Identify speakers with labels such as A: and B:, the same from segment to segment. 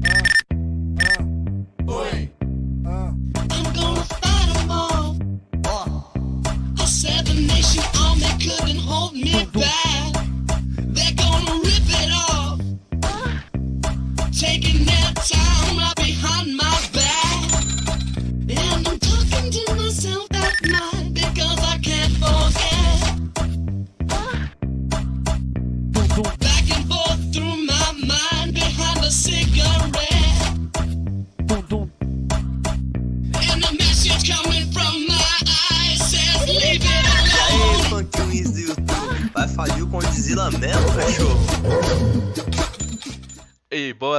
A: Oh.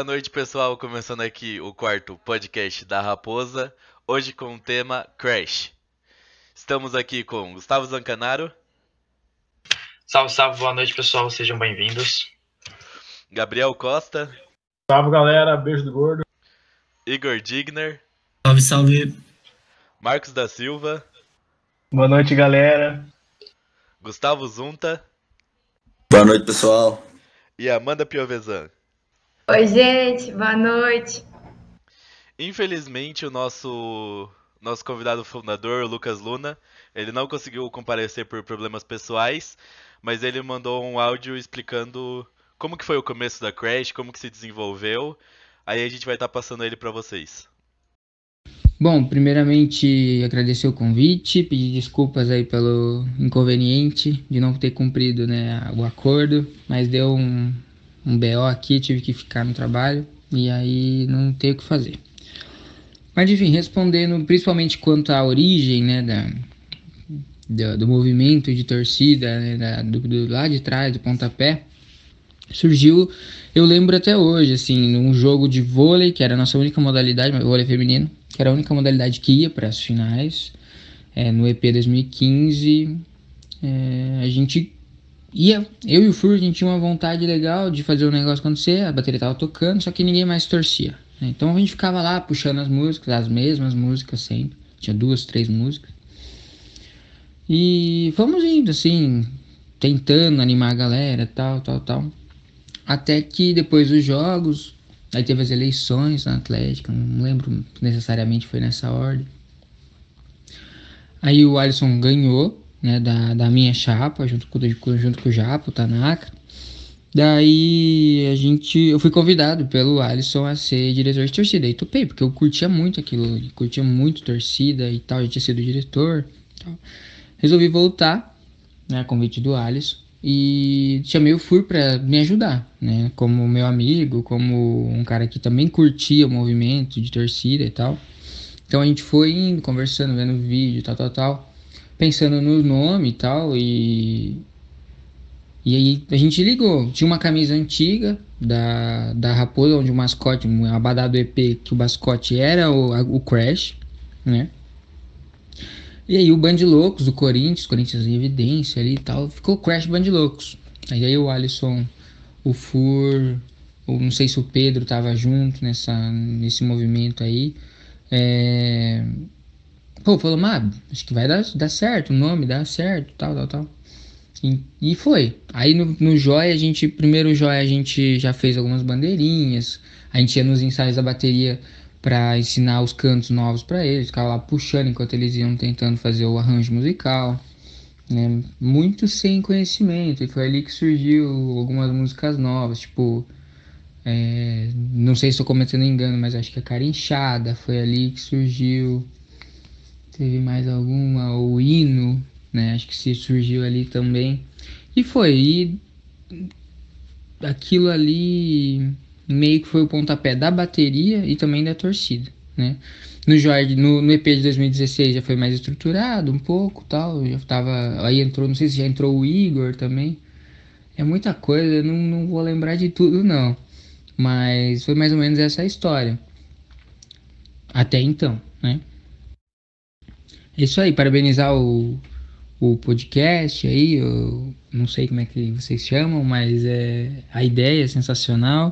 A: Boa noite, pessoal. Começando aqui o quarto podcast da Raposa. Hoje com o tema Crash. Estamos aqui com Gustavo Zancanaro,
B: Salve, salve, boa noite pessoal, sejam bem-vindos.
A: Gabriel Costa,
C: Salve galera, beijo do gordo.
A: Igor Digner,
D: Salve, salve.
A: Marcos da Silva,
C: Boa noite galera.
A: Gustavo Zunta
E: Boa noite, pessoal.
A: e Amanda Piovesan.
F: Oi, gente, boa noite.
A: Infelizmente, o nosso nosso convidado fundador, o Lucas Luna, ele não conseguiu comparecer por problemas pessoais, mas ele mandou um áudio explicando como que foi o começo da Crash, como que se desenvolveu. Aí a gente vai estar passando ele para vocês.
D: Bom, primeiramente agradecer o convite, pedir desculpas aí pelo inconveniente de não ter cumprido né, o acordo, mas deu um, um BO aqui, tive que ficar no trabalho e aí não tenho o que fazer. Mas enfim, respondendo principalmente quanto à origem né, da, do, do movimento de torcida, né, da- do, do lá de trás, do pontapé, surgiu, eu lembro até hoje, assim, num jogo de vôlei, que era a nossa única modalidade, vôlei feminino, que era a única modalidade que ia para as finais, é, no EP 2015, é, a gente ia, eu e o Fur, a gente tinha uma vontade legal de fazer o negócio acontecer, a bateria tava tocando, só que ninguém mais torcia. né? Então a gente ficava lá puxando as músicas, as mesmas músicas sempre, tinha duas, três músicas. E fomos indo, assim, tentando animar a galera, tal, tal, tal. Até que depois dos jogos, aí teve as eleições na Atlética, não lembro necessariamente foi nessa ordem. Aí o Alisson ganhou, né, da, da minha chapa, junto com, junto com o Japo, o Tanaka. Daí a gente, eu fui convidado pelo Alisson a ser diretor de torcida. E topei, porque eu curtia muito aquilo, curtia muito torcida e tal, eu tinha sido diretor. Resolvi voltar, né, convite do Alisson. E chamei o Fur pra me ajudar, né? Como meu amigo, como um cara que também curtia o movimento de torcida e tal. Então a gente foi indo, conversando, vendo vídeo, tal, tal, tal. Pensando no nome e tal. E. E aí a gente ligou. Tinha uma camisa antiga da, da Raposa, onde o mascote, um abadá do EP, que o mascote era o, a- o Crash, né? E aí o Band Loucos do Corinthians, Corinthians em evidência ali e tal, ficou Crash Band Loucos. Aí, aí o Alisson, o Fur, ou não sei se o Pedro tava junto nessa, nesse movimento aí. É... Pô, falou, mas acho que vai dar, dar certo, o nome dá certo, tal, tal, tal. E, e foi. Aí no, no Joia, a gente, primeiro Joia, a gente já fez algumas bandeirinhas. A gente ia nos ensaios da bateria para ensinar os cantos novos para eles, ficava lá puxando enquanto eles iam tentando fazer o arranjo musical, né? Muito sem conhecimento, e foi ali que surgiu algumas músicas novas, tipo, é, não sei se estou cometendo engano, mas acho que a Cara Inchada foi ali que surgiu. Teve mais alguma, o hino, né? Acho que se surgiu ali também. E foi, e aquilo ali meio que foi o pontapé da bateria e também da torcida, né? No Jorge, no, no EP de 2016 já foi mais estruturado um pouco, tal, já tava, aí entrou, não sei se já entrou o Igor também. É muita coisa, não, não vou lembrar de tudo não, mas foi mais ou menos essa a história. Até então, né? É isso aí, parabenizar o, o podcast aí, eu não sei como é que vocês chamam, mas é, a ideia é sensacional.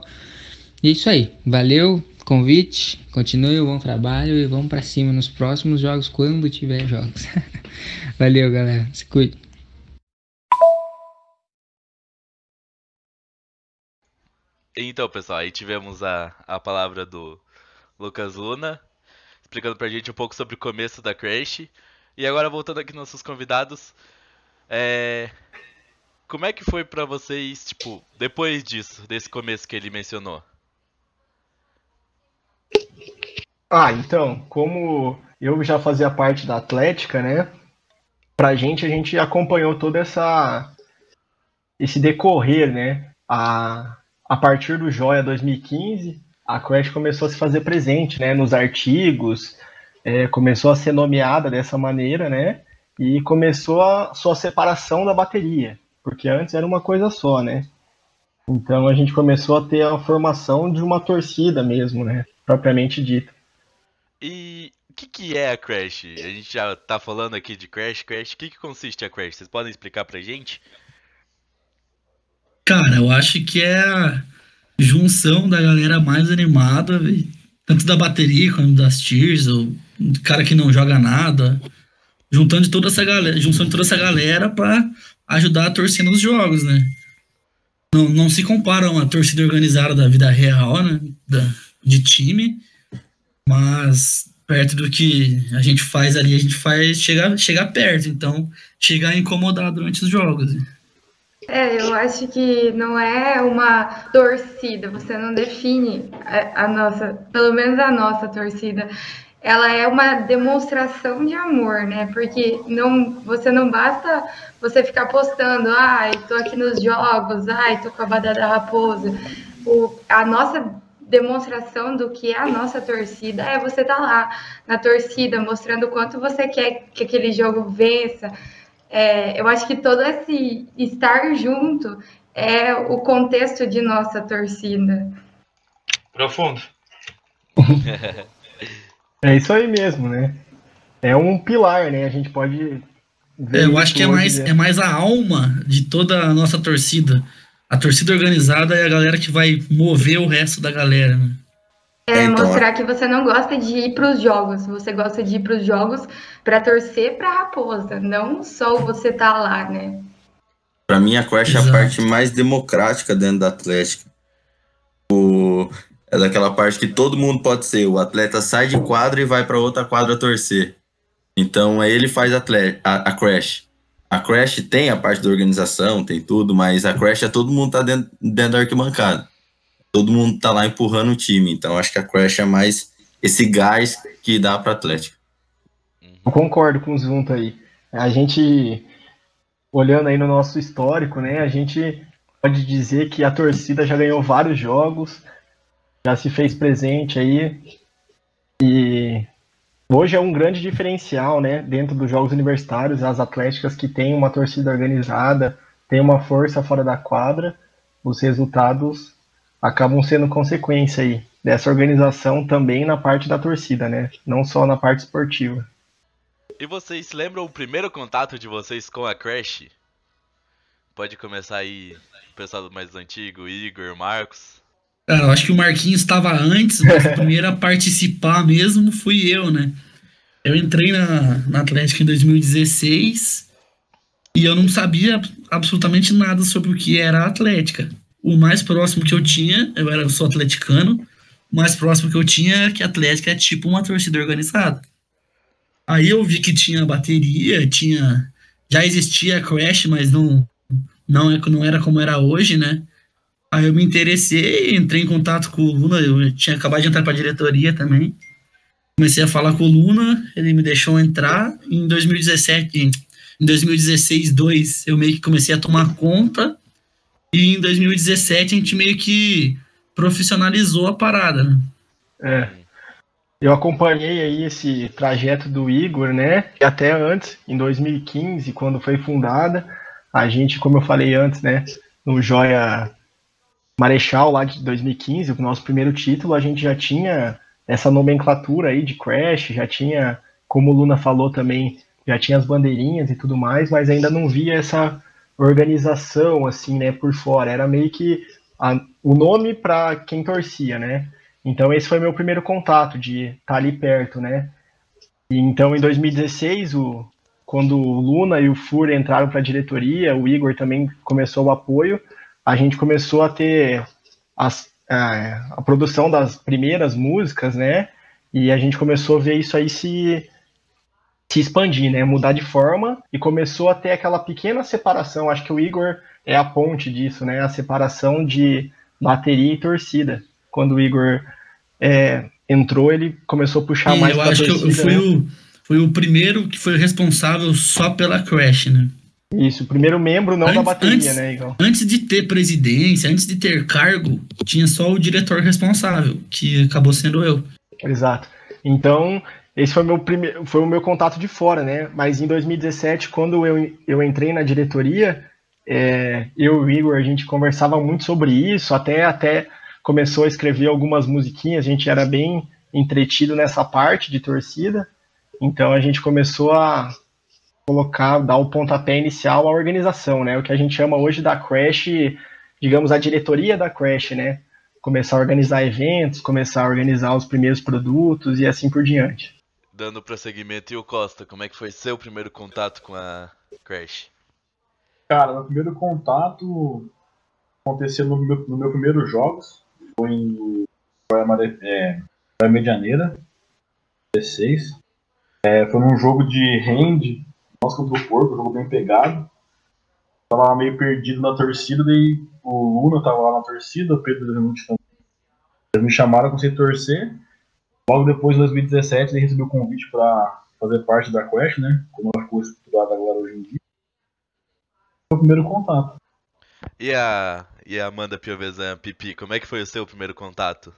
D: E é isso aí, valeu, convite, continue o bom trabalho e vamos pra cima nos próximos jogos, quando tiver jogos. valeu, galera, se cuide.
A: Então, pessoal, aí tivemos a, a palavra do Lucas Luna, explicando pra gente um pouco sobre o começo da Crash. E agora, voltando aqui nos nossos convidados, é... como é que foi pra vocês, tipo, depois disso, desse começo que ele mencionou?
C: Ah, então, como eu já fazia parte da Atlética, né? Pra gente, a gente acompanhou toda essa esse decorrer, né? A, a partir do Joia 2015, a Crash começou a se fazer presente, né? Nos artigos, é, começou a ser nomeada dessa maneira, né? E começou a sua separação da bateria, porque antes era uma coisa só, né? Então a gente começou a ter a formação de uma torcida mesmo, né? Propriamente dita.
A: E o que, que é a Crash? A gente já tá falando aqui de Crash, Crash. O que, que consiste a Crash? Vocês podem explicar pra gente?
G: Cara, eu acho que é junção da galera mais animada, véi. tanto da bateria quanto das tiers, do cara que não joga nada, juntando toda essa galera, juntando toda essa galera para ajudar a torcida nos jogos, né? Não, não se compara a uma torcida organizada da vida real, né? Da, de time, mas perto do que a gente faz ali, a gente faz chegar, chegar perto, então chegar a incomodar durante os jogos. né?
F: É, eu acho que não é uma torcida, você não define a, a nossa, pelo menos a nossa torcida. Ela é uma demonstração de amor, né? Porque não, você não basta você ficar postando, ai, tô aqui nos jogos, ai, tô com a badada raposa. O, a nossa demonstração do que é a nossa torcida é você tá lá na torcida, mostrando quanto você quer que aquele jogo vença. É, eu acho que todo esse estar junto é o contexto de nossa torcida.
B: Profundo.
C: É isso aí mesmo, né? É um pilar, né? A gente pode ver.
G: É, eu acho que é mais,
C: né?
G: é mais a alma de toda a nossa torcida. A torcida organizada é a galera que vai mover o resto da galera, né?
F: É
E: Então,
F: mostrar que você não gosta de ir para os jogos, você gosta de ir para os jogos para torcer para a raposa, não só você tá lá, né?
E: Pra mim, a Crash é a parte mais democrática dentro da Atlética. O... É daquela parte que todo mundo pode ser. O atleta sai de quadra e vai pra outra quadra torcer. Então, aí ele faz atle- a, a Crash. A Crash tem a parte da organização, tem tudo, mas a Crash é todo mundo tá dentro, dentro da arquibancada. Todo mundo tá lá empurrando o time. Então, acho que a Crash é mais esse gás que dá pra Atlética.
C: Eu concordo com o Zunta aí. A gente, olhando aí no nosso histórico, né, a gente pode dizer que a torcida já ganhou vários jogos, já se fez presente aí, e hoje é um grande diferencial, né, dentro dos jogos universitários, as atléticas que têm uma torcida organizada, têm uma força fora da quadra, os resultados acabam sendo consequência aí dessa organização também na parte da torcida, né, não só na parte esportiva.
A: E vocês lembram o primeiro contato de vocês com a Crash? Pode começar aí, o pessoal mais antigo, Igor, Marcos.
G: Cara, eu acho que o Marquinhos estava antes, mas o primeiro a participar mesmo fui eu, né? Eu entrei na, na Atlética em 2016 e eu não sabia absolutamente nada sobre o que era a Atlética. O mais próximo que eu tinha, eu era sou atleticano, o mais próximo que eu tinha é que a Atlética é tipo uma torcida organizada. Aí eu vi que tinha bateria, tinha. Já existia Crash, mas não, não, é, não era como era hoje, né? Aí eu me interessei, entrei em contato com o Luna, eu tinha acabado de entrar para a diretoria também. Comecei a falar com o Luna, ele me deixou entrar. Em 2017, em 2016, 2, eu meio que comecei a tomar conta. E em 2017 a gente meio que profissionalizou a parada, né?
C: É. Eu acompanhei aí esse trajeto do Igor, né? E até antes, em 2015, quando foi fundada, a gente, como eu falei antes, né? No Joia Marechal lá de 2015, o nosso primeiro título, a gente já tinha essa nomenclatura aí de Crash, já tinha, como o Luna falou também, já tinha as bandeirinhas e tudo mais, mas ainda não via essa organização assim, né, por fora. Era meio que a- o nome para quem torcia, né? Então esse foi meu primeiro contato de estar ali perto, né? E então em 2016, o, quando o Luna e o Fur entraram para a diretoria, o Igor também começou o apoio, a gente começou a ter as, a, a produção das primeiras músicas, né? E a gente começou a ver isso aí se, se expandir, né? Mudar de forma e começou a ter aquela pequena separação. Acho que o Igor é a ponte disso, né? A separação de bateria e torcida. Quando o Igor é, entrou, ele começou a puxar
G: E
C: mais
G: eu acho que eu
C: torcida,
G: fui,
C: né?
G: o, fui o primeiro que foi responsável só pela Crash, né?
C: Isso, o primeiro membro não da
G: Antes-
C: bateria,
G: antes-
C: né, Igor?
G: Antes de ter presidência, antes de ter cargo, tinha só o diretor responsável, que acabou sendo eu.
C: Exato. Então, esse foi, meu foi o meu contato de fora, né? Mas em 2017, quando eu, eu entrei na diretoria, é, eu e o Igor, a gente conversava muito sobre isso, até, até começou a escrever algumas musiquinhas, a gente era bem entretido nessa parte de torcida, então a gente começou a colocar, dar o pontapé inicial à organização, né? O que a gente chama hoje da Crash, digamos, a diretoria da Crash, né? Começar a organizar eventos, começar a organizar os primeiros produtos e assim por diante.
A: Dando prosseguimento, e o Costa, como é que foi seu primeiro contato com a Crash?
H: Cara, meu primeiro contato aconteceu no meu, no meu primeiro jogos. Foi em Mare- é, Medianeira, 16. É, foi num jogo de hand, nós contra o Porco, um jogo bem pegado. Tava meio perdido na torcida, daí o Luna tava lá na torcida, o Pedro. Eles me chamaram, eu comecei a torcer. Logo depois, em 2017, ele recebeu o convite para fazer parte da Quest, né? Como ela ficou estruturada agora hoje em dia. Foi o primeiro contato.
A: E a, e a Amanda Piovesan Pipi, como é que foi o seu primeiro contato?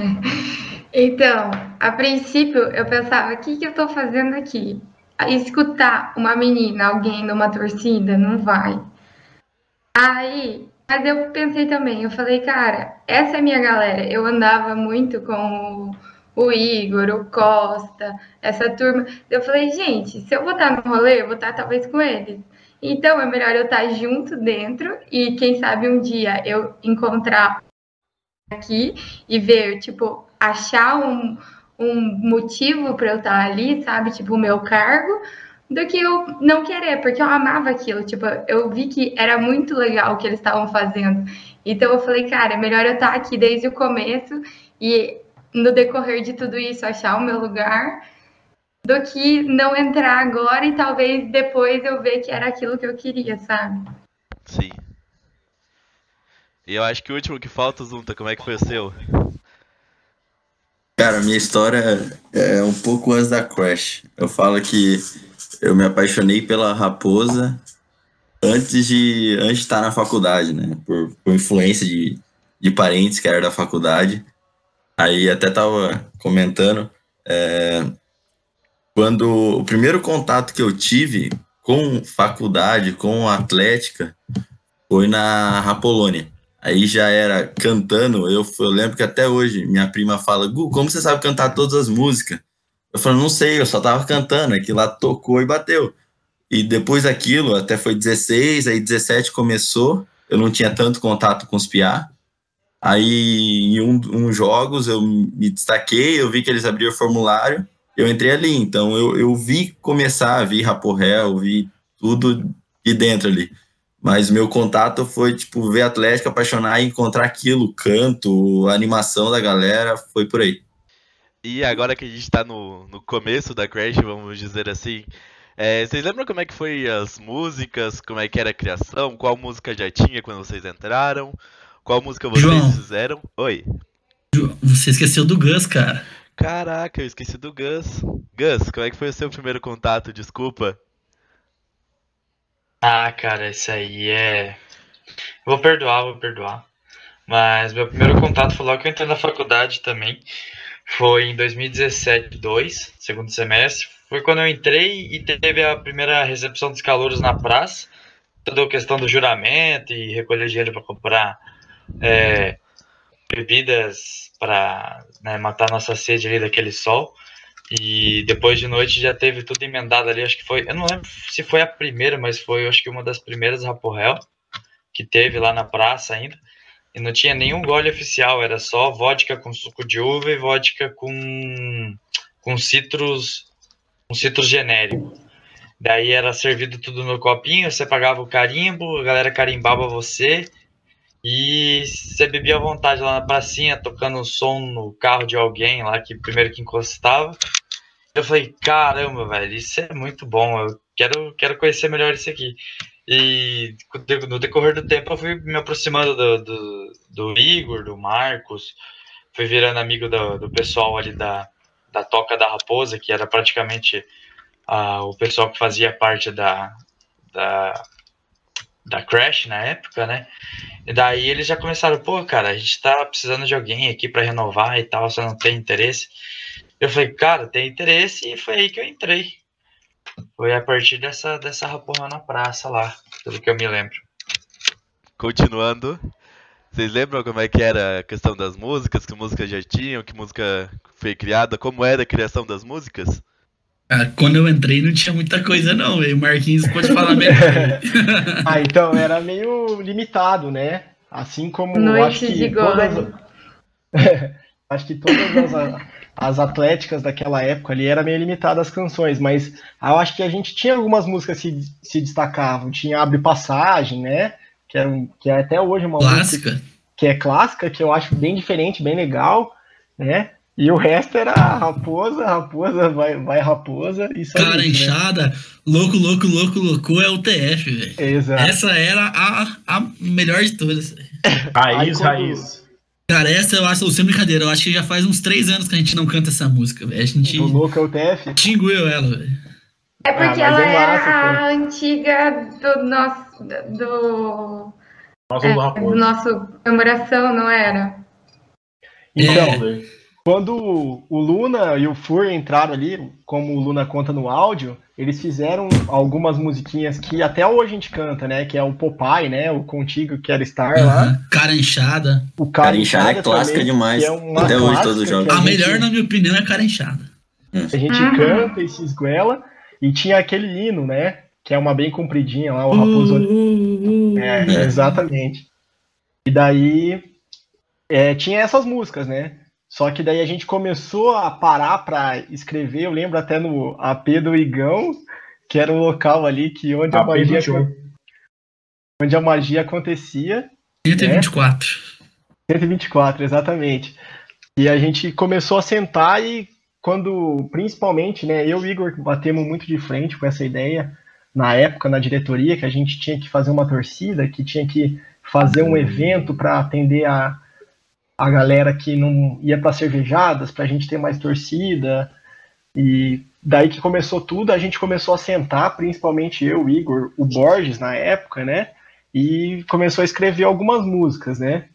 F: Então, a princípio eu pensava, o que, que eu tô fazendo aqui? Escutar uma menina, alguém numa torcida, não vai. Aí, mas eu pensei também, eu falei, cara, essa é minha galera. Eu andava muito com o, o Igor, o Costa, essa turma. Eu falei, gente, se eu vou estar no rolê, eu vou estar talvez com eles. Então é melhor eu estar junto dentro e quem sabe um dia eu encontrar aqui e ver, tipo, achar um, um motivo para eu estar ali, sabe? Tipo, o meu cargo, do que eu não querer, porque eu amava aquilo. Tipo, eu vi que era muito legal o que eles estavam fazendo. Então eu falei, cara, é melhor eu estar aqui desde o começo e no decorrer de tudo isso achar o meu lugar do que não entrar agora e talvez depois eu ver que era aquilo que eu queria, sabe?
A: Sim. E eu acho que o último que falta, Zunta, como é que foi o seu?
E: Cara, minha história é um pouco antes da Crash. Eu falo que eu me apaixonei pela Raposa antes de, antes de estar na faculdade, né? Por, por influência de, de parentes que eram da faculdade. Aí até tava comentando, é, quando o primeiro contato que eu tive com faculdade, com atlética, foi na Rapolônia. Aí já era cantando, eu, eu lembro que até hoje minha prima fala, Gu, como você sabe cantar todas as músicas? Eu falo, não sei, eu só tava cantando, aquilo lá tocou e bateu. E depois daquilo, até foi 16, aí 17 começou, eu não tinha tanto contato com os piá. Aí em um, um jogos eu me destaquei, eu vi que eles abriram o formulário, eu entrei ali. Então eu, eu vi começar, vi Raporrel, vi tudo de dentro ali. Mas meu contato foi, tipo, ver Atlético, apaixonar e encontrar aquilo, canto, animação da galera, foi por aí.
A: E agora que a gente tá no, no começo da Crash, vamos dizer assim, é, vocês lembram como é que foi as músicas, como é que era a criação, qual música já tinha quando vocês entraram, qual música vocês
G: João.
A: fizeram? Oi.
G: Você esqueceu do Gus, cara.
A: Caraca, eu esqueci do Gus. Gus, como é que foi o seu primeiro contato? Desculpa.
B: Ah, cara, isso aí é. Vou perdoar, vou perdoar. Mas meu primeiro contato foi logo que eu entrei na faculdade também. Foi em 2017, 2, segundo semestre. Foi quando eu entrei e teve a primeira recepção dos calouros na praça. Toda a questão do juramento e recolher dinheiro para comprar é, bebidas para né, matar nossa sede ali daquele sol. E depois de noite já teve tudo emendado ali. Acho que foi. Eu não lembro se foi a primeira, mas foi acho que uma das primeiras Raporrel que teve lá na praça ainda. E não tinha nenhum gole oficial, era só vodka com suco de uva e vodka com, com citros, um citros genérico. Daí era servido tudo no copinho, você pagava o carimbo, a galera carimbava você E você bebia à vontade lá na pracinha, tocando um som no carro de alguém lá, que primeiro que encostava. Eu falei, caramba, velho, isso é muito bom, eu quero, quero conhecer melhor isso aqui. E no decorrer do tempo eu fui me aproximando do, do, do Igor, do Marcos, fui virando amigo do, do pessoal ali da, da Toca da Raposa, que era praticamente ah, o pessoal que fazia parte da, da, da Crash na época, né? E daí eles já começaram, pô, cara, a gente tá precisando de alguém aqui para renovar e tal, você não tem interesse? Eu falei, cara, tem interesse, e foi aí que eu entrei. Foi a partir dessa, dessa raporra na praça lá, pelo que eu me lembro.
A: Continuando, vocês lembram como é que era a questão das músicas? Que músicas já tinham? Que música foi criada? Como era a criação das músicas?
G: Ah, quando eu entrei não tinha muita coisa não, velho. O Marquinhos pode falar melhor.
C: ah, então era meio limitado, né? Assim como
F: Noite
C: acho
F: de
C: que todas,
F: Gore.
C: acho que todas as, as atléticas daquela época ali era meio limitado as canções, mas eu acho que a gente tinha algumas músicas que se, se destacavam. Tinha Abre Passagem, né? Que é, um- que é até hoje uma música
G: Clássica.
C: que é clássica, que eu acho bem diferente, bem legal, né? E o resto era raposa, raposa, vai, vai raposa e só
G: Cara
C: isso, né?
G: inchada, louco, louco, louco, louco é o TF, velho.
C: Exato.
G: Essa era a, a melhor de todas.
H: Raiz,
C: quando-
H: raiz.
G: Cara, essa eu acho, sem brincadeira, eu acho que já faz uns três anos que a gente não canta essa música, velho. A gente
C: Do louco é o TF.
G: xingueu ela, velho.
F: É porque
C: Ah,
F: ela
C: é
F: era
C: massa,
F: a antiga do nosso. do.
H: Nossa,
F: é,
H: do
F: nosso comemoração, não era?
C: Então,
H: É.
C: quando o Luna e o Fur entraram ali, como o Luna conta no áudio, eles fizeram algumas musiquinhas que até hoje a gente canta, né? Que é o Popeye, né? O Contigo Quero Estar lá.
G: Aham. Cara inchada.
C: O
E: Cara Inchada é clássica
C: também,
E: demais.
C: é uma
E: Até hoje, todos os
C: que
E: jogos.
C: A,
G: A
C: gente,
G: melhor, na minha opinião, é cara inchada.
C: a gente
F: Uhum.
C: canta e se esguela. E tinha aquele hino, né? Que é uma bem compridinha lá, o Raposo
G: Uh, uh, uh.
C: É,
E: É.
C: exatamente. E daí é, tinha essas músicas, né? Só que daí a gente começou a parar pra escrever. Eu lembro até no AP do Igão, que era um local ali que onde a
H: do
C: magia onde a magia acontecia.
G: 124.
C: 124, exatamente. E a gente começou a sentar e quando, principalmente, né, eu e o Igor batemos muito de frente com essa ideia na época na diretoria que a gente tinha que fazer uma torcida, que tinha que fazer um evento para atender a, a galera que não ia para cervejadas, para a gente ter mais torcida. E daí que começou tudo, a gente começou a sentar, principalmente eu, Igor, o Borges na época, né? E começou a escrever algumas músicas, né?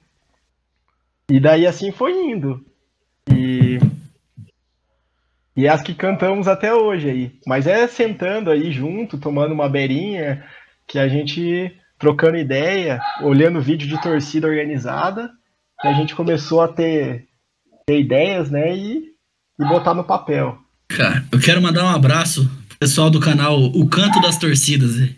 C: E daí assim foi indo. E e as que cantamos até hoje aí. Mas é sentando aí junto, tomando uma beirinha, que a gente trocando ideia, olhando vídeo de torcida organizada, que a gente começou a ter, ter ideias, né? E, e botar no papel.
G: Cara, eu quero mandar um abraço pro pessoal do canal O Canto das Torcidas.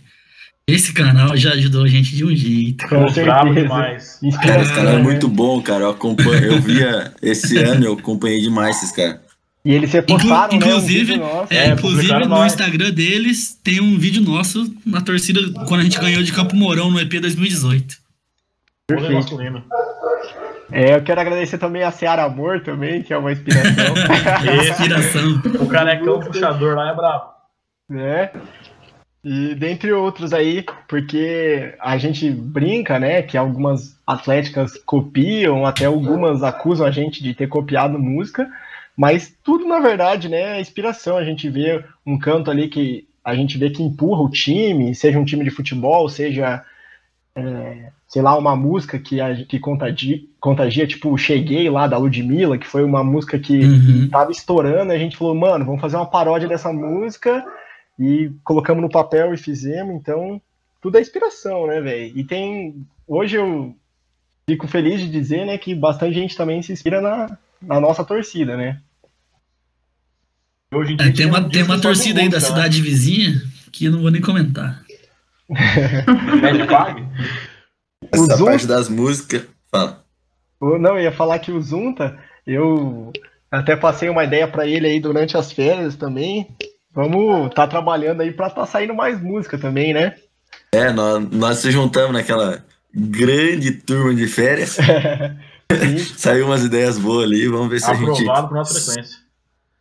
G: Esse canal já ajudou a gente de um jeito.
C: Com
H: bravo demais.
E: Cara, esse
C: Inspiração,
E: cara é
C: né?
E: muito bom, cara. Eu, acompanho, eu via esse ano, eu acompanhei demais esses caras.
C: E eles repostaram,
G: Inclu-
C: né? Um
G: inclusive,
C: vídeo nosso.
G: É,
H: É,
G: inclusive no
H: nós.
G: Instagram deles tem um vídeo nosso na torcida quando a gente ganhou de Campo Mourão no EP 2018.
H: Vôlei masculino.
C: É, eu quero agradecer também a Seara Amor também, que é uma inspiração.
H: Esse,
G: Inspiração.
H: o carecão puxador lá é brabo.
C: né? E dentre outros aí, porque a gente brinca, né, que algumas atléticas copiam, até algumas acusam a gente de ter copiado música, mas tudo na verdade, né, é inspiração. A gente vê um canto ali que a gente vê que empurra o time, seja um time de futebol, seja é, sei lá, uma música que, que contagia, contagia, tipo, Cheguei lá da Ludmilla, que foi uma música que
G: Uhum.
C: tava estourando, a gente falou, mano, vamos fazer uma paródia dessa música e colocamos no papel e fizemos, então tudo é inspiração, né, velho? E tem. Hoje eu fico feliz de dizer, né, que bastante gente também se inspira na, na nossa torcida, né?
H: Hoje em
G: É,
H: dia
G: tem uma,
H: um
G: tem uma
H: de
G: torcida aí da
H: música,
G: cidade vizinha que eu não vou nem comentar.
H: Né? Red Flag?
E: Essa
C: Zoom-
E: parte das músicas. Fala.
C: Não, eu ia falar que o Zunta, eu até passei uma ideia pra ele aí durante as férias também. Vamos tá trabalhando aí pra tá saindo mais música também, né?
E: É, nós, nós se juntamos naquela grande turma de férias. Saiu umas ideias boas ali, vamos ver se a gente
H: Aprovado nossa frequência.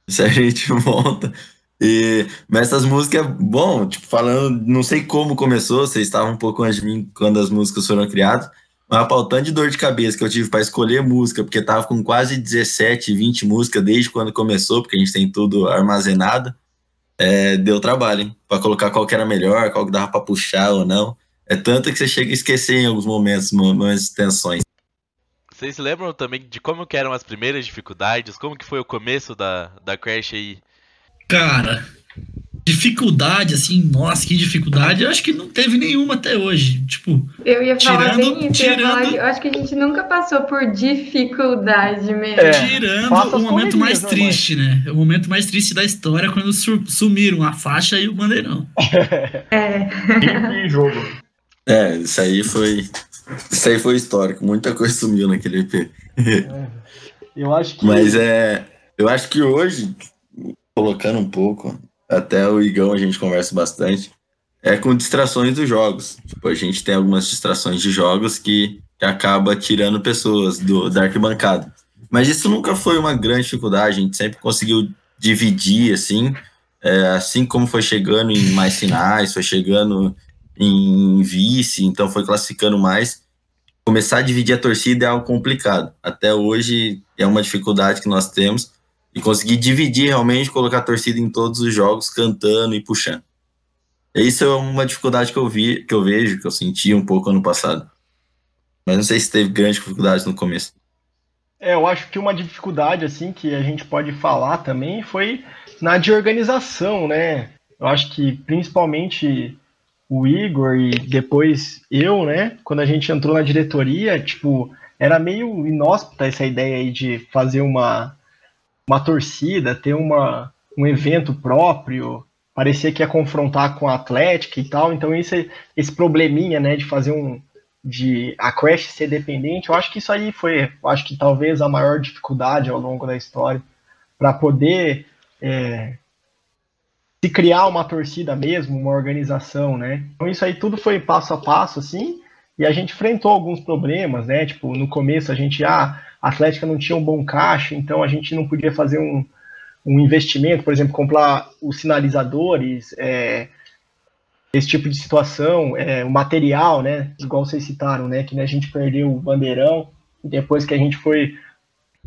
E: se a gente volta. E, mas essas músicas, bom, tipo, falando, não sei como começou, vocês estavam um pouco antes de mim quando as músicas foram criadas, mas a pauta de dor de cabeça que eu tive para escolher música, porque tava com quase 17, 20 músicas desde quando começou, porque a gente tem tudo armazenado, é, deu trabalho, hein? Pra colocar qual que era melhor, qual que dava pra puxar ou não. É tanto que você chega a esquecer em alguns momentos, momentos de tensões.
A: Vocês lembram também de como que eram as primeiras dificuldades? Como que foi o começo da, da Crash aí?
G: Cara, dificuldade, assim, nossa, que dificuldade, eu acho que não teve nenhuma até hoje. Tipo,
F: Eu ia falar
G: Tirando-
F: bem isso, eu, ia falar
G: tirando-
F: que- eu acho que a gente nunca passou por dificuldade mesmo.
C: É,
G: tirando o momento mais
C: normais.
G: triste, né? O momento mais triste da história é quando su- sumiram a faixa e o bandeirão.
F: É.
H: E jogo.
E: É, isso aí foi. Isso aí foi histórico, muita coisa sumiu naquele EP.
C: Eu acho que.
E: Mas é. Eu acho que hoje, colocando um pouco, até o Igão a gente conversa bastante, é com distrações dos jogos. Tipo, a gente tem algumas distrações de jogos que, que acaba tirando pessoas do, da arquibancada. Mas isso nunca foi uma grande dificuldade, a gente sempre conseguiu dividir, assim, é, assim como foi chegando em mais finais, foi chegando em vice, então foi classificando mais. Começar a dividir a torcida é algo complicado. Até hoje é uma dificuldade que nós temos e conseguir dividir realmente, colocar a torcida em todos os jogos, cantando e puxando. Isso é uma dificuldade que eu vi, que eu vejo, que eu senti um pouco ano passado. Mas não sei se teve grandes dificuldades no começo.
C: É, eu acho que uma dificuldade assim que a gente pode falar também foi na de organização, né? Eu acho que principalmente o Igor e depois eu, né? Quando a gente entrou na diretoria, tipo, era meio inóspita essa ideia aí de fazer uma, uma torcida, ter uma, um evento próprio. Parecia que ia confrontar com a Atlética e tal. Então esse, esse probleminha, né, de fazer um, de a Crash ser dependente, eu acho que isso aí foi, acho que talvez a maior dificuldade ao longo da história para poder é, se criar uma torcida mesmo, uma organização, né? Então isso aí tudo foi passo a passo, assim, e a gente enfrentou alguns problemas, né? Tipo, no começo a gente, ah, a Atlética não tinha um bom caixa, então a gente não podia fazer um, um investimento, por exemplo, comprar os sinalizadores, é, esse tipo de situação, é, o material, né, igual vocês citaram, né, que né, a gente perdeu o bandeirão, e depois que a gente foi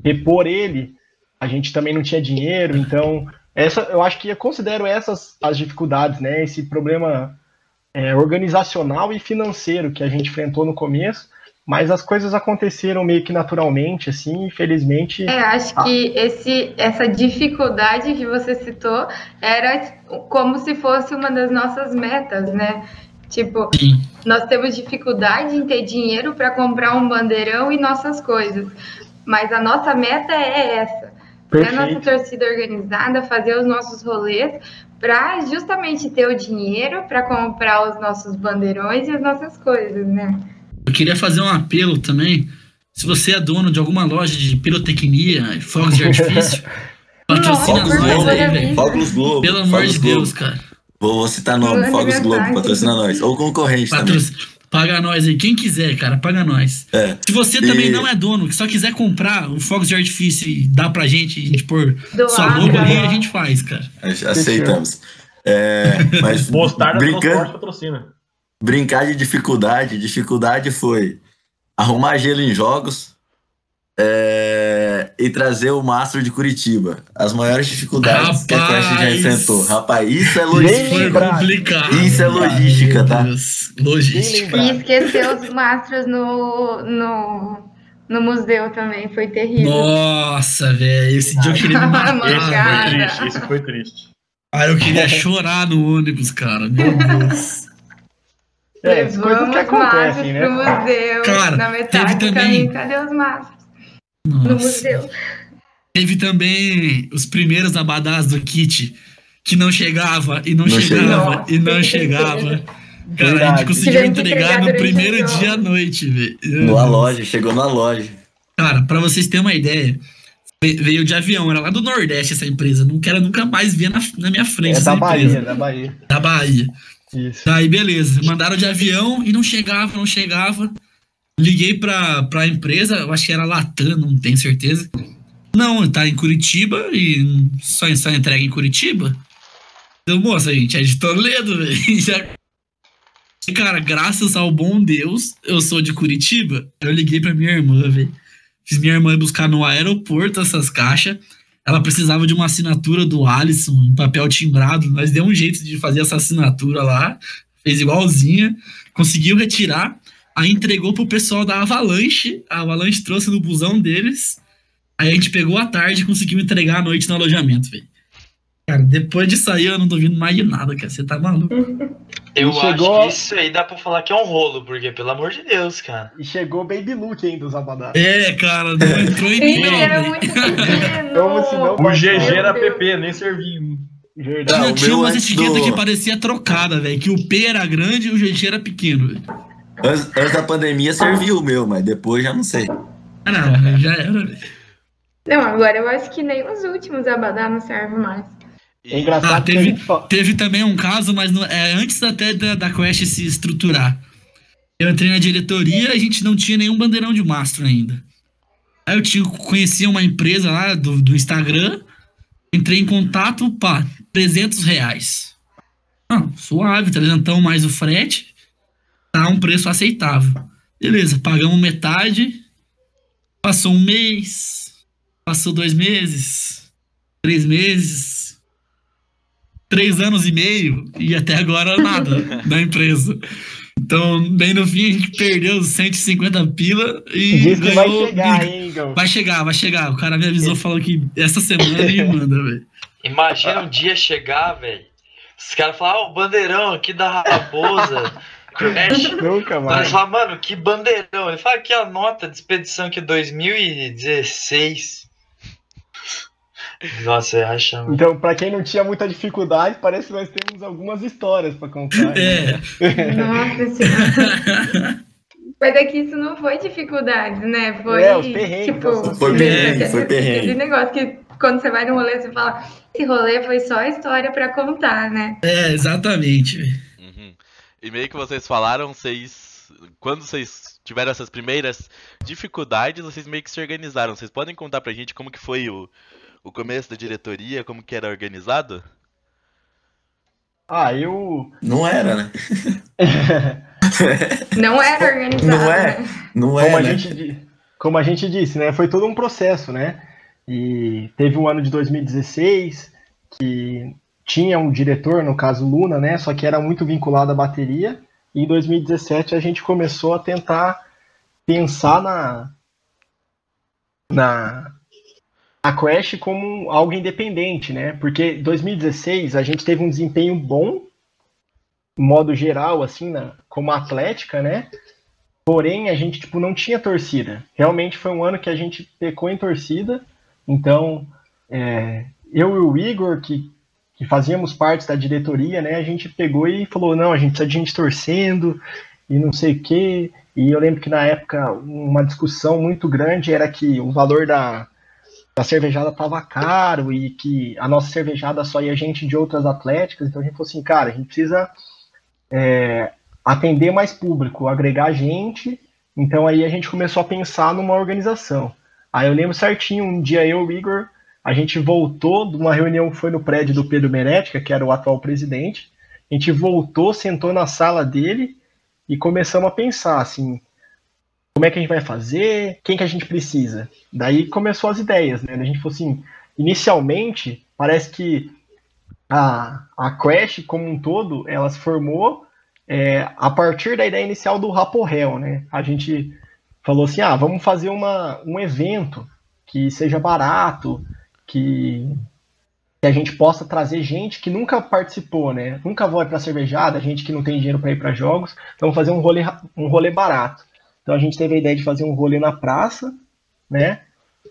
C: repor ele, a gente também não tinha dinheiro, então essa, eu acho que eu considero essas as dificuldades, né, esse problema é, organizacional e financeiro que a gente enfrentou no começo, mas as coisas aconteceram meio que naturalmente, assim, infelizmente.
F: É, acho que esse, essa dificuldade que você citou era como se fosse uma das nossas metas, né? Tipo,
G: Sim.
F: nós temos dificuldade em ter dinheiro para comprar um bandeirão e nossas coisas, mas a nossa meta é essa. Ter a nossa
C: Perfeito.
F: torcida organizada, fazer os nossos rolês, para justamente ter o dinheiro para comprar os nossos bandeirões e as nossas coisas, né?
G: Eu queria fazer um apelo também. Se você é dono de alguma loja de pirotecnia e fogos de artifício, patrocina
F: Nossa,
G: nós aí,
F: favor,
G: velho.
E: Fogos Globo.
G: Pelo amor
E: Fogos
G: de
E: Globo.
G: Deus, cara.
E: Vou, vou citar nome, Fogos Globo, patrocina nós. Ou concorrente também.
G: Paga nós aí. Quem quiser, cara, paga nós.
E: É.
G: Se você também
E: E-
G: não é dono, que só quiser comprar o fogos de artifício e dar pra gente, a gente pôr
F: Doar,
G: sua logo ali,
F: cara.
G: a gente faz, cara.
E: Aceitamos. É, mas
H: Mostarda
E: brincando. Brincar de dificuldade, dificuldade foi arrumar gelo em jogos é, e trazer o mastro de Curitiba. As maiores dificuldades que a Crash já
G: Rapaz!
E: enfrentou. Rapaz, isso é logística.
G: Foi complicado.
E: Isso é logística, tá?
G: Meu Deus.
C: Bem
G: Logística.
F: E esquecer os mastros no, no, no museu também, foi terrível.
G: Nossa, velho. Esse dia eu queria me matar.
H: Esse foi triste, esse foi triste.
G: Ah, eu queria chorar no ônibus, cara. Meu Deus.
C: É, as coisas
F: Levamos
C: que acontecem, né?
F: pro museu.
G: Cara,
F: na metade
G: teve
F: do
G: também-
F: caminho, cadê os mastros? No museu.
G: Teve também os primeiros abadás do kit que não chegava e não,
E: Não
G: chegava
F: chegava.
G: e não chegava. Cara, a gente
C: Verdade.
G: conseguiu entregar
F: entregar
G: no primeiro dia à noite, velho.
E: Na loja, chegou na loja.
G: Cara, pra vocês terem uma ideia, ve- veio de avião, era lá do Nordeste essa empresa. Não quero nunca mais ver na, na minha frente
C: É
G: essa
C: da
G: empresa.
C: Bahia, da Bahia.
G: Da Bahia.
C: Isso.
G: Daí, beleza. Mandaram de avião e não chegava, não chegava. Liguei pra, pra empresa, eu acho que era Latam, não tenho certeza. Não, tá em Curitiba e só, só entrega em Curitiba. Então, moça, a gente é de Toledo, velho. Cara, graças ao bom Deus, eu sou de Curitiba. Eu liguei pra minha irmã, velho. Fiz minha irmã ir buscar no aeroporto essas caixas. Ela precisava de uma assinatura do Alisson em papel timbrado. Nós deu um jeito de fazer essa assinatura lá. Fez igualzinha. Conseguiu retirar. Aí entregou pro pessoal da Avalanche. A Avalanche trouxe no busão deles. Aí a gente pegou à tarde e conseguiu entregar à noite no alojamento, velho. Cara, depois de sair eu não tô ouvindo mais de nada, cara. Você tá maluco.
B: Eu
C: chegou-
B: acho que isso aí dá pra falar que é um rolo, porque, pelo amor de Deus, cara.
C: E chegou o Baby Luke ainda, dos Abadá.
G: É, cara, não entrou em não,
F: era
G: velho.
F: muito pequeno.
C: Como se não
H: O GG era. PP, nem servia.
C: Verdade.
E: Não, o
G: tinha
E: meu
G: umas etiquetas
E: do-
G: que parecia trocada, velho. Que o P era grande e o GG era pequeno, velho.
E: Antes, antes da pandemia serviu o meu, mas depois já não sei.
G: Ah, não, já era, velho.
F: Não, agora eu acho que nem os últimos Abadá não servem mais.
C: É engraçado
G: Ah, teve-
C: gente.
G: Teve também um caso, mas não- é, antes até da, da Quest se estruturar. Eu entrei na diretoria e a gente não tinha nenhum bandeirão de mastro ainda. Aí eu tinha, conhecia uma empresa lá do, do Instagram, entrei em contato, pá, 300 reais. Não, suave, trezentão mais o frete, tá um preço aceitável. Beleza, pagamos metade, passou um mês, passou dois meses, três meses, três anos e meio e até agora nada da empresa. Então, bem no fim, a gente perdeu os 150 pila e
C: Diz que vai
G: ganhou-
C: chegar, hein, Igor?
G: Vai chegar, vai chegar. O cara me avisou, falou que essa semana ele manda, velho.
B: Imagina um dia chegar, velho. Os caras falam, ah, o bandeirão aqui da raposa. Crash.
C: Nunca mais.
B: Eles falam, mano, que bandeirão. Ele fala aqui a nota de expedição que é 2016. Nossa, você acha, mano.
C: Então, pra quem não tinha muita dificuldade, parece que nós temos algumas histórias pra contar. né?
G: É.
F: Nossa senhora. Mas é que isso não foi dificuldade, né? Foi,
C: É,
F: tipo...
E: Foi perrengue, foi
F: Aquele
E: perrengue.
F: negócio que quando você vai num rolê, você fala, esse rolê foi só história pra contar, né?
G: É, exatamente.
A: Uhum. E meio que vocês falaram, vocês. Quando vocês tiveram essas primeiras dificuldades, vocês meio que se organizaram. Vocês podem contar pra gente como que foi o, o começo da diretoria, como que era organizado?
C: Ah, eu.
E: Não era, né?
F: Não era organizado,
E: Não é?
F: né?
E: Não
C: como,
E: é,
C: a
E: né?
C: gente, di- como a gente disse, né? Foi todo um processo, né? E teve um ano de 2016 que tinha um diretor, no caso Luna, né? Só que era muito vinculado à bateria. E em 2017 a gente começou a tentar pensar na na a Crash como algo independente, né? Porque em 2016 a gente teve um desempenho bom, modo geral, assim, na, como atlética, né? Porém, a gente tipo, não tinha torcida. Realmente foi um ano que a gente pecou em torcida. Então, é, eu e o Igor, que, que fazíamos parte da diretoria, né? A gente pegou e falou, não, a gente precisa de gente torcendo e não sei o quê. E eu lembro que na época uma discussão muito grande era que o valor da, da cervejada estava caro e que a nossa cervejada só ia gente de outras atléticas. Então a gente falou assim, cara, a gente precisa é, atender mais público, agregar gente. Então aí a gente começou a pensar numa organização. Aí eu lembro certinho, um dia eu o Igor, a gente voltou de uma reunião que foi no prédio do Pedro Merética, que era o atual presidente. A gente voltou, sentou na sala dele e começamos a pensar assim, como é que a gente vai fazer, quem que a gente precisa. Daí começou as ideias, né? A gente falou assim, inicialmente parece que a, a Crash como um todo, ela se formou é, a partir da ideia inicial do Raporel, né? A gente falou assim, ah, vamos fazer uma, um evento que seja barato, que, que a gente possa trazer gente que nunca participou, né? Nunca vai para cervejada, gente que não tem dinheiro para ir para jogos, então fazer um rolê, um rolê barato. Então a gente teve a ideia de fazer um rolê na praça, né?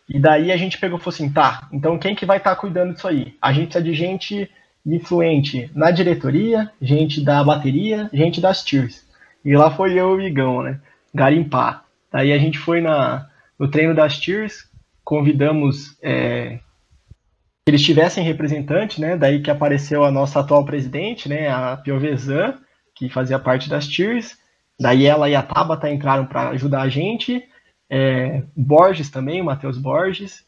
C: E daí a gente pegou e falou assim, tá, então quem que vai estar cuidando disso aí? A gente precisa de gente influente na diretoria, gente da bateria, gente das tiers. E lá foi eu e o Igão, né? Garimpar. Daí a gente foi na, no treino das tiers, convidamos é, que eles tivessem representante, né? Daí que apareceu a nossa atual presidente, né? A Piovesan, que fazia parte das tiers. Daí ela e a Tabata entraram para ajudar a gente. É, Borges também, o Matheus Borges.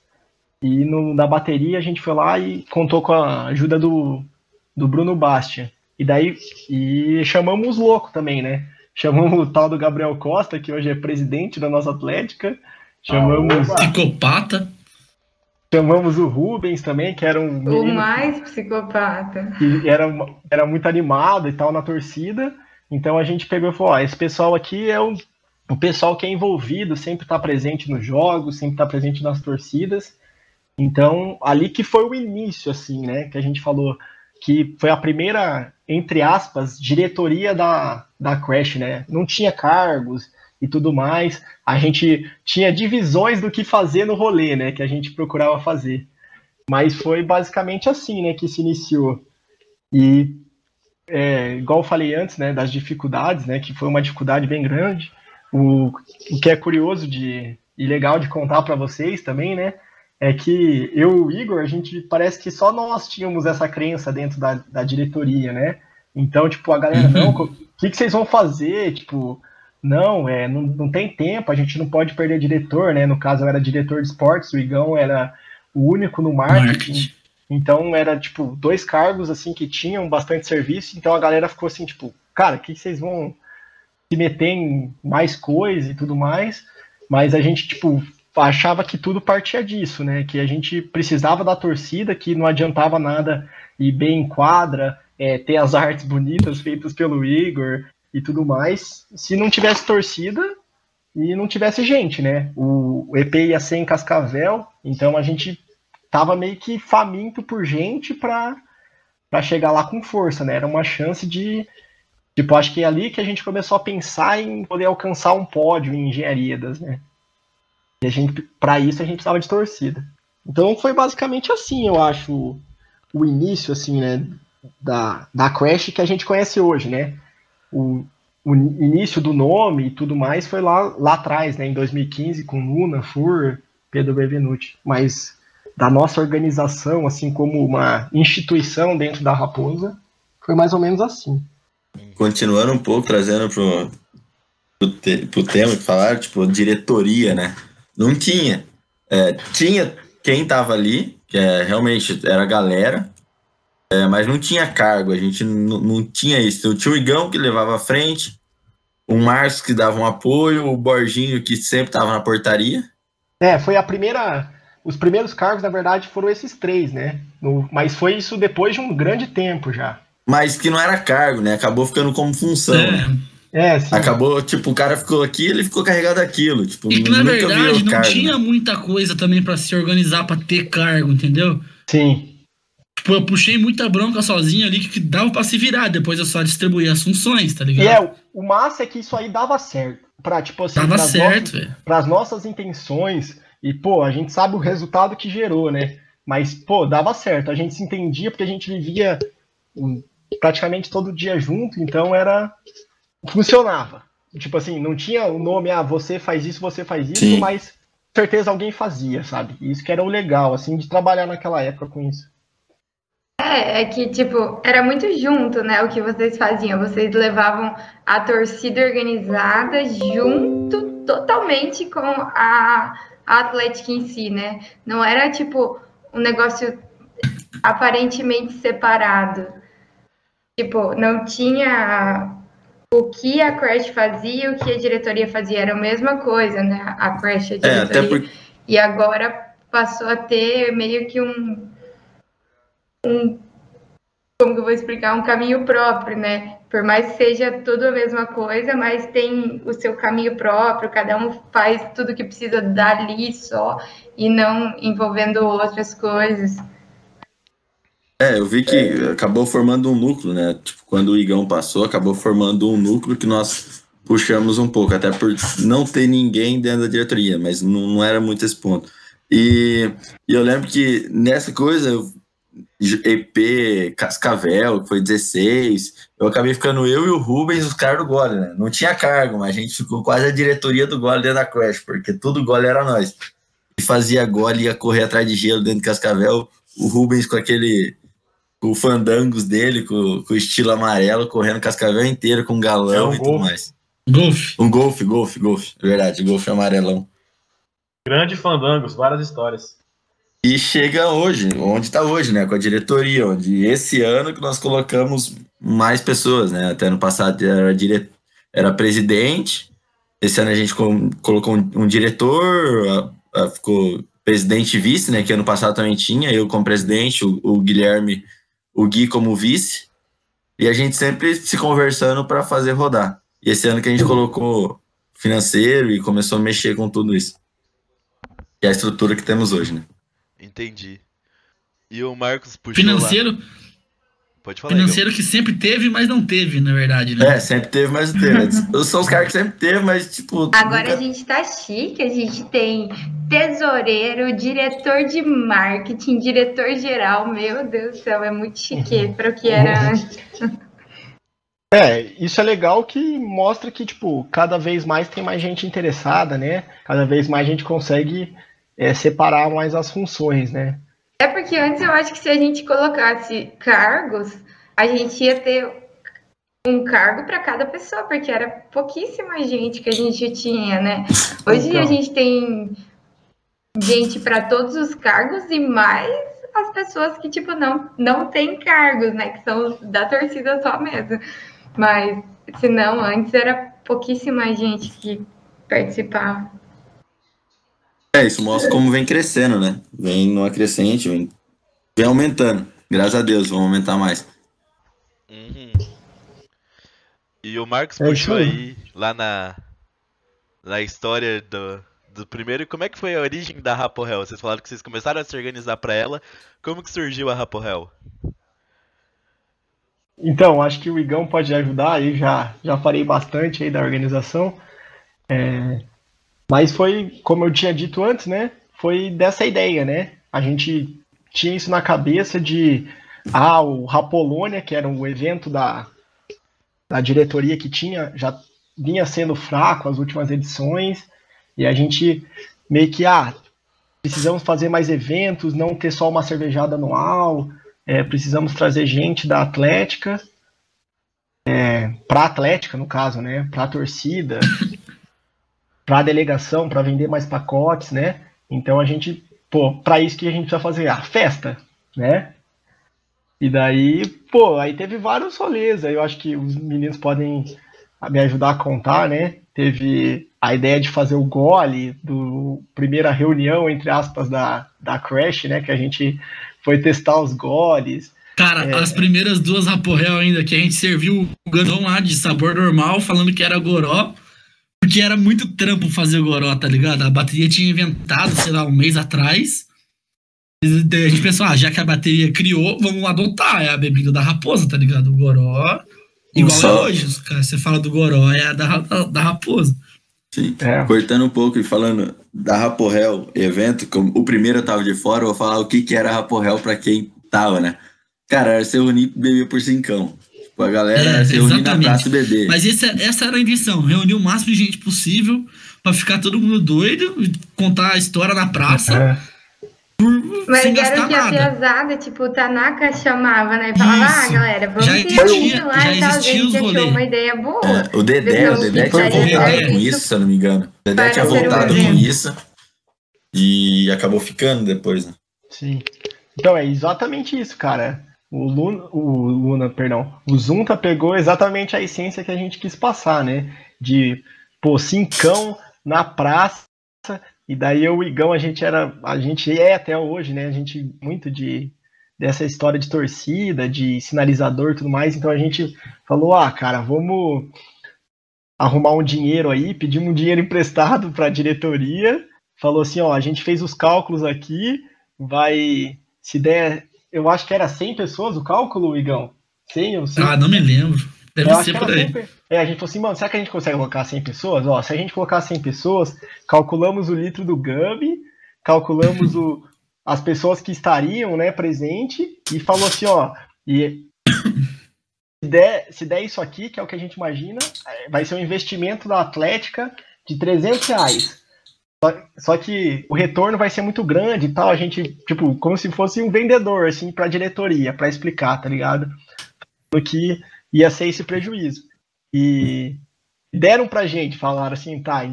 C: E no, na bateria a gente foi lá e contou com a ajuda do, do Bruno Bastia. E daí e chamamos os loucos também, né? Chamamos o tal do Gabriel Costa, que hoje é presidente da nossa Atlética. Chamamos,
G: Psicopata.
C: chamamos o Rubens também, que era um
F: O
C: menino
F: mais psicopata.
C: que era, era muito animado e tal na torcida. Então a gente pegou e falou: ó, esse pessoal aqui é o, o pessoal que é envolvido, sempre está presente nos jogos, sempre está presente nas torcidas. Então, ali que foi o início, assim, né? Que a gente falou que foi a primeira, entre aspas, diretoria da, da Crash, né? Não tinha cargos e tudo mais. A gente tinha divisões do que fazer no rolê, né? Que a gente procurava fazer. Mas foi basicamente assim, né? Que se iniciou. E é, igual eu falei antes, né, das dificuldades, né, que foi uma dificuldade bem grande. O, o que é curioso de, e legal de contar para vocês também, né, é que eu e o Igor, a gente parece que só nós tínhamos essa crença dentro da, da diretoria, né? Então, tipo, a galera, não, o que, que vocês vão fazer? Tipo, não, é, não, não tem tempo, a gente não pode perder diretor, né? No caso, eu era diretor de esportes, o Igão era o único no marketing.
G: Marketing.
C: Então era tipo dois cargos assim que tinham bastante serviço, então a galera ficou assim, tipo, cara, que vocês vão se meter em mais coisa e tudo mais? Mas a gente tipo achava que tudo partia disso, né? Que a gente precisava da torcida, que não adiantava nada ir bem em quadra, é, ter as artes bonitas feitas pelo Igor e tudo mais, se não tivesse torcida e não tivesse gente, né? O EP ia ser em Cascavel, então a gente tava meio que faminto por gente para chegar lá com força, né? Era uma chance de tipo, acho que é ali que a gente começou a pensar em poder alcançar um pódio em engenharias, né? E a gente para isso a gente precisava de torcida. Então foi basicamente assim, eu acho, o, o início assim, né, da da Crash que a gente conhece hoje, né? O, o início do nome e tudo mais foi lá lá atrás, né, em 2015 com Luna, Fur, Pedro Bevenuti, mas da nossa organização, assim como uma instituição dentro da Raposa, foi mais ou menos assim.
E: Continuando um pouco, trazendo pro, pro, te, pro tema que falaram, tipo, diretoria, né? Não tinha. É, tinha quem tava ali, que é, realmente era a galera, é, mas não tinha cargo, a gente não, tinha isso. Tinha o Igão que levava à frente, o Marcos que dava um apoio, o Borginho que sempre tava na portaria.
C: É, foi a primeira. Os primeiros cargos, na verdade, foram esses três, né? No- mas foi isso depois de um grande tempo já.
E: Mas que não era cargo, né? Acabou ficando como função. né?
G: É.
C: É, sim.
E: Acabou, tipo, o cara ficou aqui, ele ficou carregado aquilo. Tipo,
G: E que na verdade não
E: cargo.
G: tinha muita coisa também pra se organizar pra ter cargo, entendeu?
C: Sim.
G: Tipo, eu puxei muita bronca sozinho ali que dava pra se virar, depois eu só distribuir as funções, tá ligado?
C: E é, o- o massa é que isso aí dava certo. Pra, tipo assim, pras
G: certo,
C: nossas-
G: velho.
C: pras nossas intenções. E, pô, a gente sabe o resultado que gerou, né? Mas, pô, dava certo. A gente se entendia porque a gente vivia hum, praticamente todo dia junto, então era. funcionava. Tipo assim, não tinha o nome, ah, você faz isso, você faz isso,
E: Sim.
C: mas com certeza alguém fazia, sabe? Isso que era o legal, assim, de trabalhar naquela época com isso.
F: É, é que, tipo, era muito junto, né, o que vocês faziam. Vocês levavam a torcida organizada junto totalmente com a, a Atlética em si, né? Não era, tipo, um negócio aparentemente separado. Tipo, não tinha o que a Crash fazia e o que a diretoria fazia. Era a mesma coisa, né? A Crash e a
E: É,
F: diretoria.
E: porque.
F: E agora passou a ter meio que um, um como que eu vou explicar, um caminho próprio, né? Por mais que seja tudo a mesma coisa, mas tem o seu caminho próprio, cada um faz tudo que precisa dali só e não envolvendo outras coisas.
E: É, eu vi que acabou formando um núcleo, né? Tipo, quando o Igão passou, acabou formando um núcleo que nós puxamos um pouco, até por não ter ninguém dentro da diretoria, mas não, não era muito esse ponto. E, e eu lembro que nessa coisa, eu- EP, Cascavel, que foi 16, eu acabei ficando eu e o Rubens, os caras do gole, né? Não tinha cargo, mas a gente ficou quase a diretoria do gole dentro da Crash, porque tudo gole era nós. E fazia gole, ia correr atrás de gelo dentro de Cascavel, o Rubens com aquele com o fandangos dele, com, com o estilo amarelo, correndo Cascavel inteiro com galão
C: É um
E: e
C: gol.
E: tudo mais.
G: Golfe.
E: Um golfe, golfe, golfe. É Verdade, golfe amarelão.
H: Grande fandangos, várias histórias.
E: E chega hoje, onde está hoje, né? Com a diretoria, onde esse ano que nós colocamos mais pessoas, né? Até no passado era, dire... era presidente, esse ano a gente colocou um, diretor, ficou presidente e vice, né? Que ano passado também tinha, eu como presidente, o, o Guilherme, o Gui como vice, e a gente sempre se conversando para fazer rodar. E esse ano que a gente colocou financeiro e começou a mexer com tudo isso. Que é a estrutura que temos hoje, né?
A: Entendi. E o Marcos puxou lá.
G: Financeiro,
A: Pode falar,
G: financeiro que sempre teve, mas não teve, na verdade, né?
E: É, sempre teve, mas não teve. Eu sou os caras que sempre teve, mas, tipo.
F: Agora
E: nunca-
F: a gente tá chique, a gente tem tesoureiro, diretor de marketing, diretor geral. Meu Deus do céu, é muito chique para o que era antes.
C: É, isso é legal que mostra que, tipo, cada vez mais tem mais gente interessada, né? Cada vez mais a gente consegue é, separar mais as funções, né?
F: É porque antes eu acho que se a gente colocasse cargos, a gente ia ter um cargo para cada pessoa, porque era pouquíssima gente que a gente tinha, né? Hoje
C: Então.
F: a gente tem gente para todos os cargos e mais as pessoas que tipo não não têm cargos, né? Que são os da torcida só mesmo. Mas se não, antes era pouquíssima gente que participava.
E: É, isso mostra como vem crescendo, né? Vem numa crescente, vem, vem aumentando. Graças a Deus, vamos aumentar mais.
A: Uhum. E o Marcos
C: É
A: puxou
C: aí.
A: lá na, na história do, do primeiro, como é que foi a origem da Raporel? Vocês falaram que vocês começaram a se organizar pra ela. Como que surgiu a Raporel?
C: Então, acho que o Igão pode ajudar, aí já, já falei bastante aí da organização. É, mas foi, como eu tinha dito antes, né? Foi dessa ideia, né? A gente tinha isso na cabeça de ah, o Rapolônia, que era um evento da, da diretoria que tinha, já vinha sendo fraco as últimas edições, e a gente meio que, ah, precisamos fazer mais eventos, não ter só uma cervejada anual, é, precisamos trazer gente da Atlética, é, para Atlética, no caso, né? Para torcida, para delegação, para vender mais pacotes, né? Então a gente, pô, para isso que a gente precisa fazer a festa, né? E daí, pô, aí teve vários rolês, aí eu acho que os meninos podem me ajudar a contar, né? Teve a ideia de fazer o gole do primeira reunião, entre aspas, da, da Crash, né? Que a gente foi testar os goles.
G: Cara,
C: É.
G: as primeiras duas Raporel ainda, que a gente serviu o gandão lá de sabor normal, falando que era goró, porque era muito trampo fazer o goró, tá ligado? A bateria tinha inventado, sei lá, um mês atrás. E daí a gente pensou, ah, já que a bateria criou, vamos adotar. É a bebida da raposa, tá ligado? O goró. Igual
E: Só-
G: é hoje. os caras- Você fala do goró, é a da, da, da raposa.
E: Sim.
C: É.
E: Cortando um pouco e falando da Raporel evento, como o primeiro eu tava de fora, eu vou falar o que que era Raporel pra quem tava, né? Cara, era se reunir e beber por cincão. Tipo, a galera
G: É,
E: se reunir na praça e beber.
G: Mas esse, essa era a intenção, reunir o máximo de gente possível pra ficar todo mundo doido, e contar a história na praça,
C: É.
F: Mas
G: sem
F: era o que a pesada, tipo, o Tanaka chamava, né? Falava, ah,
G: Isso.
F: galera, vamos
G: Já
F: se
G: existia-
F: reunir lá
G: já
F: e tal. Gente
G: os
F: achou
G: rolê.
F: uma ideia boa.
E: É, o Dedé, o Dedé tinha voltado
G: Dedé.
E: com isso, se eu não me engano. O Dedé
F: Para
E: tinha voltado com isso e acabou ficando depois, né?
C: Sim. Então é exatamente isso, cara. O Luna, o Luna, perdão, o Zunta pegou exatamente a essência que a gente quis passar, né? De, pô, cincão na praça, e daí o Igão, a gente era, a gente é até hoje, né? A gente muito de dessa história de torcida, de sinalizador e tudo mais, então a gente falou, ah, cara, vamos arrumar um dinheiro aí, pedimos um dinheiro emprestado para a diretoria, falou assim, ó, a gente fez os cálculos aqui, vai, se der, eu acho que era 100 pessoas o cálculo, Igão? 100 ou 100?
G: Ah, não me lembro. Deve
C: Eu
G: ser por aí.
C: 100 pe- É, a gente falou assim, mano, será que a gente consegue colocar 100 pessoas? Ó, se a gente colocar 100 pessoas, calculamos o litro do Gabi, calculamos o, as pessoas que estariam, né, presente, e falou assim, ó, e se der, se der isso aqui, que é o que a gente imagina, vai ser um investimento da Atlética de 300 reais. Só, que o retorno vai ser muito grande e tal, a gente, tipo, como se fosse um vendedor, assim, pra diretoria, pra explicar, tá ligado? Do que ia ser esse prejuízo. E deram pra gente, falaram assim, tá,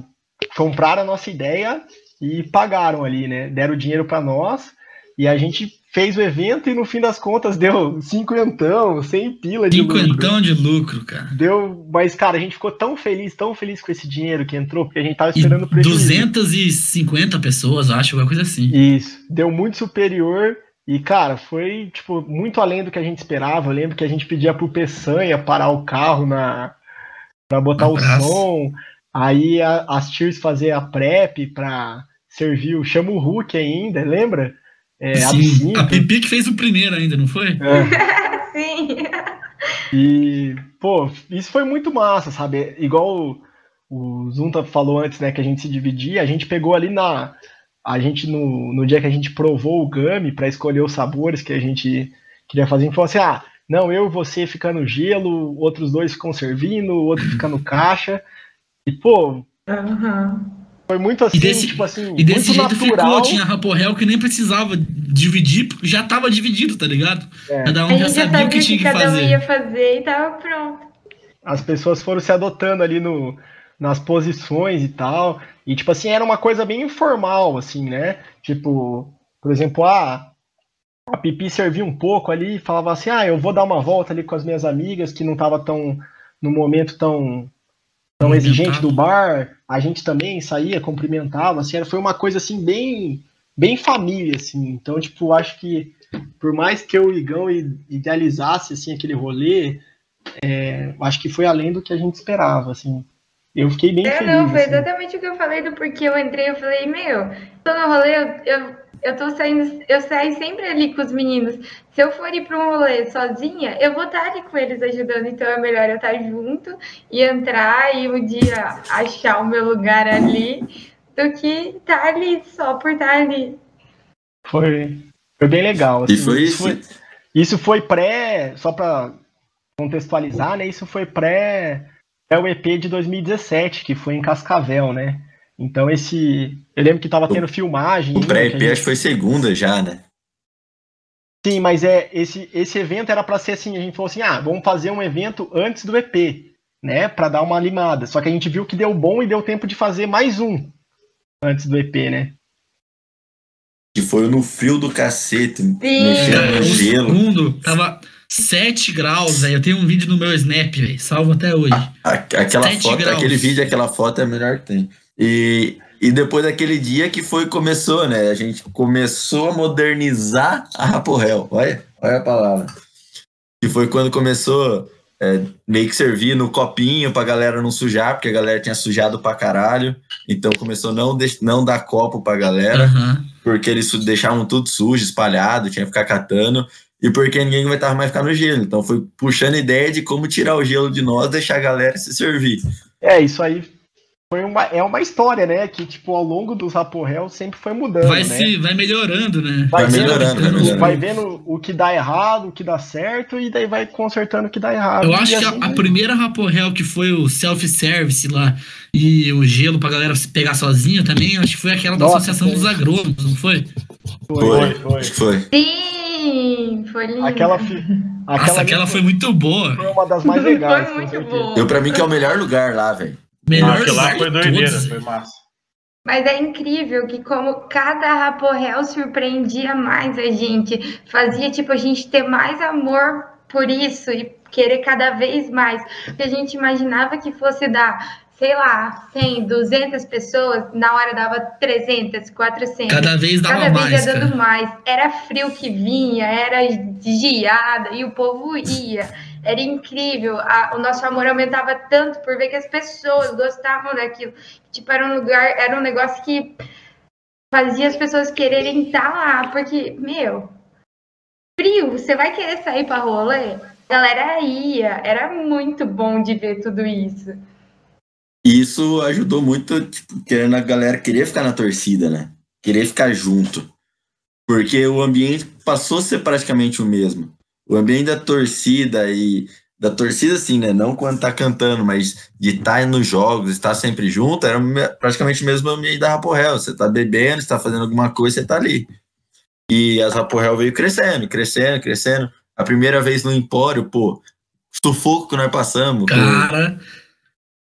C: compraram a nossa ideia e pagaram ali, né? Deram dinheiro pra nós e a gente fez o evento e no fim das contas deu cinquentão, sem pila de lucro.
G: Cinquentão de lucro, cara.
C: Deu, mas cara, a gente ficou tão feliz, tão feliz com esse dinheiro que entrou, porque a gente tava
G: E
C: esperando o prejuízo.
G: 250 pessoas, acho, alguma coisa assim.
C: Isso, deu muito superior e, cara, foi, tipo, muito além do que a gente esperava. Eu lembro que a gente pedia pro Peçanha parar o carro na para botar o
G: Abraço.
C: som, aí a- as Tears fazer a prep pra servir o chama o Hulk ainda, lembra? É,
G: Sim, a Pipi que fez o primeiro ainda, não foi?
C: É.
F: Sim.
C: E, pô, isso foi muito massa, sabe? Igual o, o Zunta falou antes, né, que a gente se dividia, a gente pegou ali na. A gente, no, no dia que a gente provou o Gummy para escolher os sabores que a gente queria fazer, a gente falou assim: ah, não, eu e você fica no gelo, outros dois ficam servindo, o outro fica no caixa. E, pô,
F: Aham.
C: Foi muito assim,
G: E desse-
C: tipo assim,
G: E desse
C: muito
G: jeito
C: natural.
G: ficou, tinha Raporel que nem precisava dividir, porque já tava dividido, tá ligado?
C: É.
G: Cada um
F: A
G: já
F: gente já
G: sabia o que tinha
F: que
G: que
F: cada um
G: fazer.
F: ia fazer e tava pronto.
C: as pessoas foram se adotando ali no, nas posições e tal. E, tipo assim, era uma coisa bem informal, assim, né? Tipo, por exemplo, ah, a Pipi servia um pouco ali e falava assim, ah, eu vou dar uma volta ali com as minhas amigas que não tava tão, no momento tão, tão exigente do bar. A gente também saía, cumprimentava, assim, era, foi uma coisa, assim, bem, bem família, assim. Então, tipo, acho que por mais que eu e o Igão idealizasse, assim, aquele rolê, é, acho que foi além do que a gente esperava, assim. Eu fiquei bem
F: É,
C: feliz.
F: não, foi
C: assim.
F: exatamente o que eu falei do porquê eu entrei. Eu falei, meu, tô no rolê, eu, eu, eu tô saindo, eu saio sempre ali com os meninos. Se eu for ir pra um rolê sozinha, eu vou estar ali com eles ajudando, então é melhor eu estar junto e entrar e um dia achar o meu lugar ali do que estar ali só por estar ali.
C: Foi, foi bem legal.
E: E
C: assim.
E: foi
C: isso.
E: isso.
C: Foi, isso foi pré, só pra contextualizar, né? Isso foi pré, pré o EP de 2017, que foi em Cascavel, né? Então esse, eu lembro que tava tendo filmagem.
E: O
C: ainda,
E: pré-EP
C: a
E: acho que foi segunda já, né?
C: Sim, mas é esse esse evento era para ser assim, a gente falou assim: "Ah, vamos fazer um evento antes do EP", né, Pra dar uma limada. Só que a gente viu que deu bom e deu tempo de fazer mais um antes do EP, né?
E: Que foi no frio do cacete,
F: Sim.
E: mexendo no gelo.
G: segundo tava 7 graus, velho. Eu tenho um vídeo no meu Snap, velho. Salvo até hoje.
E: A- Aquela
G: Sete
E: foto,
G: graus.
E: aquele vídeo, aquela foto é a melhor que tem. E, e depois daquele dia que foi começou, né? A gente começou a modernizar a Raporel. Olha, olha a palavra. Que foi quando começou é, meio que servir no copinho pra galera não sujar, porque a galera tinha sujado pra caralho. Então começou a não, não dar copo pra galera,
G: Aham.
E: porque eles deixavam tudo sujo, espalhado, tinha que ficar catando. E porque ninguém vai estar mais ficar no gelo. Então foi puxando ideia de como tirar o gelo de nós, deixar a galera se servir.
C: É, isso aí foi uma, é uma história, né? Que, tipo, ao longo dos Raporel sempre foi mudando,
G: Vai,
C: né?
G: se, vai melhorando, né?
C: Vai,
E: Vai
C: vendo,
E: melhorando, vai melhorando.
C: vai vendo o que dá errado, o que dá certo, e daí vai consertando o que dá errado.
G: Eu acho que
C: assim
G: a, a
C: vai-
G: primeira Raporel que foi o self-service lá e o gelo pra galera se pegar sozinha também, acho que foi aquela da
C: Nossa,
G: Associação
C: foi.
G: dos Agrônomos, não foi?
E: Foi,
H: foi.
E: foi.
F: Sim, foi lindo.
C: Aquela, fi-
G: Nossa,
C: aquela,
G: aquela foi muito boa.
C: foi uma das mais legais.
F: Foi muito bom.
E: Eu, pra mim, que é o melhor lugar lá, velho.
G: Melhor
H: Aquilo lá foi
G: de
H: doideira,
G: todos.
H: foi massa.
F: Mas é incrível que como cada Raporel surpreendia mais a gente, fazia tipo a gente ter mais amor por isso e querer cada vez mais. Porque a gente imaginava que fosse dar, sei lá, 100, 200 pessoas, na hora dava 300, 400.
G: Cada vez dava
F: Cada vez
G: mais,
F: ia dando
G: cara.
F: mais. Era frio que vinha, era geada e o povo ia. Era incrível. A- o nosso amor aumentava tanto por ver que as pessoas gostavam daquilo. Tipo, era um lugar, era um negócio que fazia as pessoas quererem estar lá. Porque, meu, frio, você vai querer sair pra rolê? Galera ia. Era muito bom de ver tudo isso.
E: Isso ajudou muito, tipo, querendo a galera querer ficar na torcida, né? Querer ficar junto. Porque o ambiente passou a ser praticamente o mesmo. O ambiente da torcida e. Da torcida, assim, né? Não quando tá cantando, mas de estar nos jogos, estar sempre junto, era me- praticamente o mesmo ambiente da Raporel. Você tá bebendo, você tá fazendo alguma coisa, você tá ali. E as Raporel veio crescendo, crescendo, crescendo. A primeira vez no Empório, pô, sufoco que nós passamos.
G: Cara,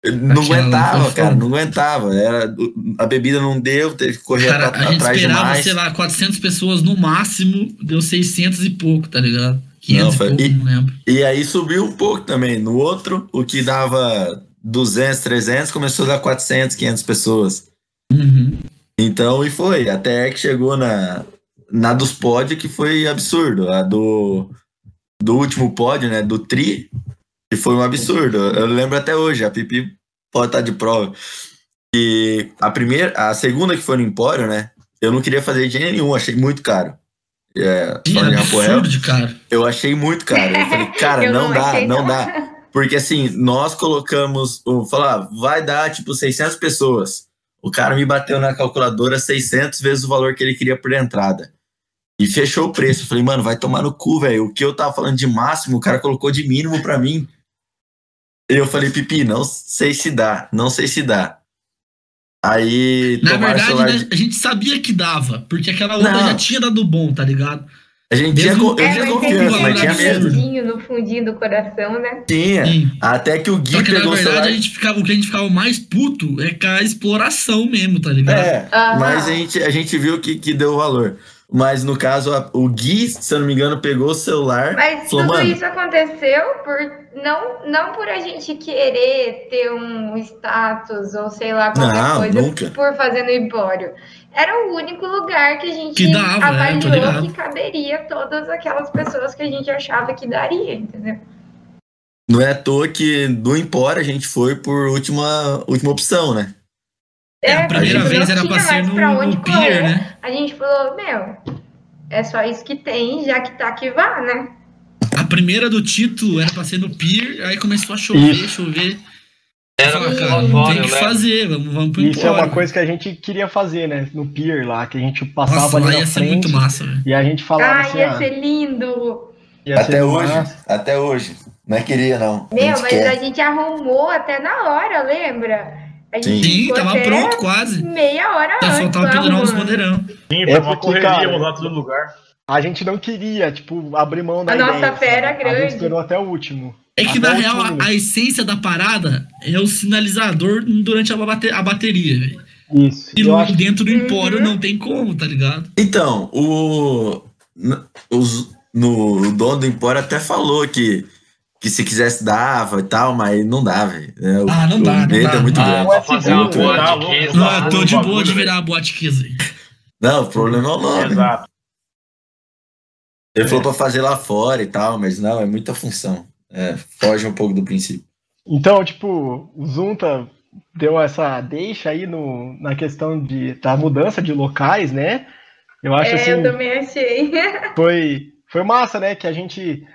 E: Não
G: Aquela
E: aguentava,
G: foi
E: cara, não aguentava. Era, a bebida não deu, teve que correr
G: Cara,
E: at-
G: a gente
E: atrás
G: esperava,
E: demais.
G: sei lá, 400 pessoas no máximo, deu 600 e pouco, tá ligado? 500
E: Não,
G: e
E: foi-
G: pouco,
E: e-
G: não lembro.
E: E aí subiu um pouco também. No outro, o que dava 200, 300, começou a dar 400, 500 pessoas.
G: Uhum.
E: Então, e foi. Até que chegou na, na dos pódios, que foi absurdo. A do, do último pódio, né? Do Tri, que foi um absurdo. Eu lembro até hoje, a Pipi pode estar de prova. E a primeira, a segunda que foi no Empório, né? Eu não queria fazer de jeito nenhum, achei muito caro. É, em Rapoel,
G: absurdo de cara.
E: eu achei muito caro. Eu falei, cara,
F: Eu
E: não,
F: não
E: dá, não
F: não.
E: dá. Porque assim, nós colocamos, o falar, vai dar tipo 600 pessoas. O cara me bateu na calculadora 600 vezes o valor que ele queria por entrada. E fechou o preço. Eu falei, mano, vai tomar no cu, velho. O que eu tava falando de máximo, o cara colocou de mínimo pra mim. E eu falei, Pipi, não sei se dá, não sei se dá. Aí
G: Na verdade,
E: celular
G: né, a gente sabia que dava, porque aquela outra
E: Não.
G: já tinha dado bom, tá ligado?
E: A gente tinha,
G: mesmo-
E: eu
F: É,
E: tinha confiança,
G: tem
E: mas tinha medo.
F: no fundinho do coração, né?
E: Tinha.
G: Sim.
E: Até que o Gui
G: Só que na
E: pegou o
G: verdade
E: celular.
G: a gente ficava, o que a gente ficava mais puto é com a exploração mesmo, tá ligado?
E: É,
F: Aham.
E: mas a gente, a gente viu que, que deu valor. Mas no caso, a- o Gui, se eu não me engano, pegou o celular.
F: Mas
E: falou,
F: tudo isso aconteceu por não, não por a gente querer ter um status ou sei lá qualquer
E: Não,
F: coisa
E: nunca.
F: por fazer no empório. Era o único lugar que a gente
G: Que dava, é,
F: avaliou que caberia todas aquelas pessoas que a gente achava que daria, entendeu?
E: não é à toa que do Empório a gente foi por última, última opção, né?
G: É, a primeira vez era pra ser no,
F: pra
G: no
F: onde
G: pier,
F: correr.
G: né?
F: A gente falou, meu, é só isso que tem, já que tá que vá, né?
G: A primeira do Tito era pra ser no pier, aí começou a chover,
C: Isso.
G: chover.
B: Era
G: Fala,
B: no
G: cara, não tem o que
B: lembro.
G: fazer, vamos, vamos pro
C: Isso é uma coisa que a gente queria fazer, né? No pier lá, que a gente passava
G: Nossa,
C: ali na
G: ia ser
C: frente
G: muito massa, velho.
C: e a gente falava
F: Ah,
C: assim,
F: ia
C: ah,
F: ser lindo!
C: ia ser
E: Até hoje,
C: massa.
E: até hoje. Não é queria, não.
F: Meu, mas
E: quer.
F: a gente arrumou até na hora, lembra? A gente
E: Sim.
G: Tava pronto quase.
F: Meia hora
G: Só
F: antes.
G: faltava
F: lá
G: pendurar uns bandeirão.
H: Sim,
C: É
H: foi uma
C: porque,
H: correria,
C: cara,
H: mudar todo lugar.
C: A gente não queria, tipo, abrir mão da
F: A
C: ideia.
F: nossa fé era
C: sabe? A
F: grande.
C: gente esperou até o último.
G: É que
C: Até
G: na real
C: último
G: a, a essência da parada é o sinalizador durante a, bate- a bateria, velho.
C: Isso.
G: E
C: acho
G: dentro do empório
F: Uhum.
G: não tem como, tá ligado?
E: Então, o, os, no, o dono do Empório até falou que, que se quisesse dava e tal, mas não dá, velho. É, o-
G: Ah, não dá,
E: O
G: não
E: medo
G: dá,
E: é muito
G: dá.
E: grande.
B: Fazer uma
G: Não, eu tô de boa de virar a boate Kiss aí.
E: Não, o problema é o nome.
H: Exato.
E: Ele falou pra fazer lá fora e tal, mas não, é muita função. É, foge um pouco do princípio.
C: Então, tipo, o Zunta deu essa deixa aí no, na questão de, da mudança de locais, né? Eu acho
F: É,
C: assim,
F: eu também achei.
C: foi, foi massa, né? Que a gente.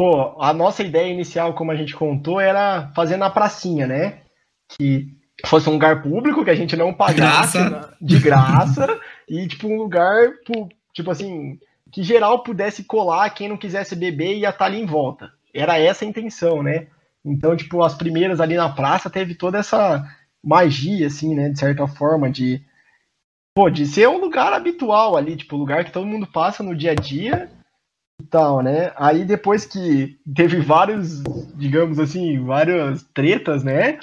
C: Pô, a nossa ideia inicial, como a gente contou, era fazer na pracinha, né? Que fosse um lugar público, que a gente não pagasse
G: graça.
C: na- de graça, e tipo, um lugar, tipo assim, que geral pudesse colar, quem não quisesse beber ia estar ali em volta. Era essa a intenção, né? Então, tipo, as primeiras ali na praça teve toda essa magia, assim, né? De certa forma, de. Pô, de ser um lugar habitual ali, tipo, lugar que todo mundo passa no dia a dia e tal, né? Aí depois que teve vários, digamos assim, várias tretas, né?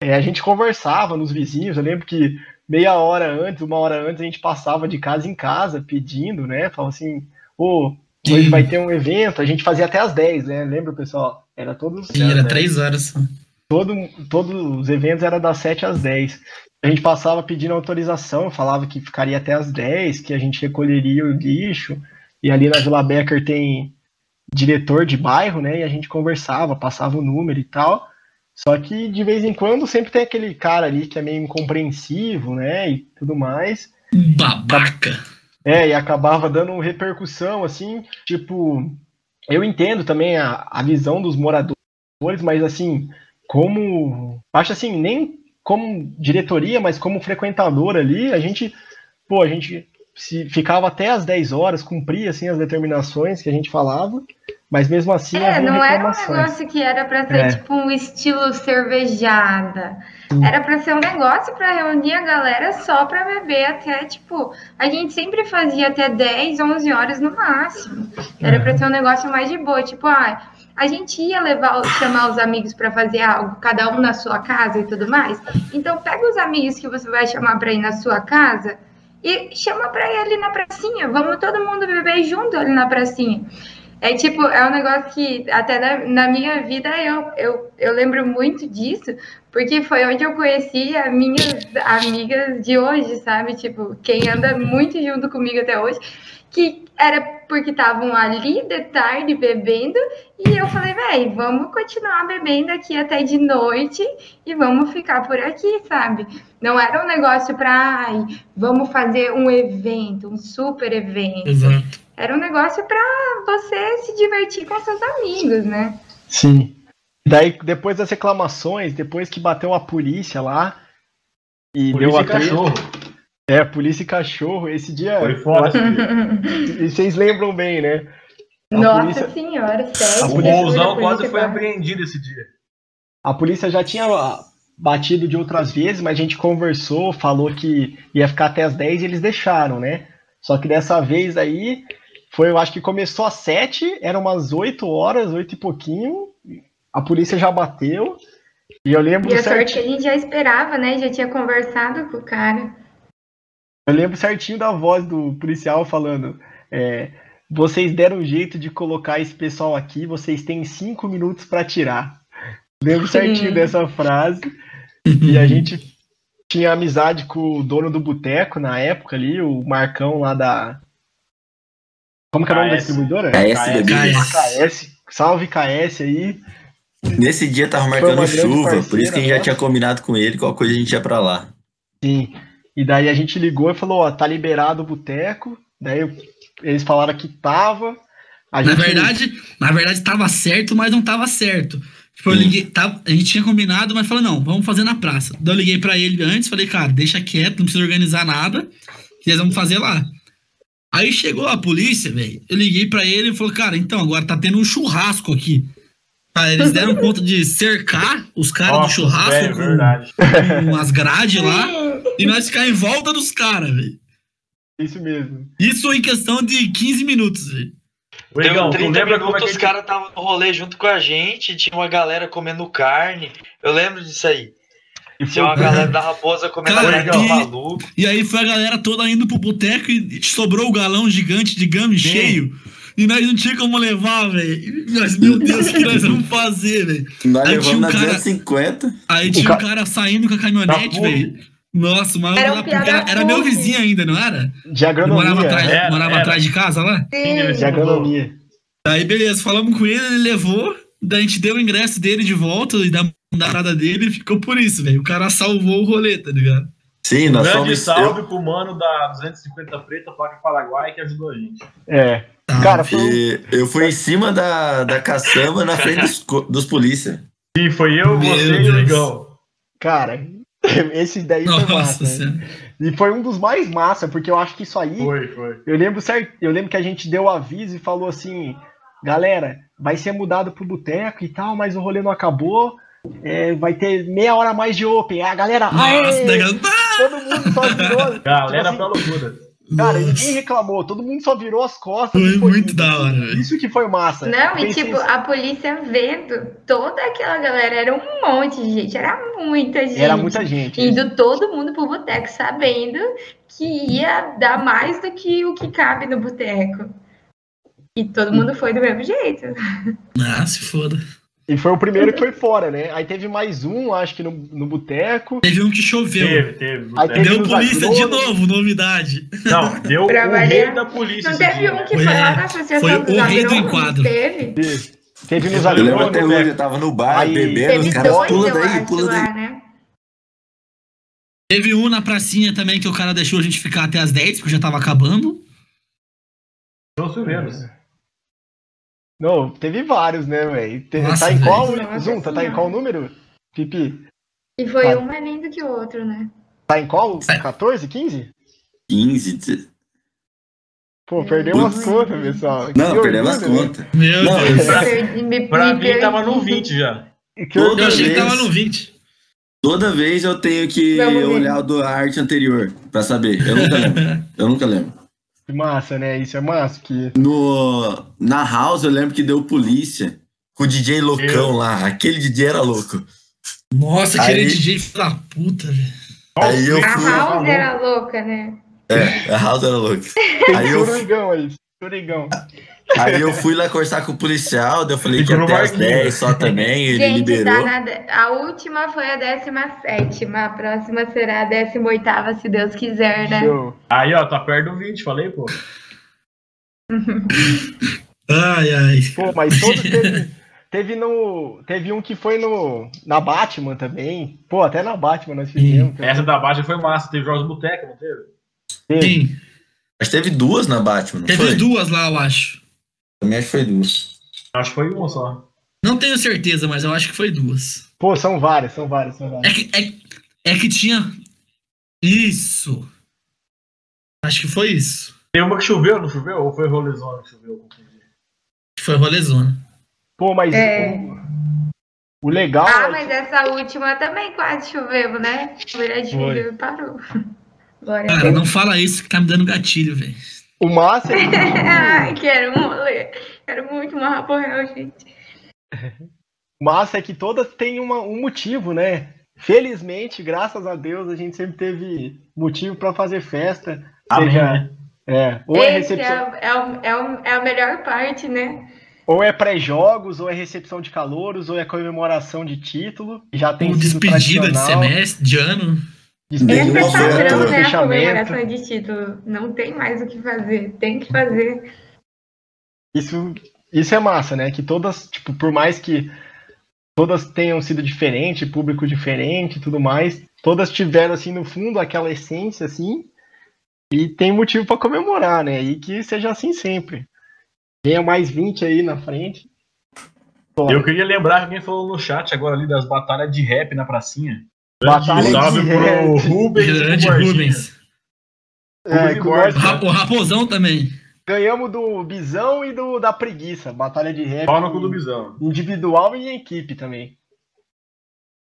C: É, a gente conversava nos vizinhos. Eu lembro que meia hora antes, uma hora antes, a gente passava de casa em casa pedindo, né? Falava assim, ô, hoje
G: Sim.
C: vai ter um evento. A gente fazia até às 10, né? Lembra, pessoal? Era todos.
G: Sim, era
C: né?
G: três horas
C: todo, todos os eventos eram das 7 às 10. A gente passava pedindo autorização, falava que ficaria até às 10, que a gente recolheria o lixo. E ali na Vila Becker tem diretor de bairro, né? E a gente conversava, passava o número e tal. Só que de vez em quando sempre tem aquele cara ali que é meio incompreensivo, né? E tudo mais.
G: Babaca.
C: É, e acabava dando repercussão, assim, tipo, eu entendo também a, a visão dos moradores, mas assim, como, acho assim, nem como diretoria, mas como frequentador ali, a gente, pô, a gente se ficava até às 10 horas, cumpria, assim, as determinações que a gente falava, mas mesmo assim
F: É, não era um negócio que era pra ser
C: É.
F: tipo um estilo cervejada.
C: Sim.
F: Era pra ser um negócio pra reunir a galera só pra beber até, tipo, a gente sempre fazia até 10, 11 horas no máximo. Era pra ser um negócio mais de boa, tipo, ah, a gente ia levar, chamar os amigos para fazer algo, cada um na sua casa e tudo mais. Então pega os amigos que você vai chamar para ir na sua casa e chama para ali na pracinha. Vamos todo mundo beber junto ali na pracinha. É tipo, é um negócio que até na, na minha vida eu, eu, eu lembro muito disso, porque foi onde eu conheci as minhas amigas de hoje, sabe? Tipo, quem anda muito junto comigo até hoje, que era porque estavam ali de tarde bebendo, e eu falei, véi, vamos continuar bebendo aqui até de noite e vamos ficar por aqui, sabe? Não era um negócio pra, ai, vamos fazer um evento, um super evento.
G: Exato.
F: Era um negócio pra você se divertir com seus amigos, né?
C: Sim. Daí, depois das reclamações, depois que bateu a polícia lá e
H: Polícia
C: deu a
H: cachorro.
C: É, polícia e cachorro. Esse dia.
H: Foi foda.
C: E vocês lembram bem, né? A
F: Nossa
C: polícia,
F: senhora, sério.
H: O bolsão quase foi apreendido esse dia.
C: a polícia já tinha batido de outras vezes, mas a gente conversou, falou que ia ficar até as 10 e eles deixaram, né? Só que dessa vez aí, foi, eu acho que começou às 7, eram umas 8 horas, 8 e pouquinho. A polícia já bateu. E eu lembro
F: E a sorte que a gente já esperava, né? Já tinha conversado com o cara.
C: Eu lembro certinho da voz do policial falando: é, vocês deram um jeito de colocar esse pessoal aqui, vocês têm cinco minutos para tirar. Lembro certinho dessa frase. E a gente tinha amizade com o dono do boteco na época ali, o Marcão lá da. Como que é o nome da
H: KS.
C: distribuidora?
E: KS Bebida.
C: KS. Salve KS aí.
E: Nesse dia tava marcando chuva, por isso
C: parceira
E: que a gente já tinha combinado com ele, qualquer coisa a gente ia pra lá.
C: Sim. E daí a gente ligou e falou, ó, tá liberado o boteco. Daí eles falaram que tava. A
G: Na
C: gente-
G: verdade, na verdade tava certo, mas não tava certo. Tipo, eu liguei, tava- a gente tinha combinado, mas falou, não, vamos fazer na praça. Daí eu liguei pra ele antes, falei, cara, deixa quieto, não precisa organizar nada, que nós vamos fazer lá. Aí chegou a polícia, velho. Eu liguei pra ele e falou, cara, então, agora tá tendo um churrasco aqui. Aí eles deram conta de cercar os caras do churrasco com, com umas grades lá e nós ficar em volta dos caras, velho.
C: Isso mesmo.
G: Isso em questão de 15 minutos, velho.
B: Deu
H: Igão, tu
B: 30
H: lembra como é
B: minutos, os
H: gente-
B: caras estavam no rolê junto com a gente, tinha uma galera comendo carne. Eu lembro disso aí.
C: E
B: Tinha uma galera da raposa comendo
G: Cara,
B: carne de
G: e-
B: maluco.
G: E aí foi a galera toda indo pro boteco e sobrou o galão gigante de gama cheio. E nós não tinha como levar, velho. Nós, meu Deus, o que nós vamos fazer, velho?
E: Nós
G: Aí tinha um
E: levamos na
G: cara-
E: 250.
G: Aí
C: O
G: tinha
C: ca-
G: um cara saindo com a caminhonete,
H: Da
G: velho. Nossa, mas
F: Era um
G: era, era meu vizinho ainda, não era?
C: De
G: Ele morava
C: agronomia.
G: atrás?
H: Era,
G: morava
H: era.
G: atrás de casa lá?
F: Sim.
C: De agronomia.
G: Aí, beleza, falamos com ele, ele levou. Daí a gente deu o ingresso dele de volta e da parada dele e ficou por isso, velho. O cara salvou o rolê, tá ligado?
E: Sim, nós
H: Grande
E: fomos.
H: salve
E: eu-
H: pro mano da 250 Preta, Placa Paraguai, que ajudou a gente.
C: É.
G: Tá.
C: Cara, foi
E: e eu fui em cima da, da caçamba na frente dos, dos polícia.
H: Sim, foi eu,
G: Meu
H: você e o
G: Deus.
H: Igão.
C: Cara, esse daí foi
G: Nossa
C: massa. né? E foi um dos mais massa, porque eu acho que isso aí.
H: Foi, foi.
C: Eu lembro certo, eu lembro que a gente deu o aviso e falou assim, galera, vai ser mudado pro boteco e tal, mas o rolê não acabou. é, vai ter meia hora a mais de open. A galera,
G: Nossa,
C: aê! Todo mundo só virou.
H: Galera
C: Tipo
H: pra loucura.
C: Cara,
G: Nossa.
C: ninguém reclamou, todo mundo só virou as costas.
G: Foi muito da hora, velho.
C: Isso que foi massa.
F: Não, e tipo,
C: assim,
F: a polícia vendo toda aquela galera, era um monte de gente, era muita gente.
C: Era muita gente.
F: Indo todo mundo pro boteco, sabendo que ia dar mais do que o que cabe no boteco. E todo mundo foi do mesmo jeito.
G: Ah, se foda.
C: E foi o primeiro que foi fora, né? Aí teve mais um, acho que no, no boteco.
G: Teve um que choveu.
H: Teve, teve.
C: Aí teve
G: Deu polícia de novo, novidade.
H: Não, deu
F: Pra
H: o
F: variar.
H: rei da polícia.
F: Não teve
H: dia,
F: um que
G: Foi-
F: foi lá na Associação
G: foi
F: dos
G: o rei do enquadro.
F: Teve?
C: Teve nos
H: Eu
E: Eu lembro até hoje, eu tava no bar,
C: Aí-
E: bebendo, os
F: Teve
E: caras pula daí, pula daí.
F: lá, né?
G: Teve um na pracinha também que o cara deixou a gente ficar até as 10, porque já tava acabando.
H: Pelo menos.
C: Não, teve vários, né, velho? Tá em qual?
F: velho.
C: Zunta, tá em qual número? Pipi?
F: E foi
C: Tá.
F: um mais lindo que o outro, né?
C: Tá em qual?
G: Sai.
C: 14, 15?
E: 15. de-
C: Pô, perdeu
E: Putz.
C: umas contas, pessoal.
E: Não,
C: Que
E: perdemos as
C: orgulho, né?
E: contas.
G: Meu
E: Não,
G: Deus.
E: Pra-
F: me-
H: Pra
F: me
H: mim tava no
F: perdi.
H: 20 já.
C: Que
E: Toda.
G: Eu achei que tava
E: vez-
G: no 20.
E: Toda vez eu tenho que
F: Vamos
E: olhar o do arte anterior pra saber. Eu nunca lembro. Eu nunca lembro.
C: Que massa, né? Isso é massa. Que...
E: No, na house eu lembro que deu polícia com o DJ loucão lá. Aquele DJ era louco.
G: Nossa, aquele
E: Aí-
G: DJ da puta, velho.
E: Aí eu
F: A
E: fui.
F: House era louca, né?
E: É, a House era louca.
C: Tem
E: Aí eu,
C: Sorigão aí.
E: Aí eu fui lá conversar com o policial, daí eu falei que
H: no
E: até as
H: Marquinhos.
E: 10 só também, ele
F: Gente, tá
E: liberou.
F: na de- a última foi a 17, a próxima será a 18, se Deus quiser, né?
C: Show.
H: Aí, ó, tá perto do 20, falei, pô.
G: Ai, ai.
C: Pô, mas todos teve, teve no. Teve um que foi no. Na Batman também. Pô, até na Batman nós fizemos. também.
H: Essa da Baixa foi massa, teve jogos boteca, não teve?
C: Teve.
G: Sim,
E: Mas teve duas na Batman, não
G: teve
E: foi?
G: duas lá, eu acho.
E: Também acho que foi duas.
H: Acho que foi uma só.
G: Não tenho certeza, mas eu acho que foi duas.
C: Pô, são várias, são várias, são
G: É
C: várias.
G: que, é, é que tinha. Isso. Acho que foi isso.
H: Tem uma que choveu, não choveu? Ou foi rolezona que choveu?
G: Foi rolezona.
C: Pô, mas
F: É.
C: o, o legal.
F: Ah,
C: é
F: mas essa última também quase choveu, né? A mulher de
C: Foi.
F: choveu e parou. A
G: Cara, não fala isso que tá me dando gatilho, velho.
C: O massa é que
F: Ai, quero. Quero muito uma raporel, gente.
C: O massa é que todas têm uma- um motivo, né? Felizmente, graças a Deus, a gente sempre teve motivo pra fazer festa.
H: Amém,
C: seja,
H: né?
C: é, ou é
F: Esse é,
C: recepção,
F: é, o- é, o- é a melhor parte, né?
C: ou é pré-jogos, ou é recepção de calouros, ou é comemoração de título. Já tem
G: Ou despedida de semestre, de ano.
C: Despedida
F: Esse é padrão, né? A comemoração de título. Não tem mais o que fazer. Tem que fazer.
C: Isso, isso é massa, né? Que todas, tipo, por mais que todas tenham sido diferentes, público diferente e tudo mais, todas tiveram, assim, no fundo, aquela essência, assim, e tem motivo pra comemorar, né? E que seja assim sempre. Venha mais 20 aí na frente. Pô,
H: Eu queria lembrar que alguém falou no chat agora ali das batalhas de rap na pracinha.
C: Batalha
H: salve
C: de
H: pro
C: rap.
H: Rubens.
G: Rubens.
C: é, que nós
G: O Ra- O Raposão também.
C: ganhamos do Bisão e do da Preguiça. Batalha de rap.
H: Pau no cu do bisão.
C: Individual e em equipe também.